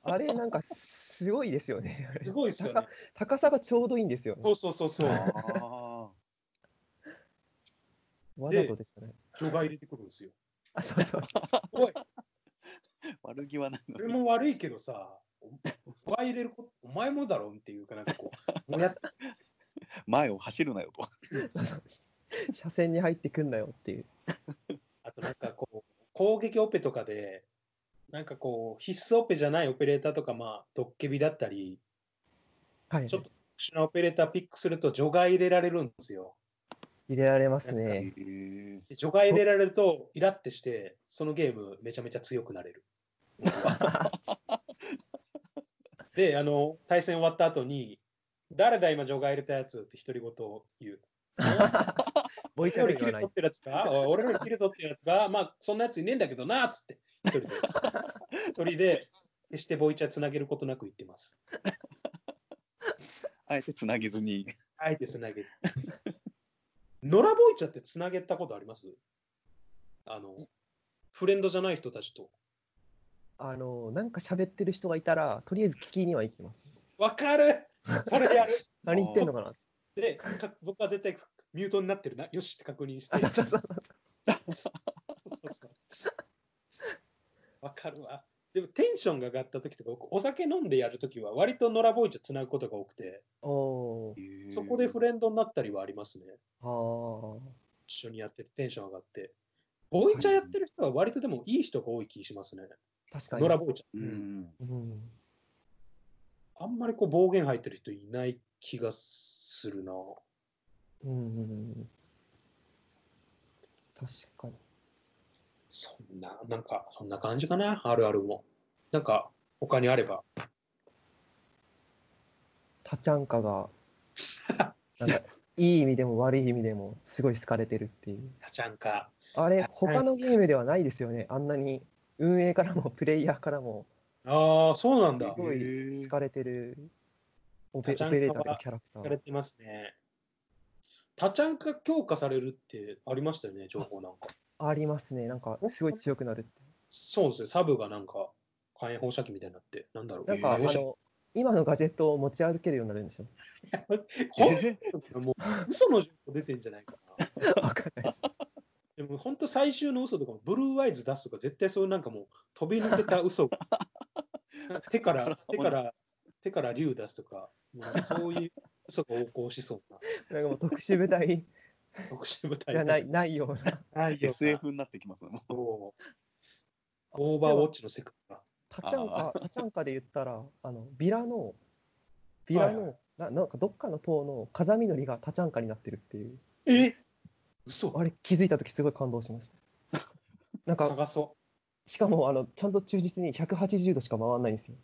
た。あれなんかすごいですよね。すごいですよね。高さがちょうどいいんですよねそ。うそうそうそう。あわざとですね。除外入れてくるんですよ。あそうそうそう。すごい。ー悪気はないのそれに。も悪いけどさ、お前入れること、お前もだろっていうかなんかこう、もうやっ前を走るなよと。そうそう車線に入ってくんなよっていう。あとなんかこう、攻撃オペとかで、なんかこう、必須オペじゃないオペレーターとか、まあ、ドッケビだったり、はい。ちょっと特殊なオペレーターピックすると除外入れられるんですよ。入れられますへね。えで除外入れられると、イラってして、そのゲームめちゃめちゃ強くなれる。で、あの、対戦終わった後に、誰だ今除外入れたやつって独り言を言う。ボイチャルではない俺よりキル取っ。てるやつか？俺よりキル取ってるやつが、まあ、そんなやついねえんだけどなっつって、一人で。一人で、決してボイチャつなげることなく言ってます。あえてつなげずに。あえてつなげず。野良ボイチャってつなげたことあります？あの、フレンドじゃない人たちと。あのなんか喋ってる人がいたらとりあえず聞きには行きます。わかるそれでやる。何言ってんのかな。で、か僕は絶対ミュートになってるな。よしって確認して。あそうそうそうそう。そうそうそう。わかるわ。でもテンションが上がった時とか、僕お酒飲んでやる時は割と野良ボイチャつなぐことが多くて。そこでフレンドになったりはありますね。ああ。一緒にやっててテンション上がって。ボイチャやってる人は割とでもいい人が多い気しますね。確かに。野良ボイチャ。ううんん。うん。あんまりこう暴言入ってる人いない気がするな。うんうんうん。確かに。そんな、なんか、そんな感じかな？あるあるも。なんか、他にあれば。タチャンカが なんかいい意味でも悪い意味でもすごい好かれてるっていう。タチャンカ。あれ他のゲームではないですよね。あんなに運営からもプレイヤーからもああ、そうなんだす。ごへいー好かれてるオペオペレーターというかキャラクター。されてますね。タチャンカ強化されるってありましたよね、情報なんか。ありますね。なんかすごい強くなるって。そうですね、サブがなんか火炎放射器みたいになって、なんだろう。なんかあの今のガジェットを持ち歩けるようになるんでしょ。ほんと？もう嘘の情報出てんじゃないかな。わかんないです。でも本当最終の嘘とかもブルーアイズ出すとか絶対そういうなんかもう飛び抜けた嘘が 手から手から手から竜出すとかもうそういう嘘が横行しそうななんかもう特殊部隊特殊部隊。じゃないないような。ないような。SF になってきますね。もう。オーバーウォッチの世界が。タチャンカ、タチャンカで言ったら、あのビラの、ビラの、はいはななんかどっかの塔の風見鶏がタチャンカになってるっていう、え？嘘。あれ気づいたときすごい感動しました。なんか、探そしかもあのちゃんと忠実に180度しか回らないんですよ。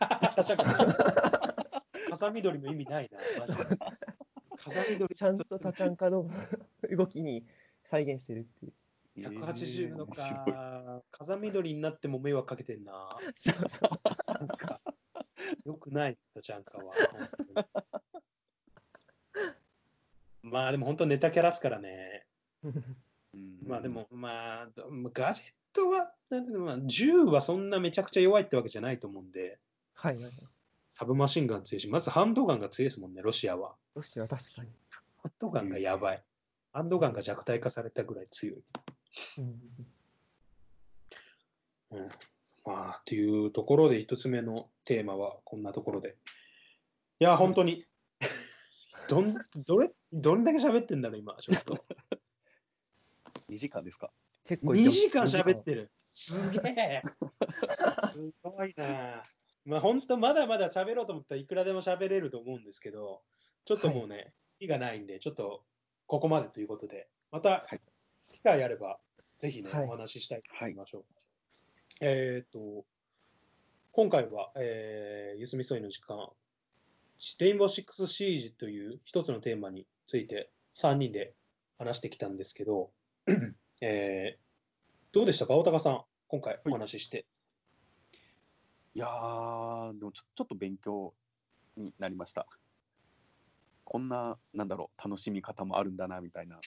風緑の意味ないなマジで風緑ちゃんとタチャンカの動きに再現してるっていう。180度か風緑になっても迷惑かけてんなそうそう。よくない、タチャンカは。まあでも本当ネタキャラっすからね。まあでも、まあ、ガジェットは、銃はそんなめちゃくちゃ弱いってわけじゃないと思うんで、はいはい。サブマシンガン強いし、まずハンドガンが強いですもんね、ロシアは。ロシアは確かに。ハンドガンがやばい。ハンドガンが弱体化されたぐらい強い。うんうん、まあ、っていうところで一つ目のテーマはこんなところで。いや、本当にどん、どれ、どんだけ喋ってんだろう、今、ちょっと。2時間ですか？2結構言って時間喋ってる。すげえ。すごいな。まあ本当まだまだ喋ろうと思ったらいくらでも喋れると思うんですけど、ちょっともうね、火がないんで、ちょっとここまでということで、またはい機会あれば、ぜひね、はいお話ししたいと思いましょう。えっ、と、今回は、えー、ゆすみそいの時間、レインボーシックスシージという一つのテーマについて3人で話してきたんですけど、えーどうでしたか、大高さん、今回お話しして。いやーでもちょちょっと勉強になりました。こんななんだろう楽しみ方もあるんだなみたいな。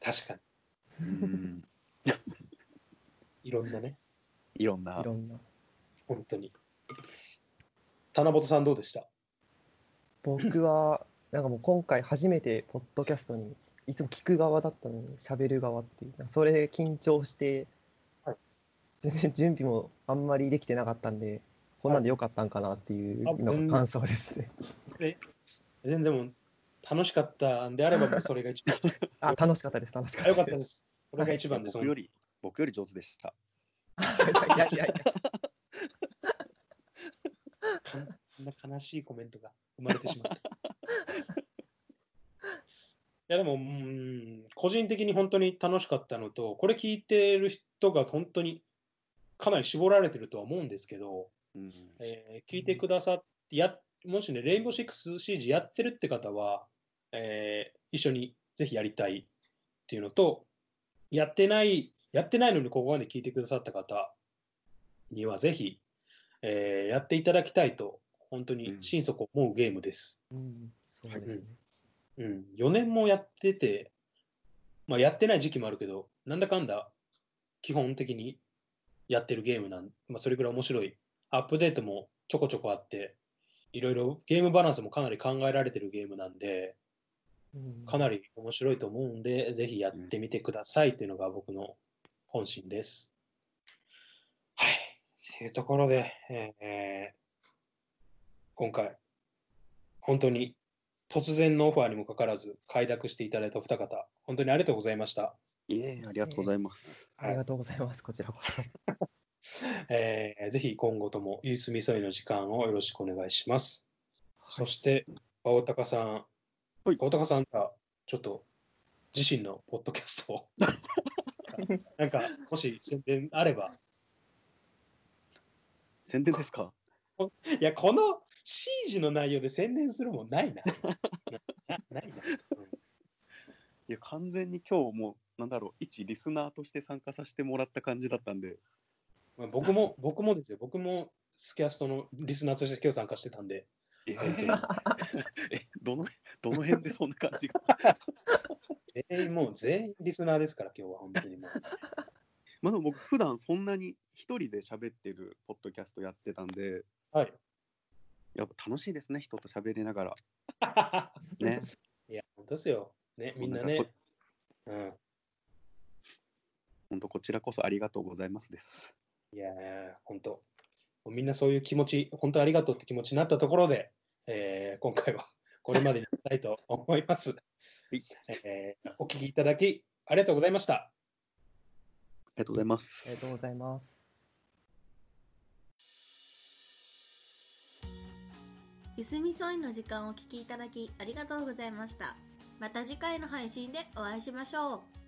確かに、うん。いろんなね、いろんな。いろんな。本当に。棚本さん、どうでした？僕はなんかもう今回初めてポッドキャストにいつも聞く側だったのに喋る側っていう。それで緊張して、はい全然準備もあんまりできてなかったんでこんなんでよかったんかなっていうのが感想ですね。全然もう楽しかったんであれば、もうそれが一番。あ楽しかったです楽しかあよかったたですす。これが一番です。僕より僕より上手でしたいやいやいやこんな悲しいコメントが生まれてしまった。いやでも、うん、個人的に本当に楽しかったのと、これ聞いてる人が本当にかなり絞られてるとは思うんですけど、うん。えー聞いてくださってや、もしね、レインボーシックスシージやってるって方は、えー一緒にぜひやりたいっていうのと、やってない、やってないのにここまで聞いてくださった方にはぜひ、えーやっていただきたいと、本当に心底思うゲームです。うん。そうですね。うん、4年もやってて、まあ、やってない時期もあるけど、なんだかんだ基本的にやってるゲームなん、まあ、それぐらい面白い。アップデートもちょこちょこあって、いろいろゲームバランスもかなり考えられてるゲームなんで、うんかなり面白いと思うんで、ぜひやってみてくださいっていうのが僕の本心です。はい。というところで、えー今回、本当に突然のオファーにもかかわらず、快諾していただいたお二方、本当にありがとうございました。いえありがとうございますありがとうございますこちらこそ。えーぜひ今後ともユースミソイの時間をよろしくお願いします。そして、大高さん、はい大高さんがちょっと自身のポッドキャストを なんか、もし宣伝あれば、宣伝ですか？いや、このシージの内容で宣伝するもんないな。なないな。うんいや完全に今日もうなんだろう一リスナーとして参加させてもらった感じだったんでまあ、僕も、僕もですよ。僕もスキャストのリスナーとして今日参加してたんで、え本当に えどのどの辺でそんな感じが？全員もう全員リスナーですから、今日は本当にもう。まあ僕普段そんなに一人で喋ってるポッドキャストやってたんではい。やっぱ楽しいですね人と喋りながら ねいや、本当ですよ。ね、みんなね。うん。本当こちらこそありがとうございますですいやー、本当。もうみんなそういう気持ち、本当ありがとうって気持ちになったところで、えー今回はこれまでにしたいと思います。いえーお聞きいただきありがとうございました。ありがとうございますありがとうございます。ゆすみそいの時間をお聞きいただきありがとうございましたまた次回の配信でお会いしましょう